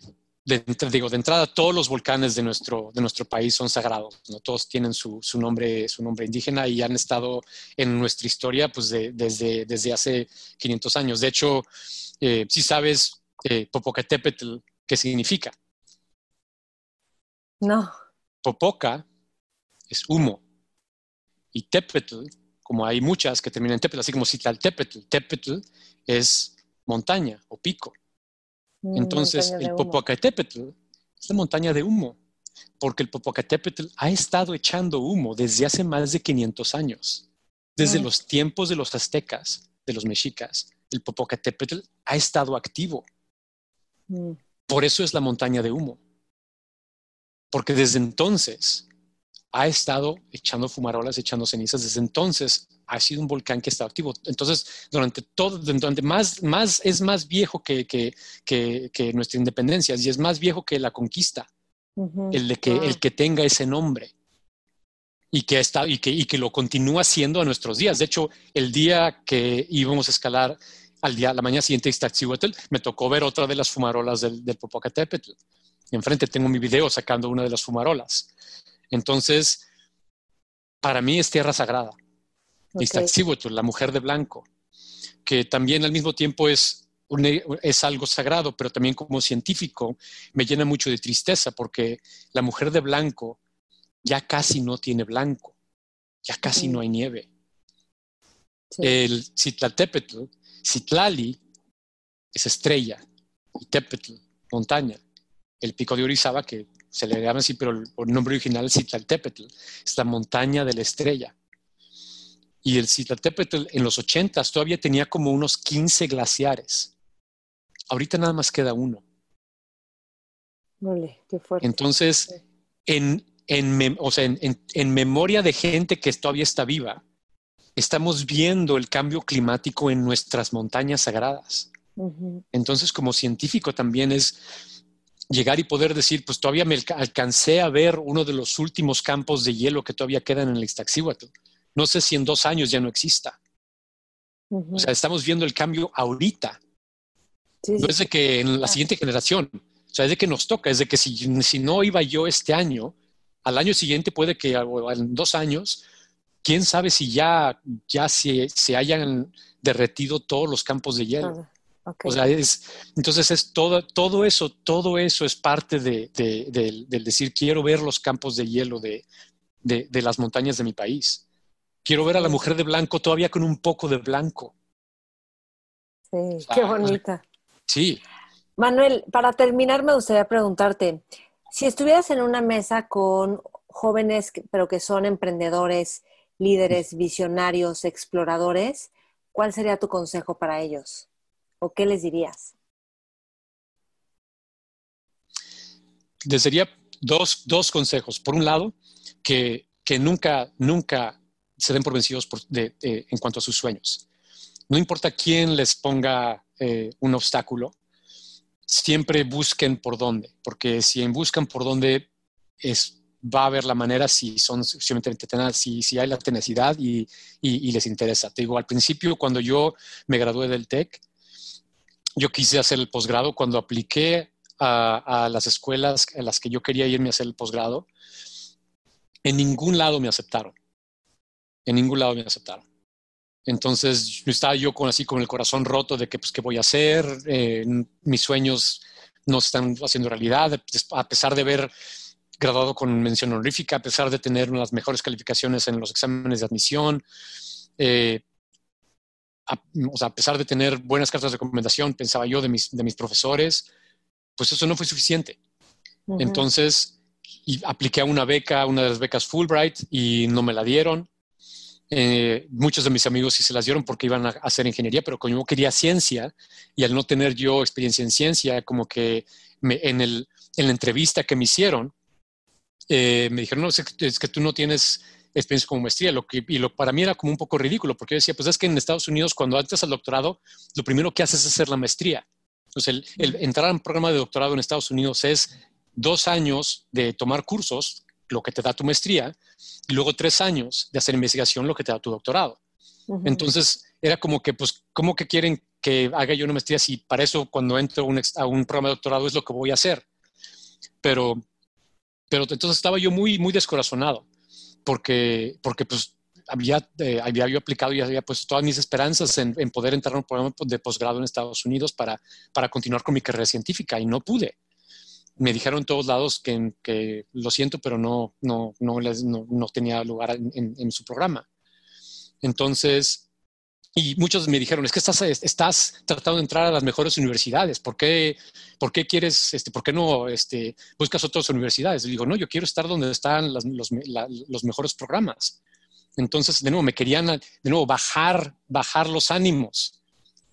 S1: digo, de entrada, todos los volcanes de nuestro, de nuestro país son sagrados, ¿no? Todos tienen su, su nombre, su nombre indígena y han estado en nuestra historia, pues, desde, desde hace 500 años. De hecho, si sabes Popocatépetl, ¿qué significa?
S2: No.
S1: Popoca es humo. Y Tepetl, como hay muchas que terminan en Tepetl, así como Tepetl, Tepetl es montaña o pico. Mm, Entonces, el Popocatépetl es la montaña de humo, porque el Popocatépetl ha estado echando humo desde hace más de 500 años. Desde mm. los tiempos de los aztecas, de los mexicas, el Popocatépetl ha estado activo. Mm. Por eso es la montaña de humo porque desde entonces ha estado echando fumarolas, echando cenizas, desde entonces ha sido un volcán que está activo. Entonces, durante todo, durante más, más, es más viejo que, que, que, nuestra independencia y es más viejo que la conquista, el, de que, el que tenga ese nombre y que, está, y, que, y que lo continúa siendo a nuestros días. De hecho, el día que íbamos a escalar al día, la mañana siguiente me tocó ver otra de las fumarolas del, del Popocatépetl enfrente tengo mi video sacando una de las fumarolas. Entonces, para mí es tierra sagrada. Okay. la mujer de blanco, que también al mismo tiempo es, es algo sagrado, pero también como científico me llena mucho de tristeza porque la mujer de blanco ya casi no tiene blanco, ya casi no hay nieve. El Citlaltépetl, Citlali es estrella y Tepetl, montaña el pico de Orizaba, que se le llama así, pero el, nombre original es Citlaltépetl, es la montaña de la estrella. Y el Citlaltépetl en los 80 todavía tenía como unos 15 glaciares. Ahorita nada más queda uno.
S2: qué fuerte.
S1: Entonces, en, en, o sea, en, en, memoria de gente que todavía está viva, estamos viendo el cambio climático en nuestras montañas sagradas. Entonces, como científico también es llegar y poder decir, pues todavía me alcancé a ver uno de los últimos campos de hielo que todavía quedan en el Iztaccíhuatl. No sé si en dos años ya no exista. O sea, estamos viendo el cambio ahorita. no es de que en la siguiente generación, o sea, es de que nos toca, es de que si, si no iba yo este año, al año siguiente puede que, en dos años, quién sabe si ya, ya se, se hayan derretido todos los campos de hielo. O sea, es, entonces es todo, todo eso, todo eso es parte de, del decir, quiero ver los campos de hielo de, las montañas de mi país. Quiero ver a la mujer de blanco todavía con un poco de blanco.
S2: Sí, qué bonita.
S1: Sí.
S2: Manuel, para terminar me gustaría preguntarte, si estuvieras en una mesa con jóvenes, pero que son emprendedores, líderes, visionarios, exploradores, ¿cuál sería tu consejo para ellos? ¿O qué les dirías?
S1: Les diría dos, dos consejos. Por un lado, que, que nunca, nunca se den por vencidos en cuanto a sus sueños. No importa quién les ponga eh, un obstáculo, siempre busquen por dónde, porque si buscan por dónde es, va a haber la manera si son si, si hay la tenacidad y, y, les interesa. Te digo, al principio cuando yo me gradué del TEC, yo quise hacer el posgrado. Cuando apliqué a, las escuelas en las que yo quería irme a hacer el posgrado, en ningún lado me aceptaron. En ningún lado me aceptaron. Entonces estaba yo con así con el corazón roto de que pues qué voy a hacer, eh, mis sueños no se están haciendo realidad, a pesar de haber graduado con mención honorífica, a pesar de tener unas mejores calificaciones en los exámenes de admisión, eh, a, o sea, a pesar de tener buenas cartas de recomendación, pensaba yo de mis, de mis profesores, pues eso no fue suficiente. Entonces, y apliqué a una beca, una de las becas Fulbright, y no me la dieron. Eh, muchos de mis amigos sí se las dieron porque iban a hacer ingeniería, pero como yo quería ciencia y al no tener yo experiencia en ciencia, como que en, el, en la entrevista que me hicieron, eh, me dijeron, no, es que, es que, tú no tienes experiencia como maestría, lo que, y lo, para mí era como un poco ridículo, porque yo decía, pues es que en Estados Unidos cuando entras al doctorado, lo primero que haces es hacer la maestría. Entonces, el, el entrar a un programa de doctorado en Estados Unidos es dos años de tomar cursos lo que te da tu maestría, y luego tres años de hacer investigación, lo que te da tu doctorado. Entonces, era como que, pues, ¿cómo que quieren que haga yo una maestría si para eso cuando entro a un programa de doctorado es lo que voy a hacer? Pero, pero entonces estaba yo muy, muy descorazonado, porque, porque pues, había, eh, había yo aplicado y había puesto todas mis esperanzas en, poder entrar a un programa de posgrado en Estados Unidos para, para continuar con mi carrera científica y no pude me dijeron en todos lados que, que, lo siento, pero no, no, no, les, no, no tenía lugar en, su programa. Entonces, y muchos me dijeron, es que estás, estás tratando de entrar a las mejores universidades, ¿por qué, por qué quieres, este, por qué no este, buscas otras universidades? Y digo, no, yo quiero estar donde están los, los, mejores programas. Entonces, de nuevo, me querían, de nuevo, bajar, bajar los ánimos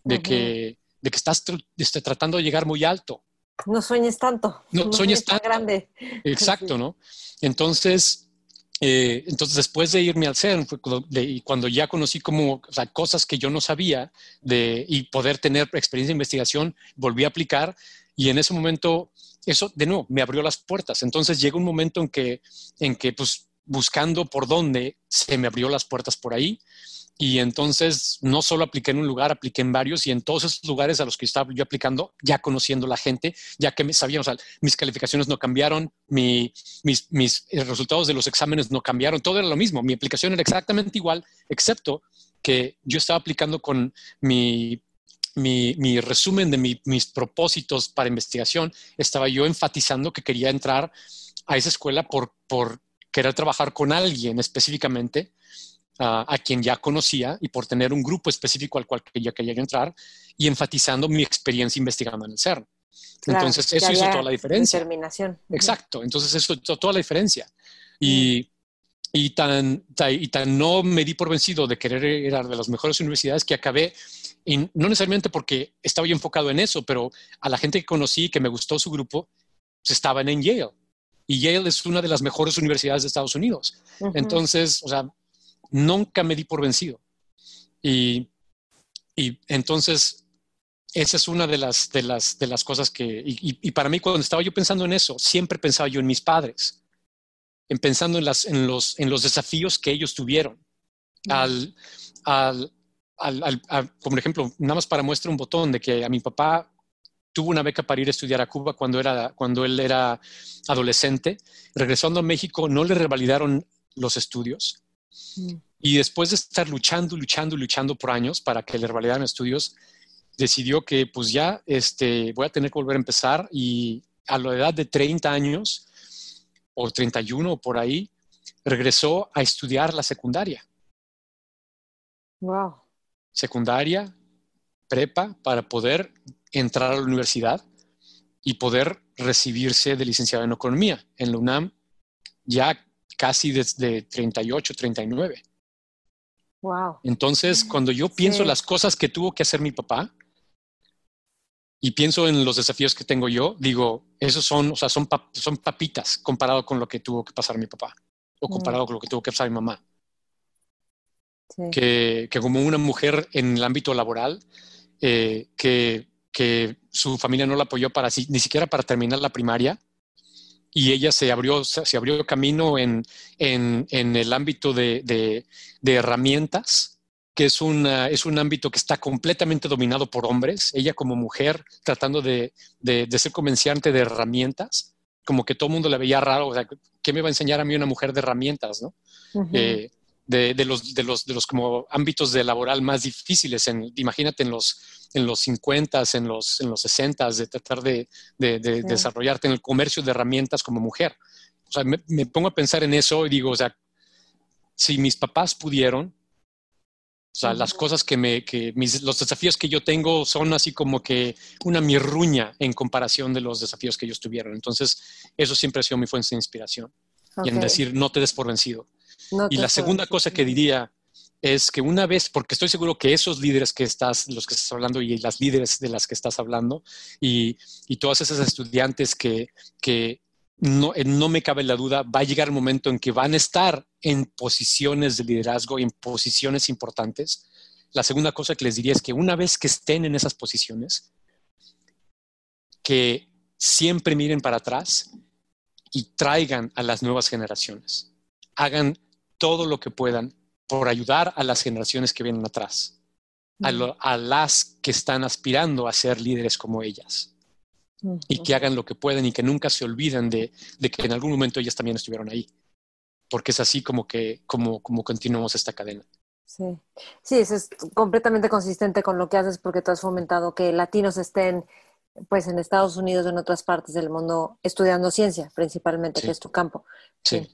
S1: de, que, de que estás este, tratando de llegar muy alto.
S2: No sueñes tanto.
S1: No, sueñes tan grande. Exacto, ¿no? Entonces, eh, entonces después de irme al CERN, y cuando ya conocí como cosas que yo no sabía de, y poder tener experiencia de investigación, volví a aplicar y en ese momento, eso de nuevo me abrió las puertas. Entonces llega un momento en que, en que pues buscando por dónde se me abrió las puertas por ahí y entonces no solo apliqué en un lugar, apliqué en varios y en todos esos lugares a los que estaba yo aplicando, ya conociendo la gente, ya que sabíamos, mis calificaciones no cambiaron, mis, mis eh, resultados de los exámenes no cambiaron, todo era lo mismo, mi aplicación era exactamente igual, excepto que yo estaba aplicando con mi, mi, resumen de mis propósitos para investigación, estaba yo enfatizando que quería entrar a esa escuela por, por querer trabajar con alguien específicamente a quien ya conocía y por tener un grupo específico al cual ya quería entrar y enfatizando mi experiencia investigando en el CERN. Entonces, eso hizo toda la diferencia.
S2: Determinación.
S1: Exacto. Entonces, eso hizo toda la diferencia. Y, y, tan, y tan no me di por vencido de querer ir a de las mejores universidades que acabé, y no necesariamente porque estaba yo enfocado en eso, pero a la gente que conocí, que me gustó su grupo, pues estaban en Yale. Y Yale es una de las mejores universidades de Estados Unidos. Entonces, o sea, nunca me di por vencido. Y, y entonces, esa es una de las, de las, de las cosas que, y, para mí cuando estaba yo pensando en eso, siempre pensaba yo en mis padres, en pensando en, las, en, los, en los desafíos que ellos tuvieron. Al, al, al, al, como ejemplo, nada más para muestra un botón de que a mi papá tuvo una beca para ir a estudiar a Cuba cuando, era, cuando él era adolescente. Regresando a México, no le revalidaron los estudios. Y después de estar luchando, luchando, luchando por años para que le revalidaran estudios, decidió que pues ya este, voy a tener que volver a empezar y a la edad de 30 años o 31 o por ahí, regresó a estudiar la secundaria.
S2: Wow.
S1: Secundaria, prepa, para poder entrar a la universidad y poder recibirse de licenciado en economía en la UNAM ya casi desde 38, 39.
S2: Wow.
S1: Entonces, cuando yo pienso las cosas que tuvo que hacer mi papá y pienso en los desafíos que tengo yo, digo, esos son, o sea, son, son papitas comparado con lo que tuvo que pasar mi papá o comparado mm. con lo que tuvo que pasar mi mamá. Que, que, como una mujer en el ámbito laboral, eh, que, que, su familia no la apoyó para ni siquiera para terminar la primaria, y ella se abrió, se abrió camino en, en, en el ámbito de, de, de herramientas, que es, una, es un ámbito que está completamente dominado por hombres. Ella como mujer tratando de, de ser comerciante de herramientas, como que todo el mundo le veía raro, o sea, ¿qué me va a enseñar a mí una mujer de herramientas, no? Eh, de, de, los, de, los, de los como ámbitos de laboral más difíciles. En, imagínate en los, en los 50, en los, en los 60, de tratar de, de desarrollarte en el comercio de herramientas como mujer. O sea, me, me, pongo a pensar en eso y digo, o sea, si mis papás pudieron, o sea, las cosas que me, que mis, los desafíos que yo tengo son así como que una mirruña en comparación de los desafíos que ellos tuvieron. Entonces, eso siempre ha sido mi fuente de inspiración. Y en decir, no te des por vencido. Y la segunda cosa que diría es que una vez, porque estoy seguro que esos líderes que estás, los que estás hablando y las líderes de las que estás hablando y, y todas esas estudiantes que, que no, eh, no, me cabe la duda, va a llegar el momento en que van a estar en posiciones de liderazgo y en posiciones importantes. La segunda cosa que les diría es que una vez que estén en esas posiciones, que siempre miren para atrás y traigan a las nuevas generaciones. Hagan todo lo que puedan por ayudar a las generaciones que vienen atrás, a, a las que están aspirando a ser líderes como ellas y que hagan lo que pueden y que nunca se olviden de, de, que en algún momento ellas también estuvieron ahí, porque es así como que como, como continuamos esta cadena.
S2: Sí. sí, eso es completamente consistente con lo que haces porque tú has fomentado que latinos estén pues en Estados Unidos o en otras partes del mundo estudiando ciencia, principalmente, que es tu campo.
S1: sí.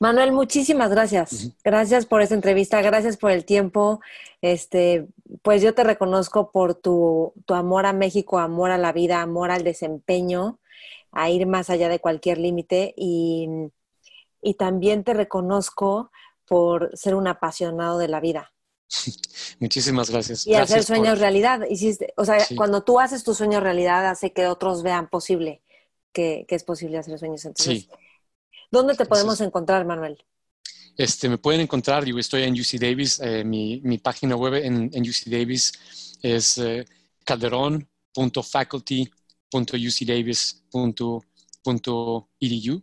S2: Manuel, muchísimas gracias. Gracias por esta entrevista, gracias por el tiempo. Este, pues yo te reconozco por tu, tu, amor a México, amor a la vida, amor al desempeño, a ir más allá de cualquier límite y, y también te reconozco por ser un apasionado de la vida.
S1: Muchísimas gracias.
S2: Y hacer sueños realidad. Hiciste, o sea, cuando tú haces tu sueño realidad, hace que otros vean posible que, que es posible hacer sueños. Entonces, sí ¿Dónde te podemos encontrar, Manuel?
S1: Este, me pueden encontrar, digo, estoy en UC Davis, eh, mi, mi, página web en, en UC Davis es eh, calderon.faculty.ucdavis.edu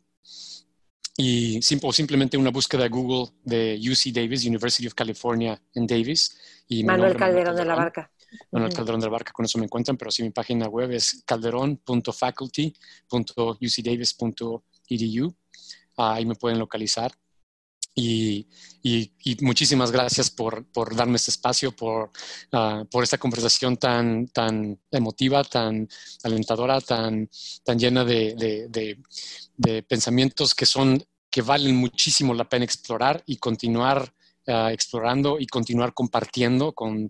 S1: y o simplemente una búsqueda de Google de UC Davis, University of California en Davis.
S2: Y Manuel Calderón, de la Barca.
S1: Manuel Calderón de la Barca, con eso me encuentran, pero sí mi página web es calderon.faculty.ucdavis.edu ahí me pueden localizar. Y, muchísimas gracias por, darme este espacio, por, ah, por esta conversación tan, tan emotiva, tan alentadora, tan, tan llena de, pensamientos que son que valen muchísimo la pena explorar y continuar ah, explorando y continuar compartiendo con,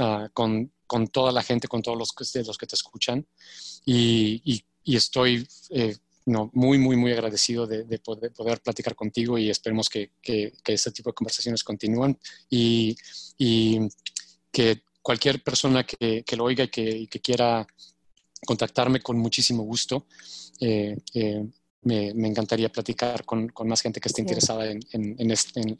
S1: ah, con, con, toda la gente, con todos los, los que te escuchan. Y, estoy eh, no, muy, muy, muy agradecido de, poder, poder, platicar contigo y esperemos que, que, este tipo de conversaciones continúen y, que cualquier persona que, lo oiga y que, quiera contactarme con muchísimo gusto. Eh, eh, me, encantaría platicar con, más gente que esté interesada en,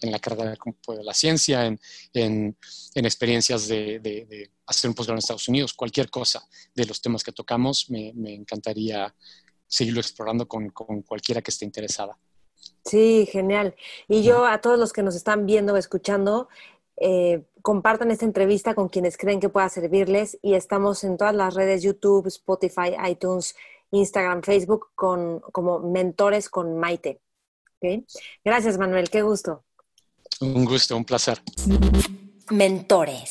S1: la carrera de la ciencia, en, experiencias de, hacer un posgrado en Estados Unidos, cualquier cosa de los temas que tocamos, me, me encantaría seguirlo explorando con, cualquiera que esté interesada.
S2: Sí, genial. Y yo a todos los que nos están viendo o escuchando, eh, compartan esta entrevista con quienes creen que pueda servirles y estamos en todas las redes YouTube, Spotify, iTunes, Instagram, Facebook con, como Mentores con Maite. Gracias Manuel, qué gusto.
S1: Un gusto, un placer.
S2: Mentores.